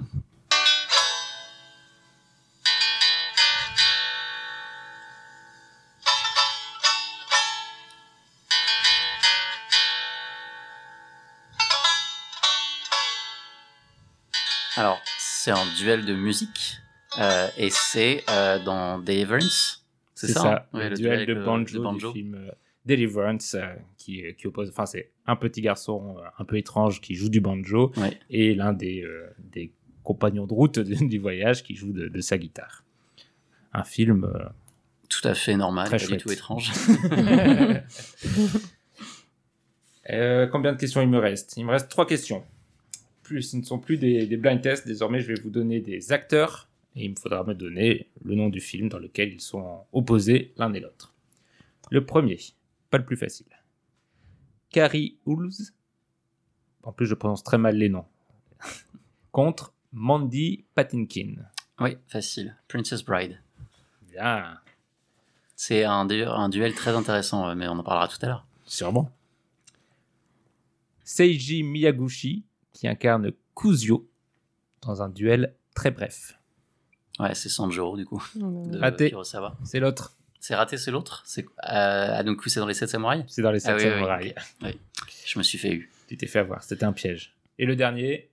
c'est un duel de musique euh, et c'est euh, dans Deliverance. C'est ça, hein? le, Ouais, le duel de le- banjo, de banjo. du film euh, Deliverance, euh, qui, qui oppose. Enfin, c'est un petit garçon euh, un peu étrange qui joue du banjo Ouais. et l'un des, euh, des compagnons de route du, du voyage qui joue de, de sa guitare. Un film. euh, Tout à fait normal, Très pas chouette. du tout étrange. Euh, combien de questions il me reste? Il me reste trois questions. Plus, ce ne sont plus des, des blind tests. Désormais, je vais vous donner des acteurs et il me faudra me donner le nom du film dans lequel ils sont opposés l'un et l'autre. Le premier, pas le plus facile. Carrie Hulse. En plus, je prononce très mal les noms. Contre Mandy Patinkin. oui, facile. Princess Bride. Bien, C'est un, du- un duel très intéressant, euh, mais on en parlera tout à l'heure. sûrement. Seiji Miyaguchi, qui incarne Kuzio, dans un duel très bref. Ouais, c'est Sanjuro du coup. de Raté. Kurosawa. C'est l'autre. C'est raté, c'est l'autre? C'est euh, ah donc c'est dans les 7 samouraïs? C'est dans les 7 Ah oui, samouraïs. oui. Oui. Je me suis fait eu. Tu t'es fait avoir, c'était un piège. Et le dernier,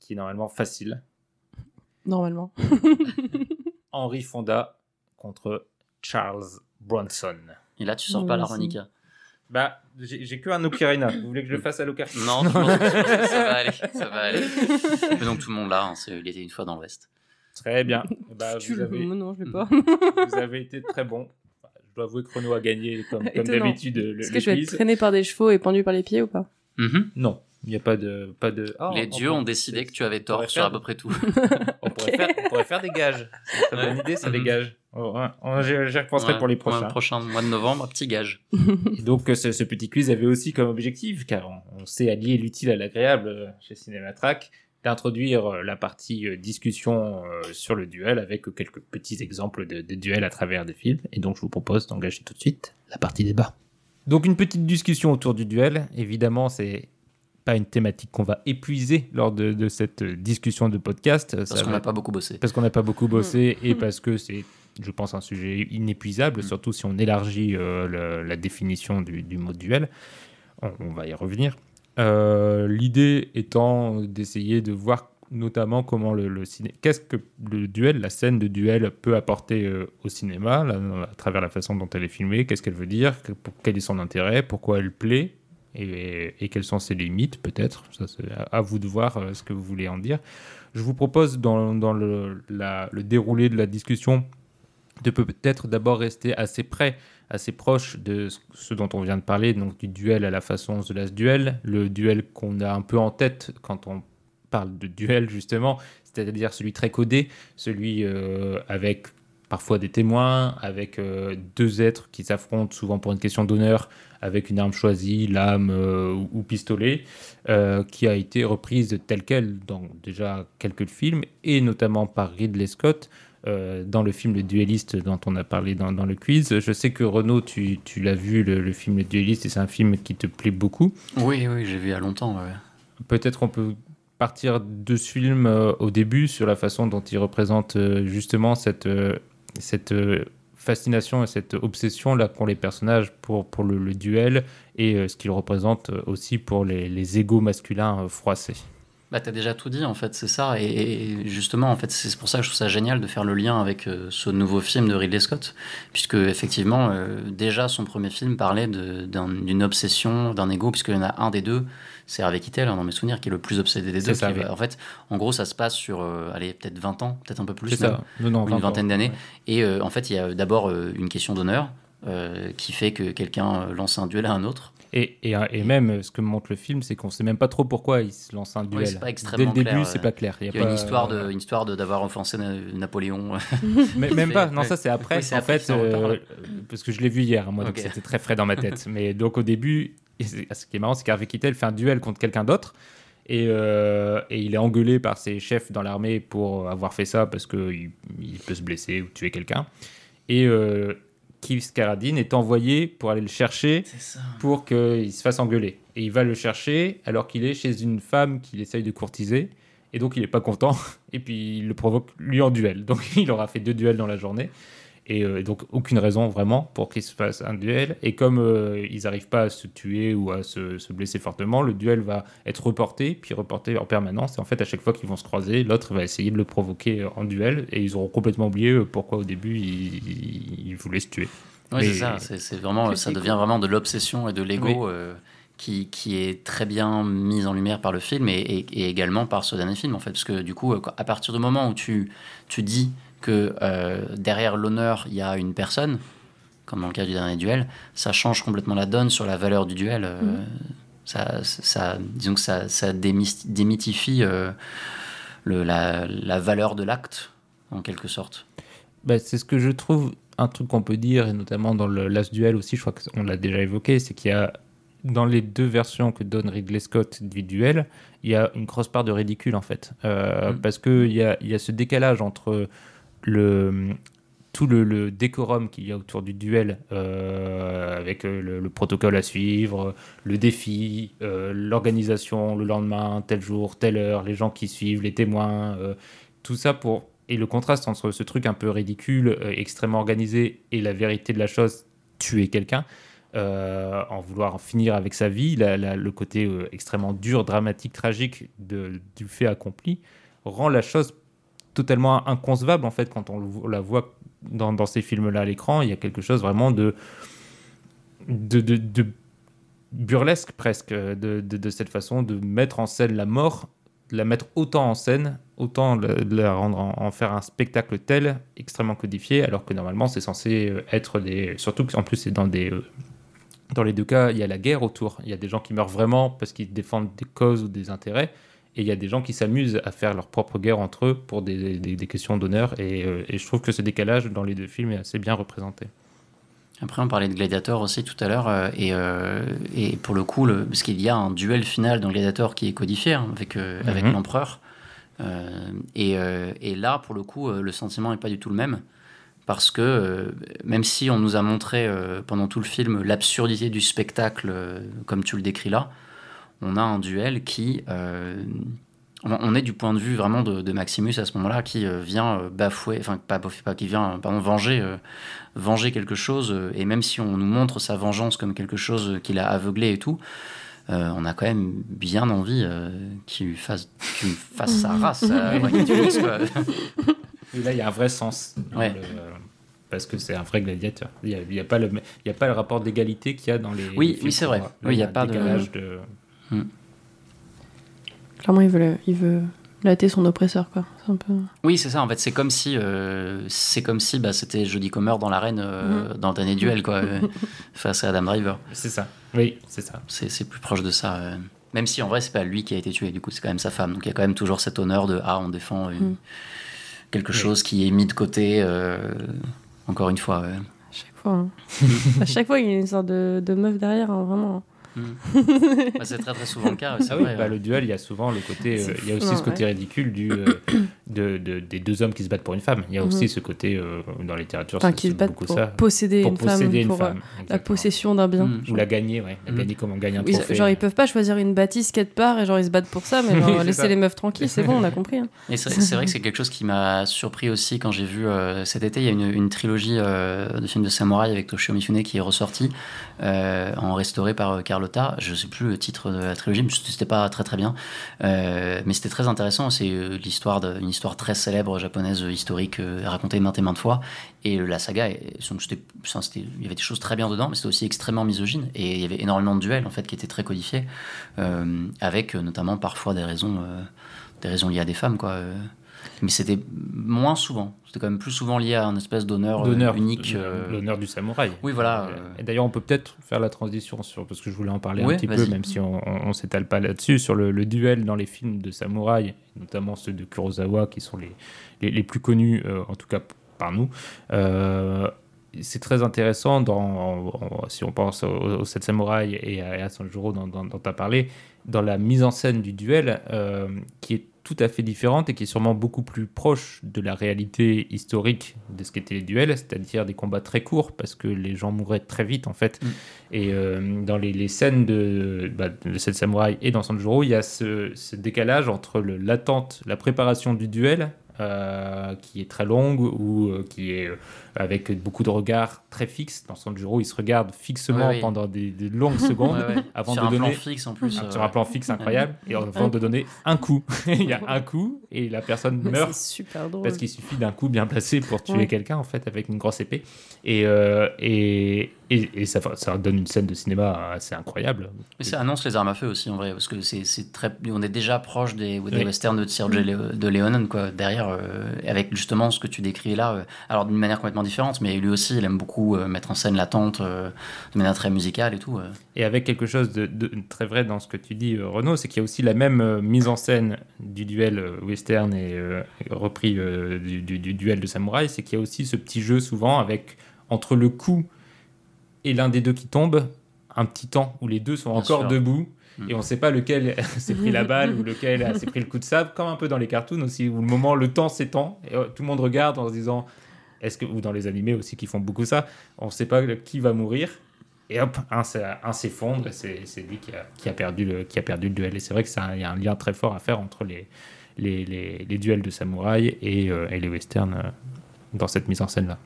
qui est normalement facile, Normalement. Henry Fonda contre Charles Bronson. Et là, tu sors pas l'harmonica. Bah, j'ai que un ocarina. Vous voulez que je le fasse à l'ocarina? Non, que ça, ça va aller. Ça va aller. Mais donc tout le monde là, hein, c'est- il était une fois dans l'Ouest. Très bien. Bah, Tu vous, avez, Non, je l'ai pas. vous avez été très bon. Enfin, Je dois avouer que Renaud a gagné comme, comme Étonnant. d'habitude le, Est-ce que je vais être traîné par des chevaux et pendu par les pieds ou pas? Mhm. Non, il n'y a pas de... Pas de... Ah, Les dieux on- ont décidé que tu avais tort sur faire- à peu près tout. On pourrait, faire, on pourrait faire des gages. C'est une bonne idée, ça, les Mhm. gages. Oh, ouais. J'y repenserai Ouais, pour les prochains. prochain mois de novembre, petit gage. Et donc, euh, ce, ce petit quiz avait aussi comme objectif, car on, on sait allier l'utile à l'agréable euh, chez Cinématrack, d'introduire euh, la partie discussion sur le duel avec quelques petits exemples de, de duels à travers des films. Et donc, je vous propose d'engager tout de suite la partie débat. Donc, une petite discussion autour du duel. Évidemment, c'est pas une thématique qu'on va épuiser lors de, de cette discussion de podcast. Parce qu'on n'a pas beaucoup bossé. Parce qu'on n'a pas beaucoup bossé Mm. et parce que c'est, je pense, un sujet inépuisable, surtout si on élargit euh, le- la définition du, du mot duel. On, on va y revenir. Euh, L'idée étant d'essayer de voir notamment comment le, le ciné... Qu'est-ce que le duel, la scène de duel peut apporter euh, au cinéma, là, à travers la façon dont elle est filmée, qu'est-ce qu'elle veut dire, que- pour- quel est son intérêt, pourquoi elle plaît, et, quelles sont ses limites peut-être. C'est à, vous de voir euh, ce que vous voulez en dire. Je vous propose dans, le, déroulé de la discussion de peut-être d'abord rester assez près, assez proche de ce- ce dont on vient de parler, donc du duel à la façon The Last Duel, le duel qu'on a un peu en tête quand on parle de duel justement, c'est-à-dire celui très codé, celui euh, avec parfois des témoins, avec euh, deux êtres qui s'affrontent souvent pour une question d'honneur, avec une arme choisie, lame euh, ou, pistolet, euh, qui a été reprise telle quelle dans déjà quelques films, et notamment par Ridley Scott, euh, dans le film Le Dueliste dont on a parlé dans, dans le quiz. Je sais que Renaud, tu, tu l'as vu, le, le film Le Dueliste, et c'est un film qui te plaît beaucoup. Oui, oui, j'ai vu il y a longtemps. ouais. Peut-être on peut partir de ce film au début sur la façon dont il représente justement cette, cette fascination et cette obsession là qu'ont les personnages pour, pour le, duel et euh, ce qu'il représente euh, aussi pour les, les égaux masculins euh, froissés. Bah, t'as déjà tout dit, en fait, c'est ça. Et, et justement, en fait, c'est pour ça que je trouve ça génial de faire le lien avec euh, ce nouveau film de Ridley Scott. Puisque, effectivement, euh, déjà, son premier film parlait d'une obsession, d'un ego, puisqu'il y en a un des deux, c'est Harvey Keitel, hein, dans mes souvenirs, qui est le plus obsédé des deux. ça, qui oui. va- en fait, en gros, ça se passe sur, euh, allez, peut-être 20 ans, peut-être un peu plus. Même, Non, non, ou 20 une vingtaine d'années. ouais. Et en fait, il y a d'abord une question d'honneur. qui fait que quelqu'un lance un duel à un autre. Et, et, et même euh, ce que montre le film, c'est qu'on sait même pas trop pourquoi il se lance un duel. Oui, c'est pas Dès le début, c'est euh, pas clair. Il y a, pas- une histoire de, une histoire de d'avoir offensé Na- Napoléon. Mais, même pas, non, ça c'est après. Oui, en après fait, euh, parce que je l'ai vu hier, moi, donc c'était très frais dans ma tête. Mais donc au début, c'est- ce qui est marrant, c'est qu'Harvey Keitel fait un duel contre quelqu'un d'autre. Et, euh, et il est engueulé par ses chefs dans l'armée pour avoir fait ça parce qu'il il peut se blesser ou tuer quelqu'un. Et euh, Keith Carradine est envoyé pour aller le chercher pour qu'il se fasse engueuler. Et il va le chercher alors qu'il est chez une femme qu'il essaye de courtiser. Et donc il n'est pas content. Et puis il le provoque lui en duel. Donc il aura fait deux duels dans la journée. Et euh, donc aucune raison vraiment pour qu'il se fasse un duel. Et comme euh, ils n'arrivent pas à se tuer ou à se, se blesser fortement, le duel va être reporté, puis reporté en permanence. Et en fait, à chaque fois qu'ils vont se croiser, l'autre va essayer de le provoquer en duel. Et ils auront complètement oublié euh, pourquoi au début ils, ils voulaient se tuer. Oui, c'est ça. C'est vraiment, ça devient cool. vraiment de l'obsession et de l'ego Oui. euh, qui, qui est très bien mise en lumière par le film et, et- et également par ce dernier film, en fait. Parce que du coup, à partir du moment où tu, tu dis que euh, derrière l'honneur, il y a une personne, comme dans le cas du dernier duel, ça change complètement la donne sur la valeur du duel. euh, Mhm. ça, ça, disons que ça, ça démythifie euh, le, la, la valeur de l'acte, en quelque sorte. Bah, c'est ce que je trouve un truc qu'on peut dire, et notamment dans le Last Duel aussi, je crois qu'on l'a déjà évoqué, c'est qu'il y a dans les deux versions que donne Ridley Scott du duel, il y a une grosse part de ridicule en fait. Euh, Parce qu'il y a, y a ce décalage entre le, tout le, décorum qu'il y a autour du duel, euh, avec euh, le, le protocole à suivre, le défi, euh, l'organisation, le lendemain, tel jour, telle heure, les gens qui suivent, les témoins, tout ça pour... Et le contraste entre ce truc un peu ridicule, extrêmement organisé, et la vérité de la chose, tuer quelqu'un, en vouloir en finir avec sa vie, la- le côté extrêmement dur, dramatique, tragique du fait accompli, rend la chose totalement inconcevable en fait quand on, la voit dans, ces films-là à l'écran. Il y a quelque chose vraiment de, burlesque presque de, cette façon de mettre en scène la mort, de la mettre autant en scène, autant de la rendre en, en faire un spectacle tel, extrêmement codifié, alors que normalement c'est censé euh, être des... Surtout qu'en plus c'est dans des... euh, dans les deux cas, il y a la guerre autour. Il y a des gens qui meurent vraiment parce qu'ils défendent des causes ou des intérêts. Et il y a des gens qui s'amusent à faire leur propre guerre entre eux pour des, des- des questions d'honneur. Et, euh, et je trouve que ce décalage dans les deux films est assez bien représenté. Après, on parlait de Gladiator aussi tout à l'heure, euh, et, euh, et pour le coup, le, parce qu'il y a un duel final dans Gladiator qui est codifié hein, avec, euh, avec Mhm. l'empereur. Et, et là, pour le coup, le sentiment n'est pas du tout le même. Parce que euh, même si on nous a montré euh, pendant tout le film l'absurdité du spectacle, euh, comme tu le décris là, on a un duel qui. euh, on est du point de vue vraiment de, de Maximus à ce moment-là qui euh, vient euh, bafouer, enfin pas bafouer, pas qui vient, pardon, venger, euh, venger quelque chose. euh, et même si on nous montre sa vengeance comme quelque chose qu'il a aveuglé et tout, euh, on a quand même bien envie euh, qu'il fasse, qu'il lui fasse sa race à Magnitulus, quoi. Et là, il y a un vrai sens. dans Ouais. le- parce que c'est un vrai gladiateur. Il n'y a, a, pas le- il y a pas le rapport d'égalité qu'il y a dans les. Oui, les oui, films c'est vrai. Oui, il y a pas de- de. Clairement, il veut, le- il veut latter son oppresseur, quoi. C'est un peu... Oui, c'est ça. En fait, c'est comme si, euh, c'est comme si, bah, c'était Jodie Comer dans l'arène, euh, dans le dernier duel, quoi, euh, face à Adam Driver. C'est ça. Oui, c'est ça. C'est, c'est plus proche de ça. euh. Même si en vrai, c'est pas lui qui a été tué. Du coup, c'est quand même sa femme. Donc il y a quand même toujours cet honneur de ah, on défend une- Mm. quelque chose qui est mis de côté. euh, encore une fois. ouais. chaque fois. hein. à chaque fois, il y a une sorte de, de meuf derrière, hein, vraiment. Bah, c'est très très souvent le cas. Ah oui, vrai, bah, ouais. le duel, il y a souvent le côté. Euh, il y a aussi ce hein, côté ouais. ridicule du, euh, de, de- des deux hommes qui se battent pour une femme. Il y a Mhm. aussi ce côté euh, dans la littérature. Enfin, qui se battent pour ça. posséder Pour une posséder femme, une pour euh, femme, la possession d'un bien. Ou la gagner, ouais. La Mm. gagner comme on gagne un Oui, trophée. genre, ils peuvent pas choisir une bâtisse quelque part et genre, ils se battent pour ça, mais genre, ça. les meufs tranquilles, c'est bon, on a compris. hein. Et c'est, vrai que c'est quelque chose qui m'a surpris aussi quand j'ai vu euh, cet été. Il y a une, une trilogie euh, de films de samouraï avec Toshio Mifune qui est ressortie en restauré par euh, Carlotta. Je sais plus le titre de la trilogie, mais c'était pas très très bien. Euh, mais c'était très intéressant. C'est euh, l'histoire d'une histoire très célèbre japonaise historique euh, racontée maintes et maintes fois. Et la saga, il y avait des choses très bien dedans, mais c'était aussi extrêmement misogyne. Et il y avait énormément de duels en fait qui étaient très codifiés, avec notamment parfois des raisons, des raisons liées à des femmes, quoi. Mais c'était moins souvent. C'était quand même plus souvent lié à un espèce d'honneur, euh, unique. euh, l'honneur du samouraï. Oui, voilà. Et d'ailleurs, on peut peut-être faire la transition sur parce que je voulais en parler un petit peu, même si on, on, s'étale pas là-dessus, sur le, le duel dans les films de samouraï, notamment ceux de Kurosawa, qui sont les, les, les plus connus, euh, en tout cas par nous. Euh, c'est très intéressant dans, si on pense au, au Sept Samouraï et à, et à Sanjuro dont, tu as parlé, dans la mise en scène du duel, euh, qui est tout à fait différente et qui est sûrement beaucoup plus proche de la réalité historique de ce qu'étaient les duels, c'est-à-dire des combats très courts parce que les gens mouraient très vite en fait. Mm. Et euh, dans les, les scènes de, bah, de Samouraï et dans Sanjuro, il y a ce, ce décalage entre l'attente, la préparation du duel. euh, qui est très longue ou euh, qui est avec beaucoup de regards très fixes. Dans Sanjuro, il se regarde fixement Ouais, oui. pendant des, des longues secondes ouais, ouais. avant Sur de un donner plan fixe en plus. ah, euh, sur un plan fixe incroyable et avant de donner un coup. il y a un coup et la personne Mais meurt C'est super drôle. parce qu'il suffit d'un coup bien placé pour tuer Ouais. quelqu'un en fait avec une grosse épée et euh, et, et, et ça, ça donne une scène de cinéma assez incroyable. Mais ça annonce les armes à feu aussi en vrai, parce que c'est c'est très, on est déjà proche des, des Oui. westerns de Sergio de Leonen quoi. Derrière, euh, avec justement ce que tu décris là, euh, alors d'une manière complètement différente, mais lui aussi, il aime beaucoup euh, mettre en scène l'attente euh, de manière très musicale et tout. euh. Et avec quelque chose de, de très vrai dans ce que tu dis, euh, Renaud, c'est qu'il y a aussi la même euh, mise en scène du duel euh, western et euh, repris euh, du, du- du duel de samouraï, c'est qu'il y a aussi ce petit jeu souvent avec entre le coup et l'un des deux qui tombe, un petit temps où les deux sont Bien encore sûr. debout. Mm. Et on ne sait pas lequel s'est pris la balle ou lequel s'est pris le coup de sable, comme un peu dans les cartoons aussi, où le moment, le temps s'étend, et euh, tout le monde regarde en se disant est-ce que ou dans les animés aussi qui font beaucoup ça, on ne sait pas qui va mourir et hop, un, s'effondre et c'est lui qui a, perdu le duel. Et c'est vrai que il y a un lien très fort à faire entre les duels de samouraï et, euh, les westerns euh, dans cette mise en scène là.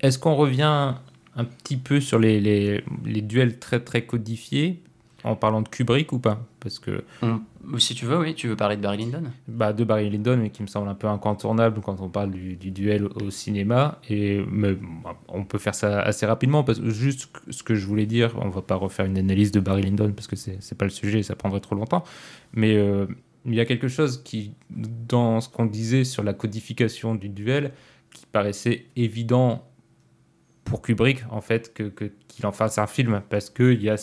Est-ce qu'on revient un petit peu sur les, duels très très codifiés en parlant de Kubrick ou pas? Parce que On- Si tu veux, oui, tu veux parler de Barry Lyndon bah, de Barry Lyndon, mais qui me semble un peu incontournable quand on parle du, du duel au cinéma. Et mais, bah, on peut faire ça assez rapidement, parce que juste ce que je voulais dire, on va pas refaire une analyse de Barry Lyndon, parce que c'est pas le sujet, ça prendrait trop longtemps. Mais euh, il y a quelque chose qui, dans ce qu'on disait sur la codification du duel, qui paraissait évident pour Kubrick, en fait, que- que- qu'il en fasse un film, parce que y a,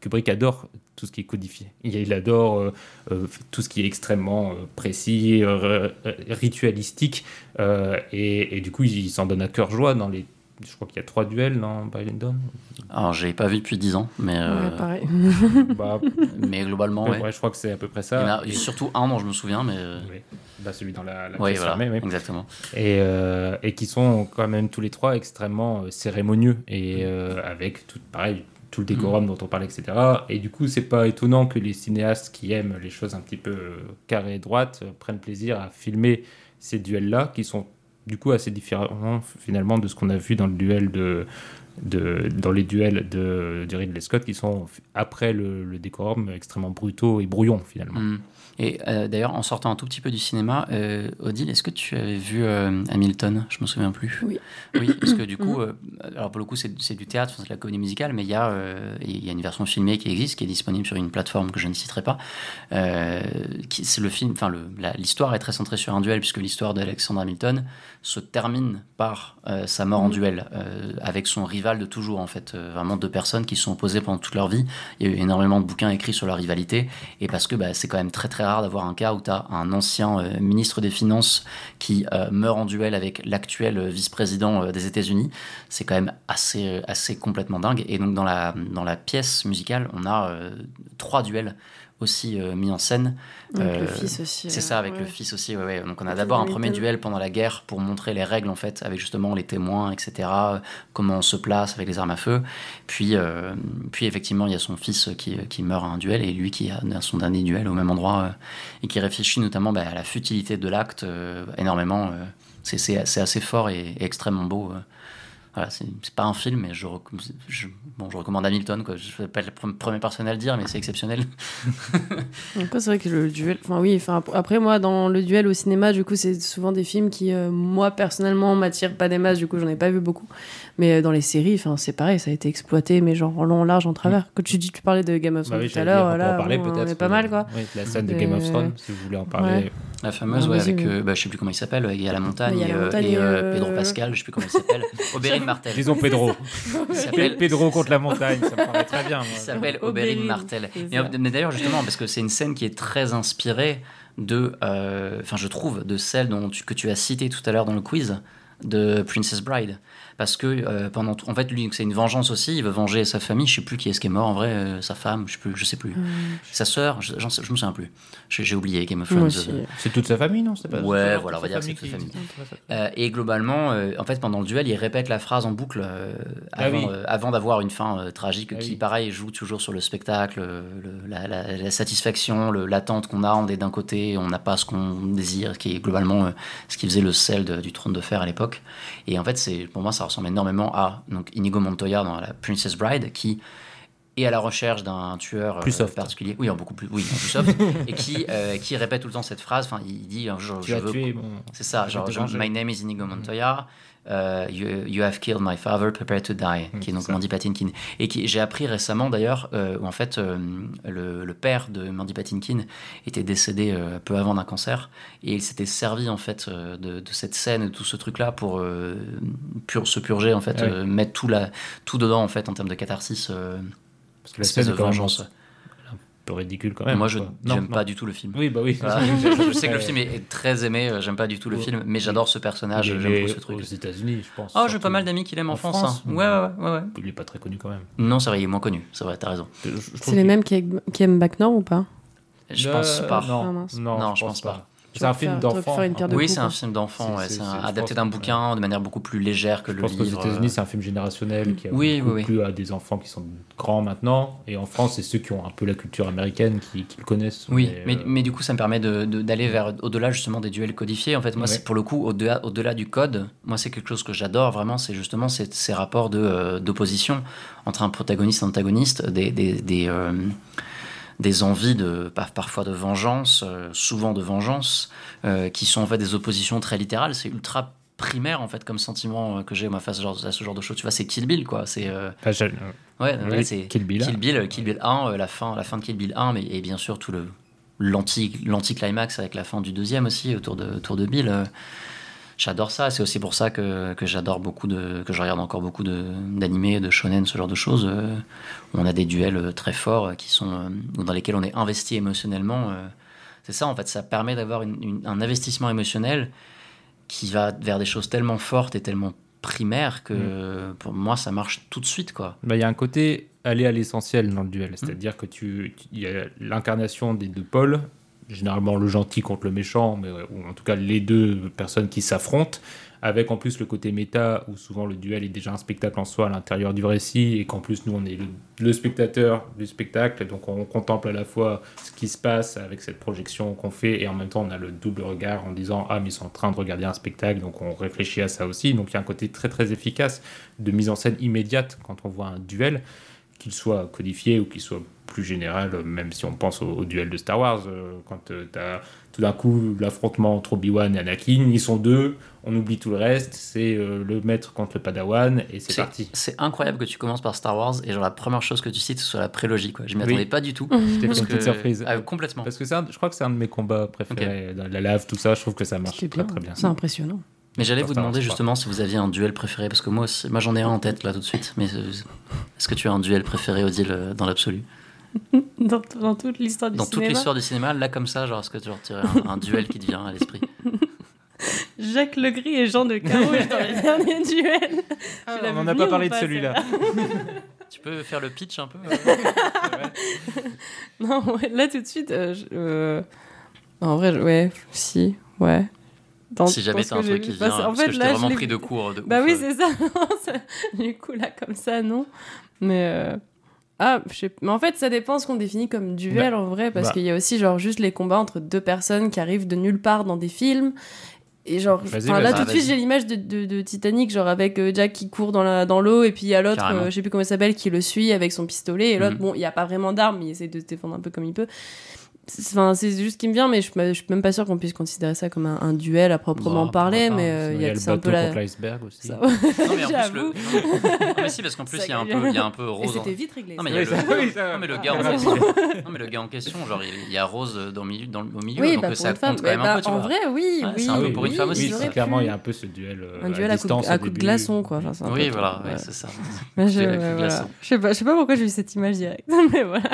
Kubrick adore tout ce qui est codifié. Il, il adore euh, euh, tout ce qui est extrêmement euh, précis, euh, ritualistique, euh, et, et du coup, il, il s'en donne à cœur joie dans les. Je crois qu'il y a trois duels dans Barry Lyndon. Alors, j'ai pas vu depuis 10 ans, mais. euh, Ouais, pareil. Bah, mais globalement, ouais, ouais. je crois que c'est à peu près Il y ça. en a Et- surtout un dont je me souviens, mais. Oui. Bah, celui dans la, la Oui, voilà, exactement. Et, euh, et qui sont quand même tous les trois extrêmement euh, cérémonieux et euh, avec tout pareil tout le décorum Mm. dont on parlait, etc. Et du coup, c'est pas étonnant que les cinéastes qui aiment les choses un petit peu euh, carrées et droites euh, prennent plaisir à filmer ces duels-là, qui sont du coup assez différents finalement de ce qu'on a vu dans le duel de, de dans les duels de, de Ridley Scott, qui sont après le, le décorum extrêmement brutaux et brouillons finalement. Mm. Et euh, d'ailleurs, en sortant un tout petit peu du cinéma, euh, Odile, est-ce que tu avais vu euh, Hamilton? Je me souviens plus. Oui. Oui, parce que du coup, alors pour le coup, c'est du théâtre, c'est de la comédie musicale, mais il y, a, il y a une version filmée qui existe, qui est disponible sur une plateforme que je ne citerai pas. C'est le film, enfin, l'histoire est très centrée sur un duel, puisque l'histoire d'Alexander Hamilton se termine par euh, sa mort en Mhm. duel, euh, avec son rival de toujours, en fait. Euh, vraiment deux personnes qui se sont opposées pendant toute leur vie. Il y a eu énormément de bouquins écrits sur leur rivalité, et parce que bah, c'est quand même très très rare d'avoir un cas où tu as un ancien ministre des Finances qui meurt en duel avec l'actuel vice-président des États-Unis. C'est quand même assez, assez complètement dingue. Et donc dans la, dans la pièce musicale, on a trois duels aussi euh, mis en scène. Avec le Euh, fils aussi, C'est ça, avec ouais. le fils aussi. ouais, ouais. Donc on a d'abord un premier duel pendant la guerre pour montrer les règles en fait, avec justement les témoins, etc. Comment on se place avec les armes à feu. Puis, euh, puis effectivement, il y a son fils qui, qui meurt à un duel et lui qui a son dernier duel au même endroit et qui réfléchit notamment bah, à la futilité de l'acte énormément. C'est- assez fort et, et extrêmement beau. Voilà, c'est pas un film, mais je, bon, je recommande Hamilton. Quoi. Je vais pas le pre- premier personne à le dire, mais c'est exceptionnel. C'est vrai que le duel. Enfin, oui, enfin, ap- après, moi, dans le duel au cinéma, du coup, c'est souvent des films qui, euh, moi, personnellement, m'attirent pas des masses, du coup, j'en ai pas vu beaucoup. Mais euh, dans les séries, enfin, c'est pareil, ça a été exploité, mais genre en long, en large, en travers. Quand tu dis, tu parlais de Game of. Bah Thrones oui, tout à l'heure, on là, en parler on peut-être, est pas mal, quoi. Oui, la scène de Game of Thrones, si vous voulez en parler. Ouais. La fameuse, ouais, avec, euh, bah, je sais plus comment il s'appelle, il y a la montagne, Il y a la et, euh, montagne et, et, euh, euh, Pedro Pascal, je sais plus comment il s'appelle, Oberyn Martel. Disons Pedro. Il s'appelle Pedro contre la montagne, ça me paraît très bien. moi. Il s'appelle Oberyn, Martel. Mais, d'ailleurs, justement, parce que c'est une scène qui est très inspirée de, euh, enfin, je trouve, de celle dont tu- que tu as citée tout à l'heure dans le quiz de Princess Bride. Parce que euh, pendant, tout- en fait, lui, c'est une vengeance aussi. Il veut venger sa famille. Je sais plus qui est-ce qui est mort en vrai, euh, sa femme, je sais plus, je sais plus. Sa sœur, je, sais- je me souviens plus. J'ai oublié Game of Thrones. euh, C'est toute sa famille, non? C'est pas Ouais, voilà, on va dire sa que c'est toute qui- famille. Euh, et globalement, euh, en fait, pendant le duel, il répète la phrase en boucle euh, Ah avant, oui. euh, avant d'avoir une fin euh, tragique Ah qui, oui. pareil, joue toujours sur le spectacle, le- la, la- la satisfaction, l'attente qu'on a. On est d'un côté, on n'a pas ce qu'on désire, qui est globalement euh, ce qui faisait le sel de- du trône de fer à l'époque. Et en fait, c'est pour moi, ça ressemble énormément à donc, Inigo Montoya dans la Princess Bride, qui est à la recherche d'un tueur Plus euh, soft. particulier, oui, en beaucoup plus, oui, en plus soft, et qui, euh, qui répète tout le temps cette phrase. Enfin, il dit, je, Tu je veux mon- c'est ça, je genre. My name is Inigo Montoya. Euh, you, you have killed my father, prepare to die, qui est donc. Mandy Patinkin. Et qui j'ai appris récemment d'ailleurs, euh, où en fait euh, le, le père de Mandy Patinkin était décédé peu avant d'un cancer, et il s'était servi en fait de, de cette scène, de tout ce truc-là pour pur- se purger en fait, Ah mettre tout, la, tout dedans en fait en termes de catharsis. Parce que la espèce scène de vengeance. Un peu ridicule quand même. Moi, je non. pas du tout le film. Oui, bah oui. Je sais que le film est, très aimé, euh, j'aime pas du tout le film, mais j'adore ce personnage, j'aime ce truc. Aux États-Unis, je pense. Oh, j'ai pas mal d'amis qui l'aiment en, En France. France, hein. Ouais, ouais, ouais, ouais. Il est pas très connu quand même. Non, c'est vrai, il est moins connu, c'est vrai, t'as raison. C'est les mêmes qui, aiment Bac Nord ou pas? Je pense pas. Ah, non, Non, je pense pas. C'est un film d'enfant. Oui, c'est un film d'enfant. C'est adapté d'un bouquin de manière beaucoup plus légère que je le pense livre. qu'aux États-Unis, c'est un film générationnel qui a Oui, beaucoup oui, oui. plu à des enfants qui sont grands maintenant. Et en France, c'est ceux qui ont un peu la culture américaine qui, qui le connaissent. Oui, Mais, mais, euh, mais du coup, ça me permet de- de- d'aller vers au-delà justement des duels codifiés. En fait, moi, Ouais. c'est pour le coup, au-delà au-delà du code, moi, c'est quelque chose que j'adore vraiment, c'est justement ces, ces rapports de, euh, d'opposition entre un protagoniste et un antagoniste, des, des, des, euh, des envies de, par- parfois de vengeance, euh, souvent de vengeance, euh, qui sont en fait des oppositions très littérales. C'est ultra primaire en fait comme sentiment euh, que j'ai moi face à ce genre, de choses tu vois c'est Kill Bill quoi c'est euh, ouais, Oui, c'est Kill Bill. Kill Bill Kill Bill 1 euh, la fin la fin de Kill Bill 1 mais et bien sûr tout le l'anti l'anti climax avec la fin du deuxième aussi autour de autour de Bill euh, j'adore ça c'est aussi pour ça que, que j'adore beaucoup de que je regarde encore beaucoup de d'animés de shonen ce genre de choses. Euh, où on a des duels euh, très forts euh, qui sont euh, ou dans lesquels on est investi émotionnellement euh, c'est ça en fait ça permet d'avoir un investissement émotionnel qui va vers des choses tellement fortes et tellement primaires que pour moi ça marche tout de suite quoi. Bah, Il y a un côté aller à l'essentiel dans le Mm. duel, c'est-à-dire que tu, tu- il y a l'incarnation des deux pôles, généralement le gentil contre le méchant, mais, ou en tout cas les deux personnes qui s'affrontent, avec en plus le côté méta où souvent le duel est déjà un spectacle en soi à l'intérieur du récit et qu'en plus nous on est le, le spectateur du spectacle, donc on contemple à la fois ce qui se passe avec cette projection qu'on fait et en même temps on a le double regard en disant ah mais ils sont en train de regarder un spectacle donc on réfléchit à ça aussi, donc il y a un côté très très efficace de mise en scène immédiate quand on voit un duel qu'il soit codifié ou qu'il soit plus général, euh, même si on pense au, au duel de Star Wars, euh, quand tu as tout d'un coup l'affrontement entre Obi-Wan et Anakin, ils sont deux, on oublie tout le reste, c'est euh, le maître contre le Padawan, et c'est parti. C'est incroyable que tu commences par Star Wars et genre la première chose que tu cites ce soit la prélogie quoi. Je m'y Oui. attendais pas du tout. Parce une petite surprise. Ah, complètement. Parce que c'est un- je crois que c'est un de mes combats préférés, dans la lave, tout ça, je trouve que ça marche très bien, très bien. C'est impressionnant. Mais j'allais vous demander justement si vous aviez un duel préféré parce que moi moi j'en ai un en tête là tout de suite. Mais euh, est-ce que tu as un duel préféré Odile euh, dans l'absolu? Dans, dans toute l'histoire du Dans toute cinéma. l'histoire du cinéma, là comme ça, genre est-ce que tu retirais un, un duel qui te vient à l'esprit? Jacques Legris et Jean de Carouge dans les derniers duels. Ah, on vu en a pas parlé de celui-là. Tu peux faire le pitch un peu Non, ouais, là tout de suite, euh, je- euh, en vrai, ouais, si, ouais. Dans- Si jamais dans ce t'as un truc qui vient, c'est- en parce fait, que je là, vraiment pris de court de Bah ouf, oui, euh. c'est ça. Ça- du coup, là, comme ça, non. Mais. Ah, je sais... Mais en fait, ça dépend ce qu'on définit comme duel Bah, en vrai, parce bah. qu'il y a aussi, genre, juste les combats entre deux personnes qui arrivent de nulle part dans des films. Et genre, enfin, là tout de suite j'ai l'image de, de, de Titanic, genre avec euh, Jack qui court dans la dans l'eau et puis il y a l'autre, euh, je sais plus comment il s'appelle, qui le suit avec son pistolet et l'autre, Mhm. bon, il y a pas vraiment d'armes, il essaie de se défendre un peu comme il peut. C'est- Enfin, c'est juste ce qui me vient, mais je, je suis même pas sûr qu'on puisse considérer ça comme un, un duel à proprement Bah, parler, mais euh, Sinon, il y a, le c'est un peu la. contre l'iceberg aussi. Ça- Non, mais en plus, le... Non, mais- non, mais si, parce qu'en plus, il y a un peu, il y a un peu Rose. en- c'était vite réglé. Non, mais ça. il y a Oui, le... ça- oui, ça va. non, mais le Ah, gars en question, non, mais le gars en question, genre, il y a Rose dans le milieu, dans le, au milieu, Oui, donc bah, euh, pour ça une femme. compte quand même Bah, un peu, tu en vois. vrai, oui, Ouais, oui. c'est un peu oui, pour une femme aussi, clairement, il y a un peu ce duel euh, Un à duel à coup, distance de, glaçon, quoi. Oui, voilà, c'est ça. Je, sais pas, je sais pas pourquoi j'ai eu cette image directe, mais voilà.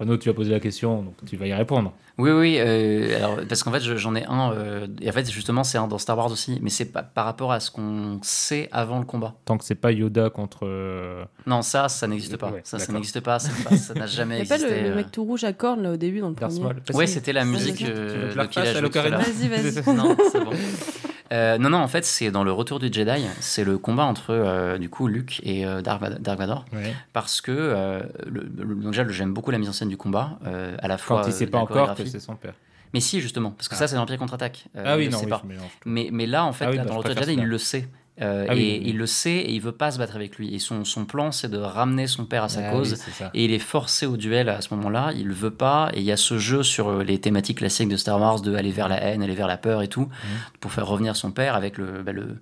Renaud, tu as posé la question, donc tu vas y répondre. Oui, oui, euh, alors, parce qu'en fait, je- j'en ai un, euh, et en fait, justement, c'est un dans Star Wars aussi, mais c'est par rapport à ce qu'on sait avant le combat. Tant que c'est pas Yoda contre. euh, Non, ça, ça n'existe pas. Ouais, ça, n'existe pas, ça n'a jamais a pas existé. le, le mec tout rouge à cornes là au début dans le Darth premier. Ouais, c'était la musique vas-y. euh, de la à. Vas-y, vas-y. Non, c'est bon. Euh, non, non, en fait, c'est dans le Retour du Jedi, c'est le combat entre euh, du coup Luke et euh, Dark Vado- Dark Vador, Ouais. parce que euh, le, le- donc déjà, j'aime beaucoup la mise en scène du combat, à la fois Quand il sait pas encore que c'est son père. Mais si, justement, parce que ça, c'est l'Empire contre-attaque. Ah oui, non, oui, pas. Mais, mais là, en fait, Ah oui, là, bah, dans le Retour du Jedi, il le sait. Euh, Ah oui, et il le sait et il veut pas se battre avec lui. Et son, son plan, c'est de ramener son père à sa Ah cause. oui. Et il est forcé au duel à ce moment-là, il veut pas, et il y a ce jeu sur euh, les thématiques classiques de Star Wars, de aller vers la haine, aller vers la peur et tout, Mmh. pour faire revenir son père avec le, bah, le,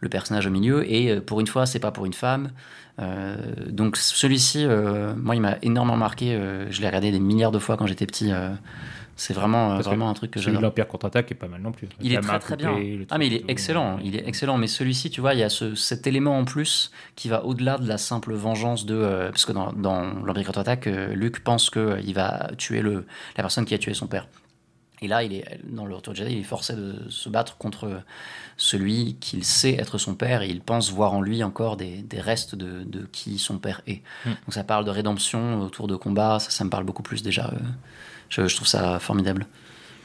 le personnage au milieu, et euh, pour une fois, c'est pas pour une femme. Euh, donc celui-ci, euh, moi, il m'a énormément marqué, je l'ai regardé des milliards de fois quand j'étais petit, c'est vraiment, euh, que vraiment un truc que j'adore. l'Empire contre-attaque est pas mal non plus. Il est très très bien. Ah mais il est excellent, il est excellent. Mais celui-ci, tu vois, il y a ce- cet élément en plus qui va au-delà de la simple vengeance de, euh, parce que dans, dans l'Empire contre-attaque, euh, Luke pense que euh, va tuer le la personne qui a tué son père. Et là, il est dans le Retour de Jedi, il est forcé de se battre contre celui qu'il sait être son père et il pense voir en lui encore des, des restes de, de qui son père est. Mm. Donc ça parle de rédemption autour de combat, ça, ça me parle beaucoup plus déjà. euh, je, je trouve ça formidable.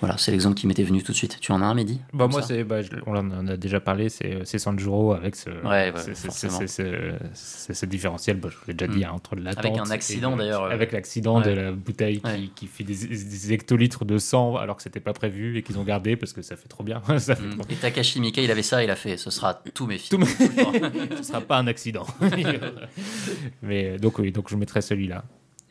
Voilà, c'est l'exemple qui m'était venu tout de suite. Tu en as un, Mehdi bah, Moi, c'est, bah, on en a déjà parlé, c'est, Sanjuro avec ce, Ouais, c'est ce différentiel, bah, je vous l'ai déjà dit, Mm. hein, entre l'attente. Avec un accident, le- d'ailleurs, euh, Avec l'accident de la bouteille qui, qui fait des, des hectolitres de sang alors que c'était pas prévu et qu'ils ont gardé parce que ça fait trop bien. ça fait Mm. trop- Et Takashi Miike, il avait ça, il a fait ce sera tous mes Tout films. ce sera pas un accident. Mais euh, donc oui, donc je mettrai celui-là.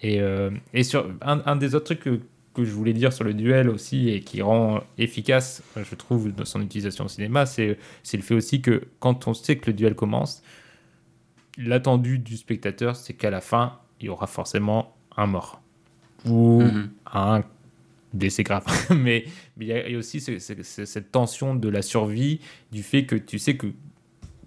Et, euh, et sur un, un des autres trucs que, que je voulais dire sur le duel aussi et qui rend efficace, euh, je trouve, dans son utilisation au cinéma, c'est le fait aussi que quand on sait que le duel commence, l'attendu du spectateur, c'est qu'à la fin, il y aura forcément un mort ou Mhm. un décès grave. mais il y a aussi ce- ce- ce- cette tension de la survie, du fait que tu sais que,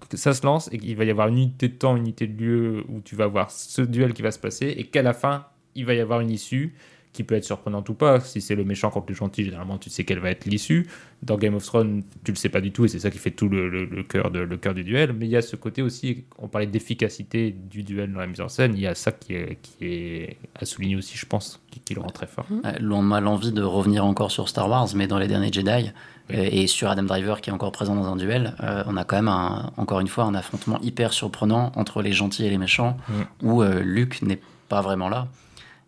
que ça se lance et qu'il va y avoir une unité de temps, une unité de lieu où tu vas voir ce duel qui va se passer et qu'à la fin, il va y avoir une issue qui peut être surprenante ou pas. Si c'est le méchant contre le gentil, généralement, tu sais quelle va être l'issue. Dans Game of Thrones, tu le sais pas du tout et c'est ça qui fait tout le, le- le cœur de- le cœur du duel. Mais il y a ce côté aussi, on parlait d'efficacité du duel dans la mise en scène, il y a ça qui est, qui est à souligner aussi, je pense, qui, qui le rend très fort. Ouais, On a l'envie de revenir encore sur Star Wars, mais dans les derniers Jedi, Oui. euh, et sur Adam Driver qui est encore présent dans un duel, euh, on a quand même un- encore une fois un affrontement hyper surprenant entre les gentils et les méchants, Mm. où euh, Luke n'est pas vraiment là.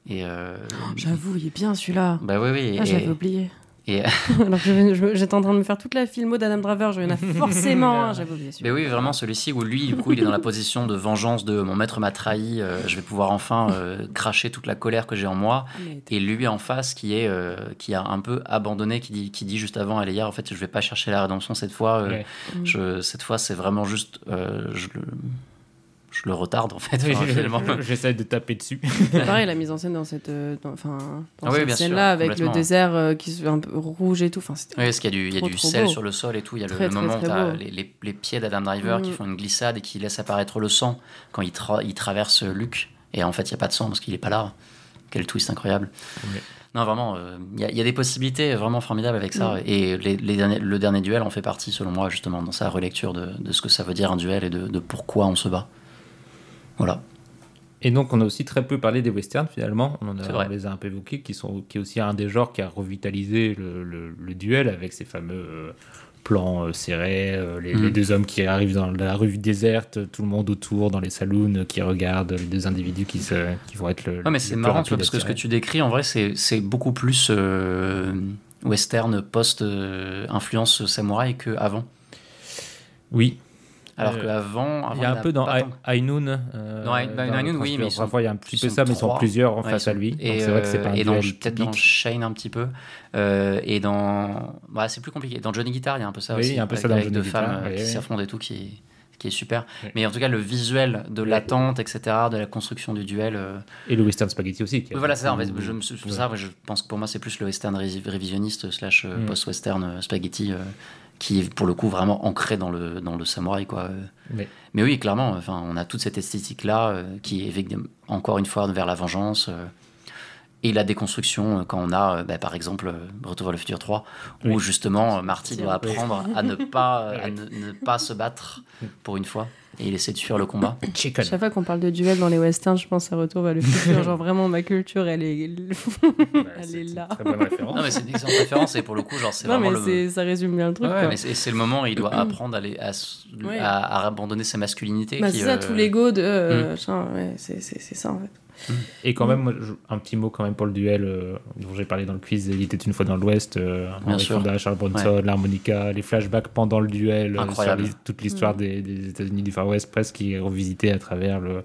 Et euh, J'avoue, il est bien celui-là. bah oui, oui. Ah, et- l'avais oublié. et- Alors que j'étais en train de me faire toute la filmo d'Adam Driver, je vais en a forcément un, j'avais oublié Mais celui-là. oui, vraiment celui-ci où lui, du coup, il est dans la position de vengeance de mon maître m'a trahi, euh, je vais pouvoir enfin euh, cracher toute la colère que j'ai en moi. Et lui en face qui est euh, qui a un peu abandonné, qui dit qui dit juste avant à Leia, en fait, je vais pas chercher la rédemption cette fois. euh, Ouais. Mm. je, cette fois, c'est vraiment juste euh, je le je le retarde en fait. Enfin. J'essaie de taper dessus. Pareil, la mise en scène dans cette, euh, dans- enfin, dans Ah oui, cette scène-là, avec le désert euh, qui se un peu rouge et tout. Enfin, c'était Oui, parce qu'il y a du, il y a Trop, du trop sel beau. sur le sol et tout. Il y a le, Très, le très, moment où t'as beau. les, les, les pieds d'Adam Driver qui Mm. font une glissade et qui laissent apparaître le sang quand il, tra- il traverse Luke. Et en fait, il n'y a pas de sang parce qu'il est pas là. Quel twist incroyable. Non, vraiment, euh, il y, a- il y a des possibilités vraiment formidables avec ça. Mm. Et les, les derniers- le dernier duel en fait partie, selon moi, justement, dans sa relecture de, de ce que ça veut dire un duel et de, de pourquoi on se bat. Voilà. Et donc, on a aussi très peu parlé des westerns finalement. On, en a, vrai. on les a un peu évoqués, qui, sont, qui est aussi un des genres qui a revitalisé le, le- le duel avec ces fameux euh, plans euh, serrés, euh, les, les deux hommes qui arrivent dans la rue déserte, tout le monde autour, dans les saloons, qui regardent les deux individus qui, se, qui vont être le. Ouais, mais c'est marrant, vois, parce que ce que tu décris, en vrai, c'est beaucoup plus western post-influence samouraï qu'avant. Oui, Alors Euh, qu'avant. il y a un peu dans Noon. euh, Dans Noon, oui, mais Parfois, il y a un petit peu ça, mais ils sont plusieurs en Ouais, face à lui. Donc, Et, c'est vrai que c'est euh, pas un et peut-être dans. Shane un petit peu. Euh, et dans. Bah, c'est plus compliqué. Dans Johnny Guitar, il y a un peu ça Oui, aussi. il y a un peu avec, ça dans avec Johnny deux Guitar, femmes euh, oui, qui oui. s'affrontent et tout, qui, qui est super. Oui. Mais en tout cas, le visuel de Oui. l'attente, etc., de la construction du duel. euh, Et le western spaghetti aussi. oui, voilà, c'est ça. En fait, je, me suis- c'est Ouais. ça, je pense que pour moi, c'est plus le western révi- révisionniste slash Mm. post-western spaghetti euh, qui est pour le coup vraiment ancré dans le, dans le samouraï. Quoi. euh. Mais- Mais oui, clairement, enfin, on a toute cette esthétique-là euh, qui est encore une fois vers la vengeance. euh, et la déconstruction, euh, quand on a, euh, bah, par exemple, Retour vers le futur 3, où Oui. justement Marty doit apprendre à ne pas, à ne, ne pas se battre pour une fois. Et il essaie de fuir le combat. Chicken. Chaque fois qu'on parle de duel dans les westerns, je pense à Retour vers le futur. Genre vraiment, ma culture, elle est, Bah, elle c'est est une là. Très bonne référence. Non, mais c'est une excellente référence, et pour le coup, genre, c'est Non, vraiment mais le. ça résume bien le truc. Ouais, quoi. mais c'est le moment où il doit apprendre à, les- à, Ouais. abandonner sa masculinité. Bah, c'est ça, euh, tout l'ego de. euh, Mm. machin, ouais, c'est c'est- c'est ça en fait. Et quand même, moi, je- un petit mot quand même pour le duel euh, dont j'ai parlé dans le quiz. Il était une fois dans l'Ouest. Euh, Bien Henry sûr. Fonda, Charles Bronson, l'harmonica, les flashbacks pendant le duel, euh, Incroyable. sur les- toute l'histoire Mm. des, des États-Unis du Far West, presque qui est revisitée à travers le,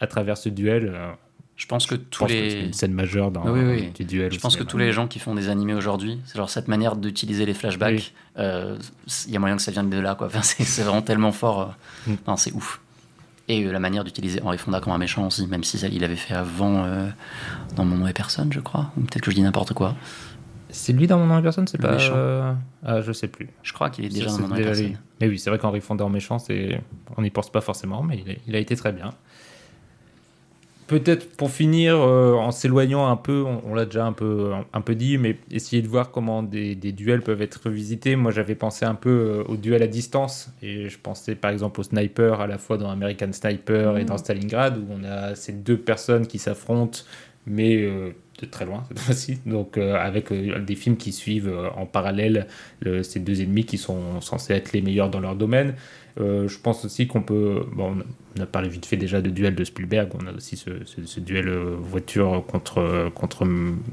à travers ce duel. euh, Je pense que tous pense que c'est les. une scène majeure dans Oui, oui. du duel. Je pense que tous les gens qui font des animés aujourd'hui, c'est genre cette manière d'utiliser les flashbacks, Oui. euh, il y a moyen que ça vienne de là, quoi. Enfin, c'est vraiment tellement fort. Mm. Non, c'est ouf. Et euh, la manière d'utiliser Henri Fonda comme un méchant aussi, même si ça, il avait fait avant euh, dans Mon nom et personne, je crois. Ou peut-être que je dis n'importe quoi. C'est lui dans Mon nom et personne, c'est pas. méchant. euh, Ah, je sais plus. Je crois qu'il est déjà dans Mon nom et personne. lui. Mais oui, c'est vrai qu'Henri Fonda en méchant, c'est... on n'y pense pas forcément, mais il a été très bien. Peut-être pour finir, euh, en s'éloignant un peu, on, on l'a déjà un peu, un peu dit, mais essayer de voir comment des, des duels peuvent être revisités. Moi, j'avais pensé un peu euh, au duel à distance, et je pensais par exemple au sniper, à la fois dans American Sniper et Mhm. dans Stalingrad, où on a ces deux personnes qui s'affrontent mais euh, de très loin cette fois-ci. Donc euh, avec euh, des films qui suivent euh, en parallèle le- ces deux ennemis qui sont censés être les meilleurs dans leur domaine. Je pense aussi qu'on peut. Bon, on a parlé vite fait déjà de duel de Spielberg. On a aussi ce, ce- ce duel voiture contre, contre,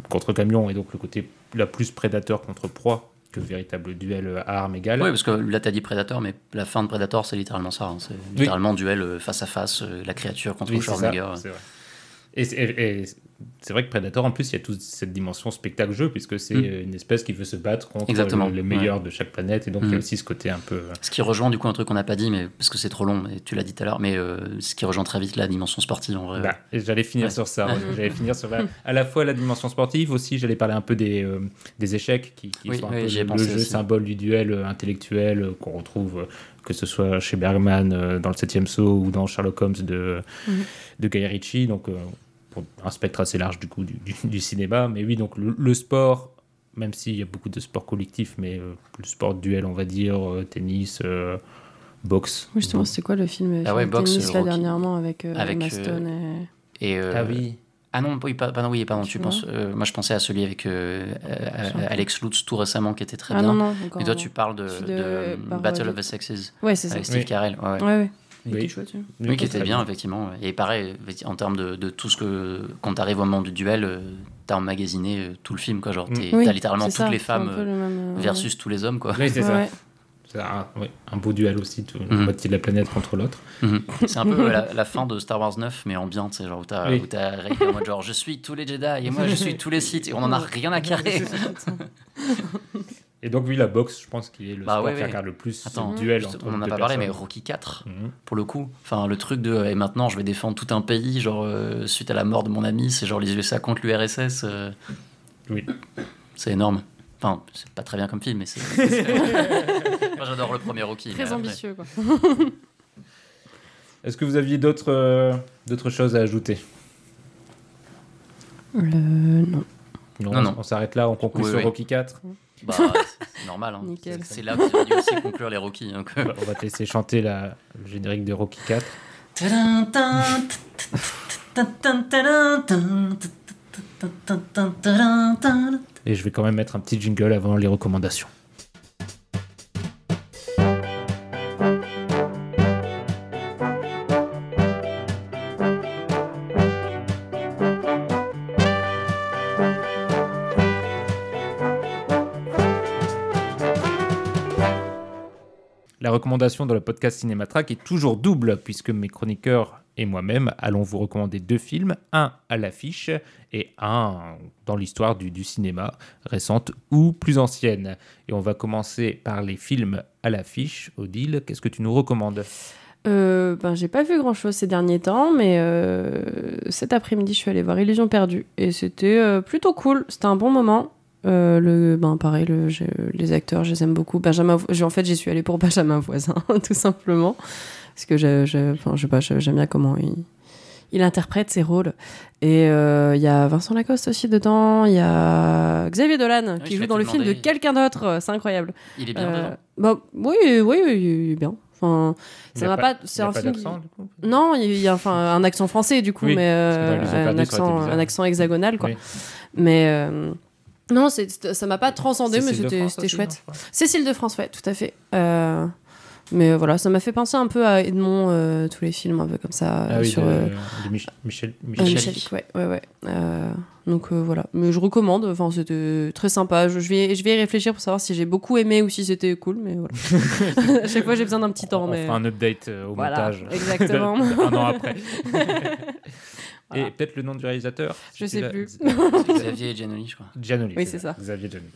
contre camion et donc le côté la plus prédateur contre proie que véritable duel à armes égales. Oui, parce que là, t'as dit Predator, mais la fin de Predator, c'est littéralement ça. hein. C'est littéralement duel face à face, la créature contre Oui, Schwarzenegger. c'est vrai. Et, c'est- et- et c'est vrai que Predator, en plus, il y a toute cette dimension spectacle-jeu, puisque c'est Mm. une espèce qui veut se battre contre Exactement, le, le meilleur ouais. de chaque planète, et donc il y a Mm. aussi ce côté un peu. euh, Ce qui rejoint du coup un truc qu'on n'a pas dit, mais parce que c'est trop long, mais tu l'as dit tout à l'heure, mais euh, ce qui rejoint très vite la dimension sportive en vrai. Bah, et j'allais finir Ouais. sur ça. J'allais finir sur la- à la fois la dimension sportive, aussi j'allais parler un peu des, euh, des échecs qui, qui Oui, sont un oui, peu le, pensé jeu aussi. symbole du duel intellectuel qu'on retrouve, que ce soit chez Bergman euh, dans le 7 saut ou dans Sherlock Holmes de, Mhm. de Guy Ritchie. Donc, euh, pour un spectre assez large du coup du, du- du cinéma. Mais oui, donc le, le sport, même s'il y a beaucoup de sports collectifs, mais euh, le sport de duel, on va dire, euh, tennis, euh, boxe. Oui, justement, c'était quoi le film Ah ouais, le boxe, tennis là Rocky. dernièrement avec, euh, Avec, Emma euh, et... Et, euh, Ah oui. Ah non, oui, pas- pardon, oui, pardon, tu penses. euh, moi, je pensais à celui avec euh, euh. Alex Lutz tout récemment qui était très Ah bien. non, non, Mais toi, tu parles de. Battle of the Sexes. Ouais, c'est ça. Avec Steve Oui. Carell. Ouais, ouais. Ouais, ouais. Il Oui. chouette. hein. Oui, qui était bien, effectivement. Et pareil, en termes de, de tout ce que. Quand t'arrives au moment du duel, t'as emmagasiné tout le film, quoi. Genre, Oui, t'as littéralement toutes ça, les femmes peu le même, versus tous les hommes, quoi. Oui, c'est ça. Un, oui, un beau duel aussi, tout, la Mhm. moitié de la planète contre l'autre. Mhm. C'est un peu euh, la, la fin de Star Wars 9, mais ambiante, c'est genre où t'as Oui. Rey en mode genre je suis tous les Jedi et moi je suis tous les Sith et on en a rien à carrer. Et donc, oui, la boxe, je pense qu'il est le Bah sport ouais, qui ouais. regarde le plus Attends, duel juste, entre on en a pas parlé, mais. Rocky 4, Mhm. pour le coup. Enfin, le truc de et maintenant je vais défendre tout un pays, genre euh, suite à la mort de mon ami, c'est genre les USA contre l'URSS. euh, Oui. C'est énorme. Enfin, c'est pas très bien comme film, mais c'est. Moi j'adore le premier Rocky. Très ambitieux, quoi. Est-ce que vous aviez d'autres euh, d'autres choses à ajouter Le... Non. non, Non, on- non. On s'arrête là, on conclut Oui, sur oui. Rocky 4. Bah, c'est normal. Hein. Nickel. C'est- là que dû aussi conclure les Rocky. Euh, On va te laisser chanter la, le générique de Rocky 4. Et je vais quand même mettre un petit jingle avant les recommandations. Recommandation dans le podcast Cinématrack est toujours double, puisque mes chroniqueurs et moi-même allons vous recommander deux films, un à l'affiche et un dans l'histoire du, du cinéma, récente ou plus ancienne. Et on va commencer par les films à l'affiche. Odile, qu'est-ce que tu nous recommandes? Euh, ben, j'ai pas vu grand chose ces derniers temps, mais euh, cet après-midi, je suis allée voir Illusion perdue et c'était euh, plutôt cool. C'était un bon moment. Euh, le, ben, pareil, le, les acteurs, je les aime beaucoup. Benjamin, en fait, j'y suis allée pour Benjamin Voisin, tout simplement. Parce que je, je, enfin, je sais pas, j'aime bien comment il, il interprète ses rôles. Et euh, il y a Vincent Lacoste aussi dedans. Il y a Xavier Dolan Oui, qui joue dans le film de quelqu'un d'autre. C'est incroyable. il est bien Euh, dedans. bah, oui, oui, oui, il est bien. Enfin, ça a n'a pas- C'est un pas film. qui- d'accent, du coup Non, il y a enfin un accent français du coup, Oui, mais euh, un accent, un accent hexagonal quoi. Oui. Mais non, ça m'a pas transcendé, mais c'était chouette. Cécile de France, ouais, tout à fait. Euh, mais voilà, ça m'a fait penser un peu à Edmond, euh, tous les films un peu comme ça Ah oui, sur. de, euh, de Mich- Michel, euh, Michel. Michel ouais, ouais, ouais. Euh, donc euh, voilà, mais je recommande. Enfin, c'était très sympa. Je, je vais, je vais y réfléchir pour savoir si j'ai beaucoup aimé ou si c'était cool, mais voilà. à chaque fois, j'ai besoin d'un petit temps, On mais fera un update euh, au Voilà, montage. exactement. un an après. Voilà. Et peut-être le nom du réalisateur Je sais la- plus. Xavier Giannoli, je crois. Giannoli. Oui, c'est ça. Xavier Giannoli.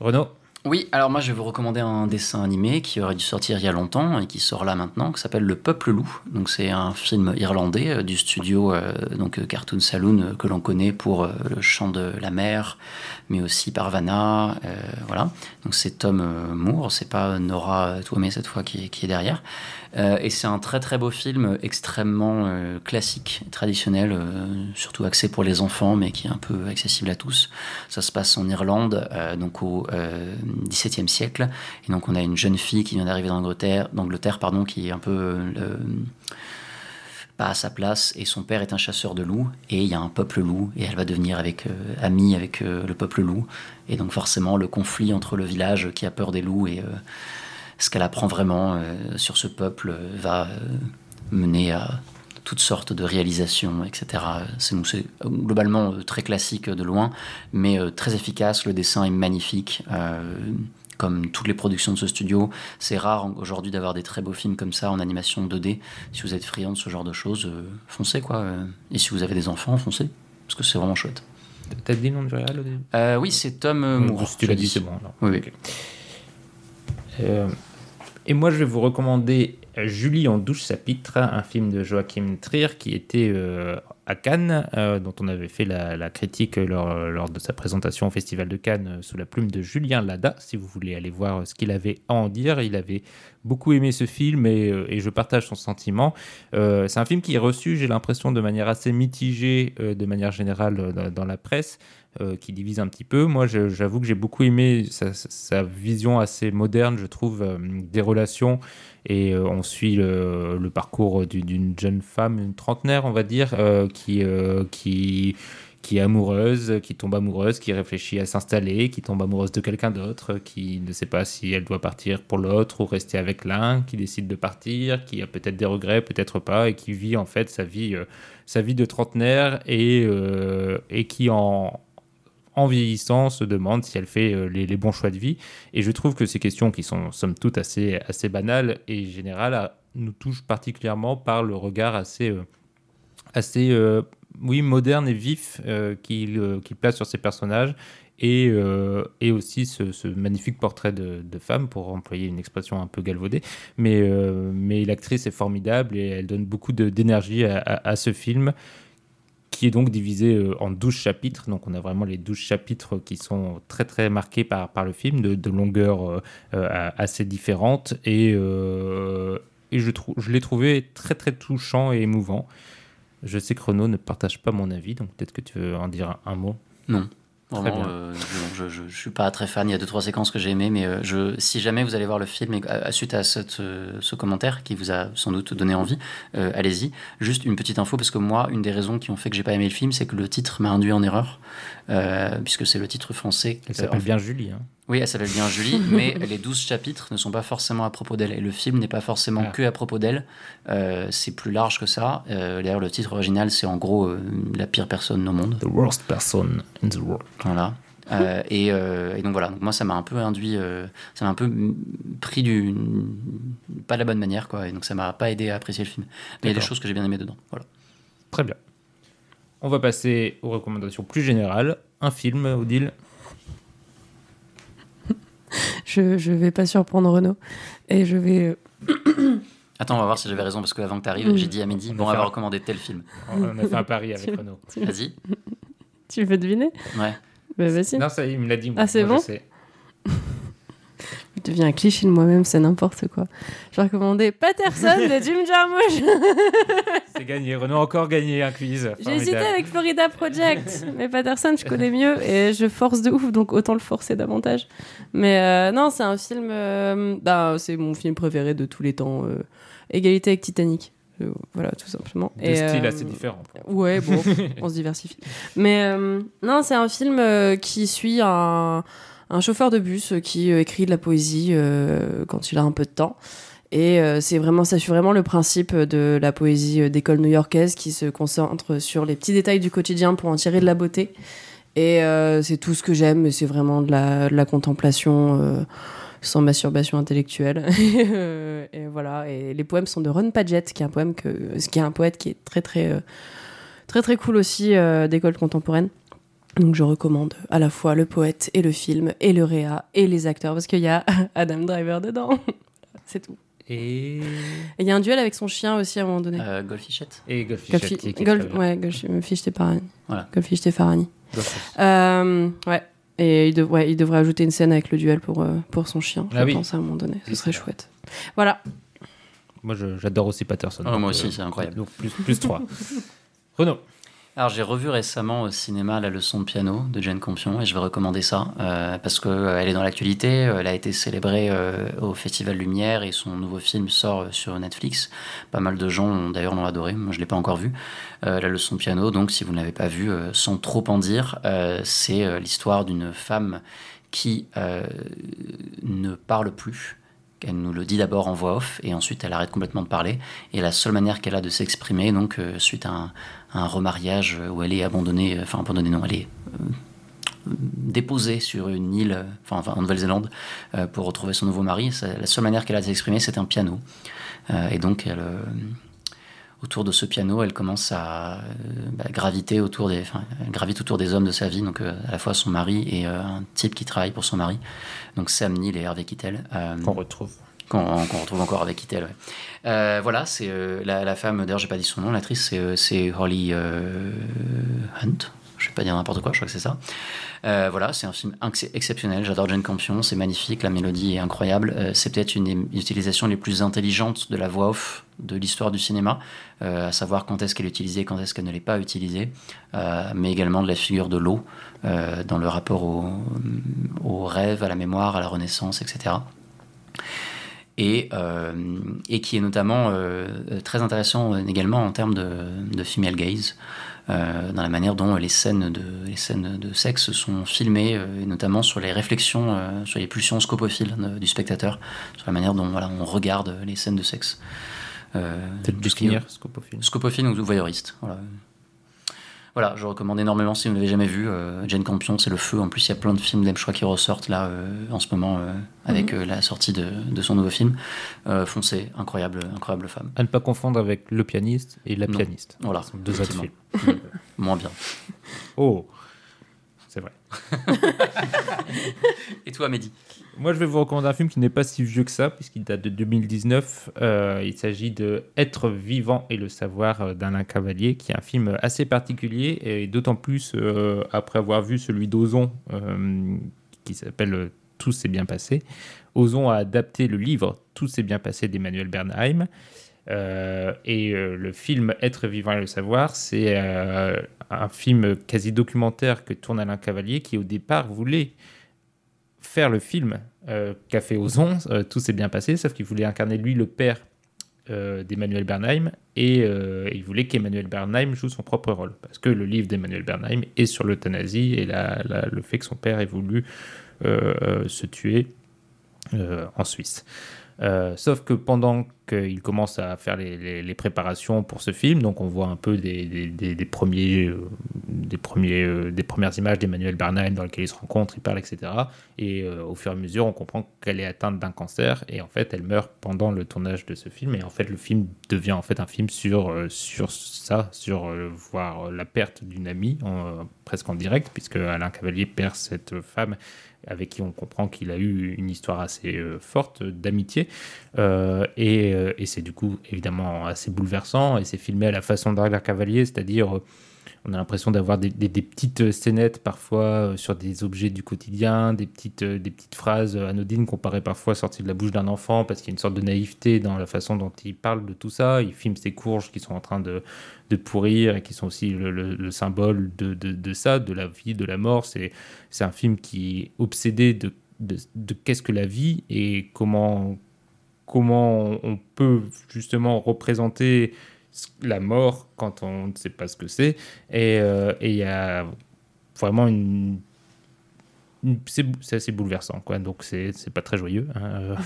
Renaud Oui, alors moi je vais vous recommander un dessin animé qui aurait dû sortir il y a longtemps et qui sort là maintenant, qui s'appelle Le Peuple Loup. Donc c'est un film irlandais euh, du studio euh, donc euh, Cartoon Saloon euh, que l'on connaît pour euh, Le Chant de la Mer, mais aussi Parvana, euh, voilà. Donc c'est Tom Moore, c'est pas Nora Twomey cette fois qui est derrière. Euh, et c'est un très très beau film, extrêmement euh, classique, traditionnel, euh, surtout axé pour les enfants, mais qui est un peu accessible à tous. Ça se passe en Irlande, donc au XVIIe siècle. Et donc on a une jeune fille qui vient d'arriver d'Angleterre, pardon, qui est un peu pas à sa place et son père est un chasseur de loups et il y a un peuple loup et elle va devenir amie avec le peuple loup et donc forcément le conflit entre le village qui a peur des loups et ce qu'elle apprend vraiment euh, sur ce peuple euh, va euh, mener à toutes sortes de réalisations, etc. C'est globalement très classique de loin, mais très efficace. Le dessin est magnifique. euh, comme toutes les productions de ce studio, c'est rare aujourd'hui d'avoir des très beaux films comme ça en animation 2D. Si vous êtes friand de ce genre de choses, euh, foncez quoi. Et si vous avez des enfants, foncez, parce que c'est vraiment chouette. T'as dit le nom du réal au début? Euh, oui, c'est Tom Moore. Si tu l'as dit, c'est bon. alors. Oui, oui. Et moi, je vais vous recommander Julie en douche chapitre, un film de Joachim Trier qui était euh, à Cannes, euh, dont on avait fait la, critique lors, de sa présentation au Festival de Cannes euh, sous la plume de Julien Lada. Si vous voulez aller voir ce qu'il avait à en dire, il avait beaucoup aimé ce film et, euh, je partage son sentiment. Euh, c'est un film qui est reçu, j'ai l'impression, de manière assez mitigée euh, de manière générale euh, dans, la presse. euh, qui divise un petit peu. Moi, j'avoue que j'ai beaucoup aimé sa, vision assez moderne, je trouve, euh, des relations. Et euh, on suit le, le parcours du- d'une jeune femme, une trentenaire, on va dire, euh, qui, euh, qui, qui est amoureuse, qui tombe amoureuse, qui réfléchit à s'installer, qui tombe amoureuse de quelqu'un d'autre, qui ne sait pas si elle doit partir pour l'autre ou rester avec l'un, qui décide de partir, qui a peut-être des regrets, peut-être pas, et qui vit en fait sa vie, euh, sa vie de trentenaire et, euh, et qui en en vieillissant, se demande si elle fait les, bons choix de vie. Et je trouve que ces questions, qui sont somme toute assez, assez banales et générales, nous touchent particulièrement par le regard assez, assez euh, oui, moderne et vif euh, qu'il euh, qu'il place sur ces personnages. Et, et aussi ce, magnifique portrait de, femme, pour employer une expression un peu galvaudée. Mais, mais l'actrice est formidable et elle donne beaucoup d'énergie à, ce film qui est donc divisé en 12 chapitres. Donc on a vraiment les 12 chapitres qui sont très très marqués par, par le film, de, de longueur euh, assez différente. Et, et je, je l'ai trouvé très très touchant et émouvant. Je sais que Renaud ne partage pas mon avis, donc peut-être que tu veux en dire un, mot. Non. Très Vraiment, bien. euh, je, je, suis pas très fan. Il y a deux trois séquences que j'ai aimées, mais euh, je, si jamais vous allez voir le film et à- à- suite à cette, euh, ce commentaire qui vous a sans doute donné envie, euh, allez-y. Juste une petite info parce que moi, une des raisons qui ont fait que j'ai pas aimé le film, c'est que le titre m'a induit en erreur, euh, puisque c'est le titre français. Elle euh, s'appelle en- bien Julie. hein. Oui, elle s'appelle bien Julie, mais les 12 chapitres ne sont pas forcément à propos d'elle. Et le film n'est pas forcément Ah. que à propos d'elle. Euh, c'est plus large que ça. Euh, D'ailleurs, le titre original, c'est en gros euh, La pire personne au monde. The worst person in the world. Voilà. Euh, et, euh, et donc voilà, donc moi ça m'a un peu induit, euh, ça m'a un peu pris du. pas de la bonne manière, quoi. Et donc ça m'a pas aidé à apprécier le film. Mais il y a des choses que j'ai bien aimées dedans. Voilà. Très bien. On va passer aux recommandations plus générales. Un film, Odile? Je, je vais pas surprendre Renaud. Et je vais. euh, Attends, on va voir si j'avais raison parce qu'avant que tu arrives, Mm. j'ai dit à midi, On bon, on va recommander tel film. On a fait un pari avec Tu- Renaud. Vas-y. Tu veux deviner? Ouais. Bah vas-y. Non, ça y est, il me l'a dit. moi. Ah, c'est bon? sais. Je deviens un cliché de moi-même, c'est n'importe quoi. Je vais recommander Patterson de Jim Jarmusch. C'est gagné. Renaud a encore gagné un quiz. J'ai hésité avec Florida Project, mais Patterson, je connais mieux et je force de ouf, donc autant le forcer davantage. Mais euh, non, c'est un film. euh, bah, c'est mon film préféré de tous les temps. euh, égalité avec Titanic. Voilà, tout simplement. De Et, style euh, assez différent. Ouais, bon, on se diversifie. Mais euh, non, c'est un film euh, qui suit un, un chauffeur de bus euh, qui euh, écrit de la poésie euh, quand il a un peu de temps. Et c'est vraiment, ça vraiment le principe de la poésie d'école new-yorkaise qui se concentre sur les petits détails du quotidien pour en tirer de la beauté. Et c'est tout ce que j'aime, c'est vraiment de la, contemplation sans masturbation intellectuelle. Et voilà. Et les poèmes sont de Ron Padgett, qui est un poème que, qui est un poète qui est très très très très cool aussi d'école contemporaine. Donc je recommande à la fois le poète et le film et le réa et les acteurs parce qu'il y a Adam Driver dedans. C'est tout. Et. Il y a un duel avec son chien aussi à un moment donné. Euh, Golfichette Et Goldfish. Golfi- bien. ouais, Goldfish Tefarani. Voilà. Goldfish Tefarani. Euh, ouais. Et il, dev- ouais, il devrait ajouter une scène avec le duel pour, euh, pour son chien, je Ah oui. pense, à un moment donné. Ce serait chouette. Voilà. Moi, j'adore aussi Patterson. Oh, moi aussi, euh, c'est incroyable. Donc, plus, plus 3. Renaud. Alors j'ai revu récemment au cinéma La leçon de piano de Jane Campion et je vais recommander ça euh, parce qu'elle euh, est dans l'actualité, elle a été célébrée euh, au Festival Lumière et son nouveau film sort sur Netflix. Pas mal de gens d'ailleurs l'ont adoré, moi je ne l'ai pas encore vu. La leçon de piano, donc si vous ne l'avez pas vu, sans trop en dire, c'est l'histoire d'une femme qui ne parle plus elle nous le dit d'abord en voix off et ensuite elle arrête complètement de parler. Et la seule manière qu'elle a de s'exprimer, donc suite à un, un remariage où elle est abandonnée, euh, enfin abandonnée non, elle est euh, déposée sur une île, euh, enfin, en Nouvelle-Zélande, pour retrouver son nouveau mari. La seule manière qu'elle a de s'exprimer, c'est un piano. et donc, elle, autour de ce piano, elle commence à bah, graviter autour des, enfin, autour des hommes de sa vie, donc à la fois son mari et un type qui travaille pour son mari. Donc Sam Neill et Hervé Kittel. Qu'on retrouve qu'on retrouve encore avec Kittel. Euh, voilà, c'est euh, la, femme, d'ailleurs, j'ai pas dit son nom, l'actrice, c'est, euh, Holly Hunt. Je vais pas dire n'importe quoi, je crois que c'est ça. voilà, c'est un film exceptionnel. J'adore Jane Campion, c'est magnifique, la mélodie est incroyable. c'est peut-être une des utilisations les plus intelligentes de la voix off de l'histoire du cinéma, à savoir quand est-ce qu'elle est utilisée, quand est-ce qu'elle ne l'est pas utilisée, mais également de la figure de l'eau dans le rapport au, rêve, à la mémoire, à la renaissance, etc et, euh, et qui est notamment euh, très intéressant également en termes de, de female gaze, euh, dans la manière dont les scènes de, les scènes de sexe sont filmées, et notamment sur les réflexions, sur les pulsions scopophiles du spectateur, sur la manière dont voilà, on regarde les scènes de sexe. Définir scopophile. Scopophile ou voyeuriste. Voilà. Voilà, je recommande énormément si vous ne l'avez jamais vu. Euh, Jane Campion, c'est le feu. En plus, il y a plein de films d'Emchois qui ressortent là euh, en ce moment euh, avec mhm. la sortie de, son nouveau film. foncez, incroyable, incroyable femme. À ne pas confondre avec Le pianiste et La pianiste. Voilà, deux autres films. Moins bien. Oh. et toi, Mehdi moi, je vais vous recommander un film qui n'est pas si vieux que ça, puisqu'il date de 2019. Euh, il s'agit de Être vivant et le savoir euh, d'Alain Cavalier, qui est un film assez particulier, et d'autant plus euh, après avoir vu celui d'Ozon, qui s'appelle Tout s'est bien passé. Ozon a adapté le livre Tout s'est bien passé d'Emmanuel Bernheim. Et le film Être vivant et le savoir, c'est un film quasi documentaire que tourne Alain Cavalier, qui au départ voulait faire le film euh, qu'a fait Ozon, euh, tout s'est bien passé, sauf qu'il voulait incarner lui le père euh, d'Emmanuel Bernheim et il voulait qu'Emmanuel Bernheim joue son propre rôle parce que le livre d'Emmanuel Bernheim est sur l'euthanasie et le fait que son père ait voulu se tuer en Suisse. Euh, sauf que pendant qu'il commence à faire les, préparations pour ce film, donc on voit un peu des, premiers, euh, euh, des premières images d'Emmanuel Bernheim dans lesquelles ils se rencontrent, ils parlent, etc. Et au fur et à mesure, on comprend qu'elle est atteinte d'un cancer et en fait, elle meurt pendant le tournage de ce film. Et en fait, le film devient en fait un film sur ça, sur voir la perte d'une amie, presque en direct, puisque Alain Cavalier perd cette femme avec qui on comprend qu'il a eu une histoire assez euh, forte d'amitié. Euh, euh, et, c'est du coup évidemment assez bouleversant. Et c'est filmé à la façon d'Arler Cavalier, c'est-à-dire on a l'impression d'avoir des, petites scénettes parfois euh, sur des objets du quotidien, des petites, euh, phrases anodines qu'on paraît parfois sorties de la bouche d'un enfant parce qu'il y a une sorte de naïveté dans la façon dont il parle de tout ça. Il filme ses courges qui sont en train de, pourrir et qui sont aussi le, symbole de, ça, de la vie, de la mort. C'est un film qui est obsédé de, qu'est-ce que la vie et comment on peut justement représenter la mort quand on ne sait pas ce que c'est. Euh, et il y a vraiment une. c'est assez bouleversant, quoi. Donc, c'est pas très joyeux, hein.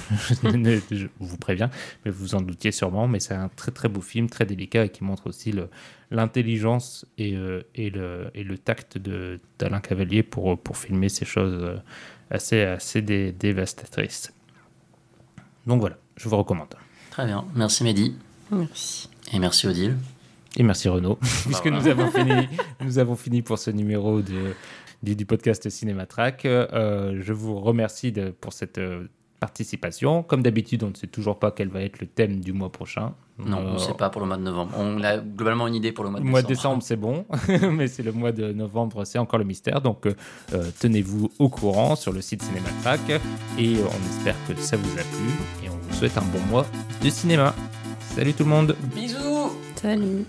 je vous préviens, mais vous en doutiez sûrement. Mais c'est un très très beau film, très délicat et qui montre aussi l'intelligence et, euh, et, le, et le tact d'Alain Cavalier pour, pour filmer ces choses euh, assez, assez dévastatrices. Donc voilà, je vous recommande. Très bien, merci Mehdi. Merci. Et merci Odile. Et merci Renaud, puisque nous, avons fini, nous avons fini pour ce numéro de, du, podcast Cinématrack. Euh, je vous remercie de, pour cette euh, participation. Comme d'habitude, on ne sait toujours pas quel va être le thème du mois prochain. Non, on ne sait pas pour le mois de novembre. On a globalement une idée pour le mois de décembre. Le mois de décembre, c'est bon, mais c'est le mois de novembre, c'est encore le mystère. Donc, euh, tenez-vous au courant sur le site Cinématrack et on espère que ça vous a plu et on vous souhaite un bon mois de cinéma. Salut tout le monde. Bisous. Salut.